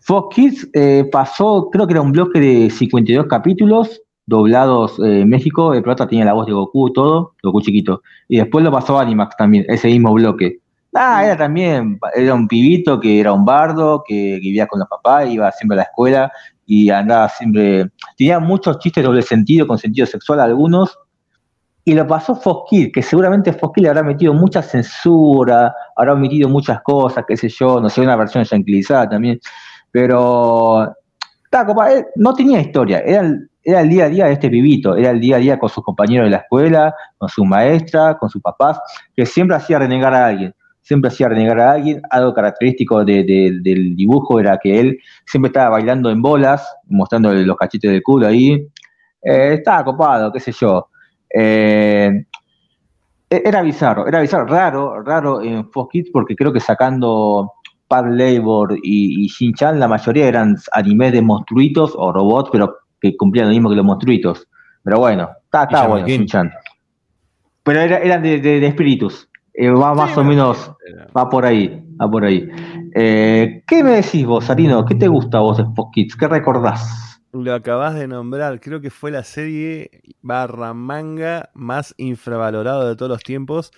Fox Kids eh, pasó, creo que era un bloque de 52 capítulos doblados en México. El prota tenía la voz de Goku, todo, Goku chiquito. Y después lo pasó a Animax también, ese mismo bloque. Ah, era también, era un pibito que era un bardo, que vivía con los papás, iba siempre a la escuela y andaba siempre. Tenía muchos chistes doble sentido, con sentido sexual algunos, y lo pasó Fosquil, que seguramente Fosquil habrá metido mucha censura, habrá omitido muchas cosas, qué sé yo, no sé, una versión tranquilizada también, pero no tenía historia, era el, era el día a día de este pibito, era el día a día con sus compañeros de la escuela, con su maestra, con sus papás, que siempre hacía renegar a alguien, siempre hacía renegar a alguien, algo característico del dibujo era que él siempre estaba bailando en bolas, mostrándole los cachitos de culo ahí, eh, estaba copado, qué sé yo. Eh, e-, era bizarro, era bizarro, raro, raro en Fox Kids porque creo que sacando Pad Labor y, y Shin-Chan, la mayoría eran animes de monstruitos o robots, pero que cumplían lo mismo que los monstruitos. Pero bueno, está, bueno Shin-Chan. Pero eran de, espíritus. Eh, va más o menos, va por ahí, va por ahí. Eh, ¿Qué me decís vos, Sarino? ¿Qué te gusta vos de Fox Kids? ¿Qué recordás? Lo acabas de nombrar, creo que fue la serie barra manga más infravalorado de todos los tiempos.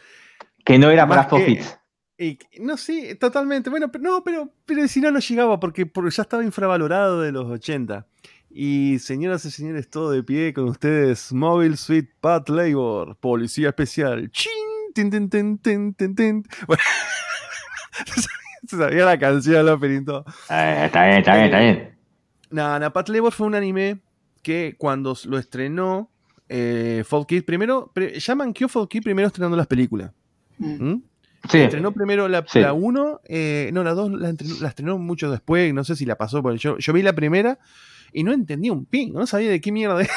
Que no era para Fox y, no, sí, totalmente. Bueno, pero no, pero, pero si no, no llegaba porque, porque ya estaba infravalorado de los 80. Y señoras y señores, todo de pie con ustedes, Mobile Suite Pat Labor, Policía Especial. ¡Chin! ¡Tin, tin, tin, tin, tin, tin! Bueno, se sabía la canción, lo perito. Eh, está bien, está bien, está bien. Nada, Pat Labor fue un anime que cuando lo estrenó eh, Kids, primero, llaman que Fall Kids primero estrenando las películas. Mm. ¿Mm? Sí. Estrenó primero la 1, eh, no, la 2 la, estrenó, mucho después, no sé si la pasó, porque yo, yo vi la primera y no entendía un ping, no sabía de qué mierda era.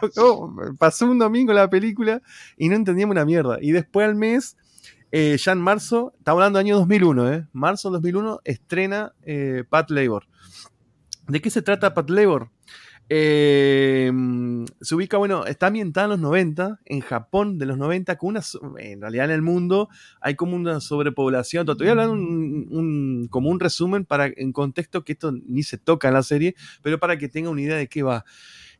pasó un domingo la película y no entendíamos una mierda. Y después al mes, eh, ya en marzo, estamos hablando del año 2001, ¿eh? Marzo 2001 estrena eh, Pat Labor. ¿De qué se trata Pat Labor? Eh, se ubica, bueno, está ambientada en los 90, en Japón de los 90, con una, en realidad en el mundo hay como una sobrepoblación. Te voy a hablar un, como un resumen para en contexto que esto ni se toca en la serie, pero para que tenga una idea de qué va.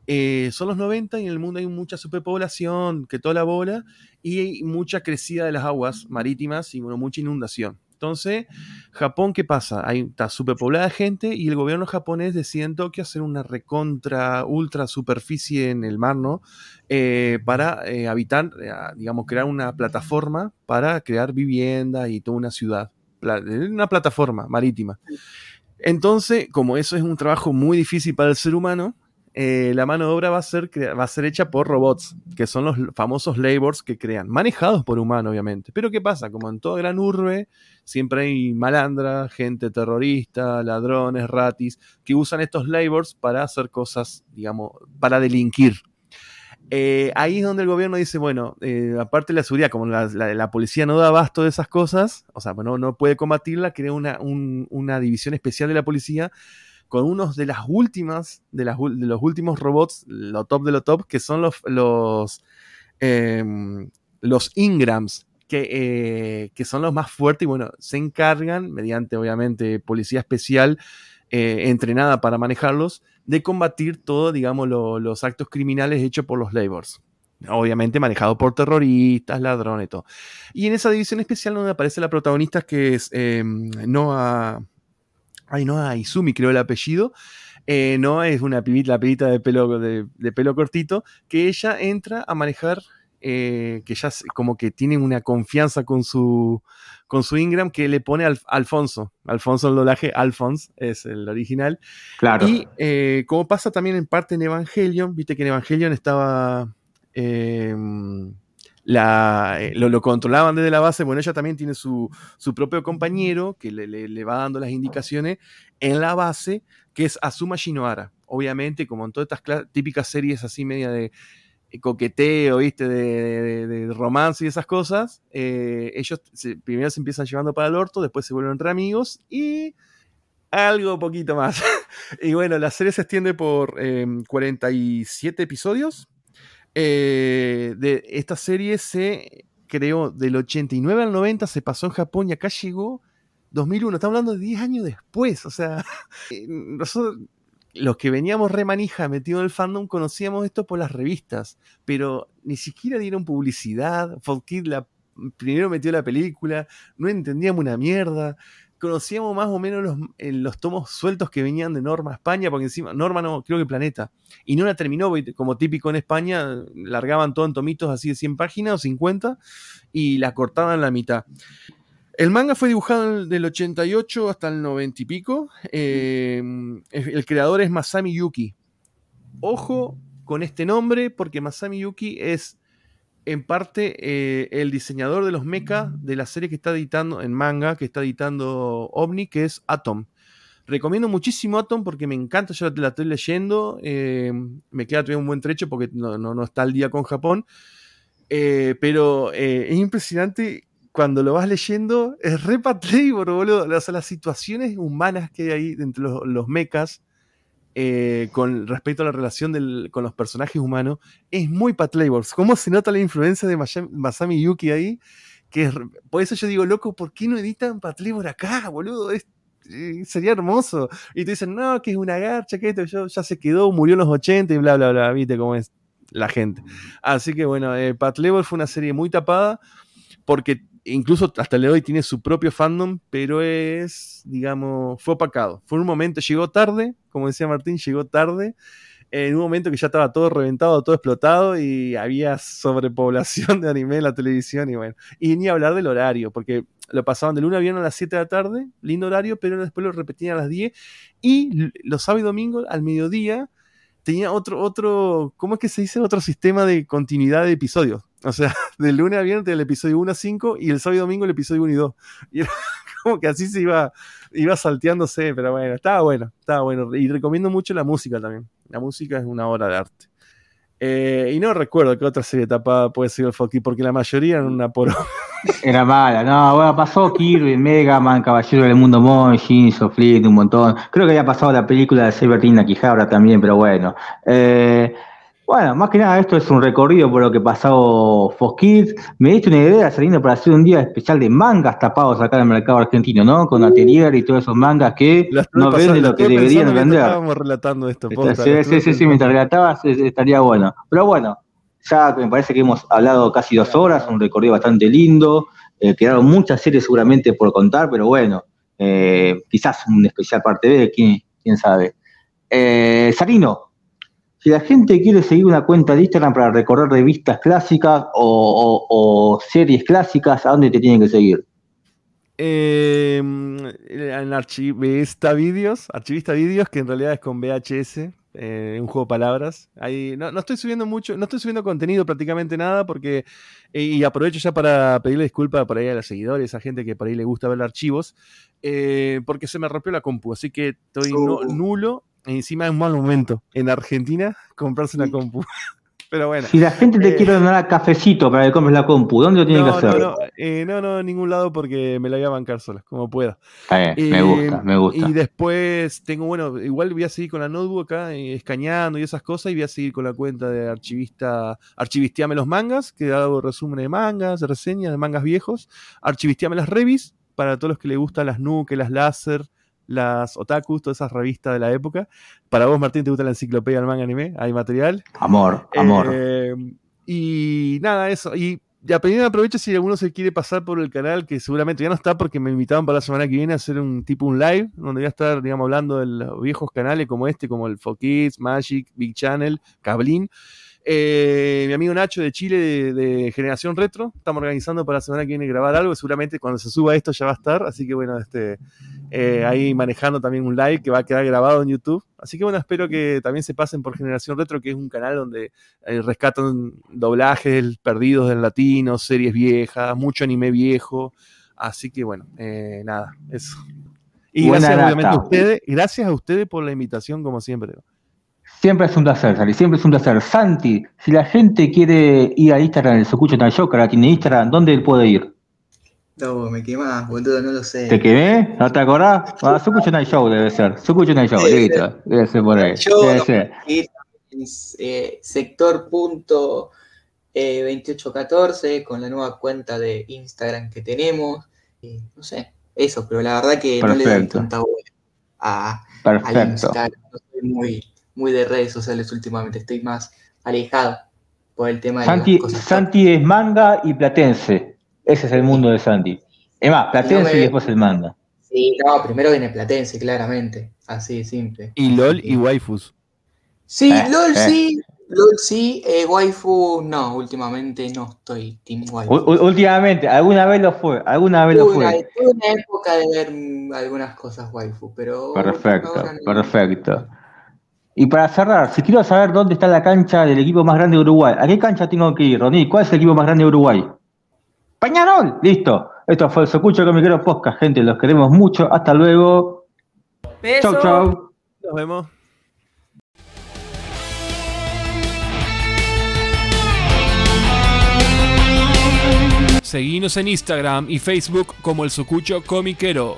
Eh, son los 90 y en el mundo hay mucha superpoblación, que toda la bola, y hay mucha crecida de las aguas marítimas y bueno, mucha inundación. Entonces, Japón, ¿qué pasa? Hay, está superpoblada de gente y el gobierno japonés decide que hacer una recontra, ultra superficie en el mar, ¿no? Eh, para eh, habitar, eh, digamos, crear una plataforma para crear vivienda y toda una ciudad. Una plataforma marítima. Entonces, como eso es un trabajo muy difícil para el ser humano, eh, la mano de obra va a, ser, va a ser hecha por robots, que son los famosos labors que crean, manejados por humanos, obviamente. Pero ¿qué pasa? Como en toda gran urbe, siempre hay malandra, gente terrorista, ladrones, ratis, que usan estos labors para hacer cosas, digamos, para delinquir. Eh, ahí es donde el gobierno dice, bueno, eh, aparte de la seguridad, como la, policía no da abasto de esas cosas, o sea, bueno, no puede combatirla, crea una, una división especial de la policía con unos de las últimas, de, las, de los últimos robots, lo top de lo top, que son los, los, em, los Ingrams, que, eh, que, son los más fuertes y bueno, se encargan, mediante obviamente policía especial entrenada para manejarlos, de combatir todos, digamos, los actos criminales hechos por los labors. Obviamente manejado por terroristas, ladrones todo. Y en esa división especial donde aparece la protagonista que es eh, Noah, ay, Noah Izumi, creo el apellido. Eh, Noah es una pibita, la pibita de pelo, de, pelo cortito, que ella entra a manejar, eh, que ya como que tiene una confianza con su, con su Ingram que le pone al, Alfonso. Alfonso el doblaje, Alphonse es el original. Claro. Y eh, como pasa también en parte en Evangelion, viste que en Evangelion estaba. Eh, lo, controlaban desde la base. Bueno, ella también tiene su, propio compañero que le, va dando las indicaciones en la base, que es Asuma Shinohara. Obviamente, como en todas estas típicas series así media de eh, coqueteo, ¿viste? De, romance y esas cosas, eh, ellos primero se empiezan llevando para el orto, después se vuelven re amigos y algo poquito más. y bueno, la serie se extiende por 47 em, episodios. Eh, de esta serie se creó del 89 al 90, se pasó en Japón y acá llegó 2001. Estamos hablando de 10 años después. O sea, nosotros los que veníamos remanija metidos en el fandom conocíamos esto por las revistas, pero ni siquiera dieron publicidad. Fox la, primero metió la película, no entendíamos una mierda. Conocíamos más o menos los, los tomos sueltos que venían de Norma España, porque encima, Norma no, creo que Planeta. Y no la terminó, como típico en España, largaban todo en tomitos así de 100 páginas o 50 y la cortaban la mitad. El manga fue dibujado del 88 hasta el 90 y pico. Em, el creador es Masami Yuki. Ojo con este nombre porque Masami Yuki es en parte eh, el diseñador de los mechas de la serie que está editando en manga, que está editando OVNI, que es Atom. Recomiendo muchísimo Atom porque me encanta, yo la estoy leyendo, em, me queda todavía un buen trecho porque no, no, está al día con Japón, eh, pero eh, es impresionante cuando lo vas leyendo, es re Patlabor, boludo. O sea, las situaciones humanas que hay ahí entre los, los mechas eh, con respecto a la relación con los personajes humanos es muy Patlabor. ¿Cómo se nota la influencia de Masami Yuki ahí? Que por eso yo digo, loco, ¿por qué no editan Patlabor acá, boludo? Eh, sería hermoso. Y te dicen, no, que es una garcha, que esto ya se quedó, murió en los 80 y bla, bla, bla. Viste cómo es la gente. Así que bueno, eh, fue una serie muy tapada porque incluso hasta le hoy tiene su propio fandom, pero es, digamos, fue opacado. Fue un momento, llegó tarde, como decía Martín, llegó tarde, en un momento que ya estaba todo reventado, todo explotado y había sobrepoblación de anime en la televisión y bueno, y ni hablar del horario, porque lo pasaban de luna a viernes a las 7 de la tarde, lindo horario, pero después lo repetían a las 10 y los sábados y domingos al mediodía tenía otro, otro, ¿cómo es que se dice? Otro sistema de continuidad de episodios. O sea, del lunes a viernes el episodio 1 a 5 y el sábado y domingo el episodio 1 y 2. Y era como que así se iba, iba salteándose, pero bueno, estaba bueno, estaba bueno. Y recomiendo mucho la música también. La música es una obra de arte. Eh, y no recuerdo qué otra serie tapada puede ser el Foki, porque la mayoría eran una poro. Era mala, no, bueno, pasó Kirby, Mega Man, Caballero del Mundo Mon, Shinzo, un montón. Creo que había pasado la película de Severina Quijabra también, pero bueno. Eh, bueno, más que nada esto es un recorrido por lo que pasó Fox Kids. Me diste una idea saliendo para hacer un día especial de mangas tapados acá en el mercado argentino, ¿no? Con Atelier y todos esos mangas que no venden lo que deberían vender. Estábamos relatando esto. sí, sí, sí, sí, mientras relatabas estaría bueno. Pero bueno, ya me parece que hemos hablado casi dos horas, un recorrido bastante lindo. Eh, quedaron muchas series seguramente por contar, pero bueno, eh, quizás un especial parte B, quién, quién sabe. Eh, Sarino, si la gente quiere seguir una cuenta de Instagram para recorrer revistas clásicas o, series clásicas, ¿a dónde te tienen que seguir? Eh, en Archivista Vídeos, Archivista Vídeos, que en realidad es con VHS, eh, un juego de palabras. Ahí, no, estoy subiendo mucho, no estoy subiendo contenido prácticamente nada, porque, eh, y aprovecho ya para pedirle disculpas por ahí a los seguidores, a gente que por ahí le gusta ver archivos, eh, porque se me rompió la compu, así que estoy oh. nulo encima es un mal momento en Argentina comprarse una compu. Pero bueno. Si la gente te eh, quiere donar cafecito para que compres la compu, ¿dónde lo tiene que hacer? No, eh, no, no, en ningún lado porque me la voy a bancar sola, como pueda. me gusta, me gusta. Y después tengo, bueno, igual voy a seguir con la notebook acá, escaneando y esas cosas, y voy a seguir con la cuenta de archivista, archivistiame los mangas, que hago resumen de mangas, reseñas de mangas viejos, archivistiame las revis, para todos los que les gustan las nuke, las láser, las otakus, todas esas revistas de la época. Para vos, Martín, te gusta la enciclopedia del manga anime, hay material. Amor, amor. Eh, y nada, eso. Y ya aprovecho si alguno se quiere pasar por el canal, que seguramente ya no está porque me invitaban para la semana que viene a hacer un tipo un live, donde voy a estar, digamos, hablando de los viejos canales como este, como el Fokids, Magic, Big Channel, Cablin. Eh, mi amigo Nacho de Chile, de, Generación Retro, estamos organizando para la semana que viene grabar algo. Seguramente cuando se suba esto ya va a estar. Así que bueno, este, eh, ahí manejando también un live que va a quedar grabado en YouTube. Así que bueno, espero que también se pasen por Generación Retro, que es un canal donde eh, rescatan doblajes perdidos del latino, series viejas, mucho anime viejo. Así que bueno, nada, eso. Y gracias, obviamente, a ustedes, gracias a ustedes por la invitación, como siempre. Siempre es un placer, Sally, siempre es un placer. Santi, si la gente quiere ir a Instagram, el Socucho Show, que ahora tiene Instagram, ¿dónde puede ir? No, me quemás, boludo, no lo sé. ¿Te quemé? ¿No te acordás? Ah, Socucho Night Show debe ser. Socucho Night Show, listo. Debe ser por ahí. debe ser. Eh, sector punto 2814 eh, con la nueva cuenta de Instagram que tenemos. no sé, eso, pero la verdad que no le doy tanta vuelta a, a Instagram. No soy muy muy de redes sociales últimamente, estoy más alejado por el tema de Santi, Santi es manga y platense. Ese es el mundo de Santi. Es más, platense y después el manga. Sí, no, primero viene platense, claramente. Así de simple. Y LOL y waifus. Sí, eh, LOL eh. sí. LOL sí, eh, waifu no, últimamente no estoy team waifu. últimamente, alguna vez lo fue, alguna vez lo fue. Tuve una época de ver algunas cosas waifu, pero... Perfecto, perfecto. Y para cerrar, si quiero saber dónde está la cancha del equipo más grande de Uruguay, ¿a qué cancha tengo que ir, Ronnie? ¿Cuál es el equipo más grande de Uruguay? Pañarol, listo. Esto fue el Socucho con podcast, gente. Los queremos mucho. Hasta luego. Chau, chau. Nos vemos. Seguinos en Instagram y Facebook como el Socucho Comiquero.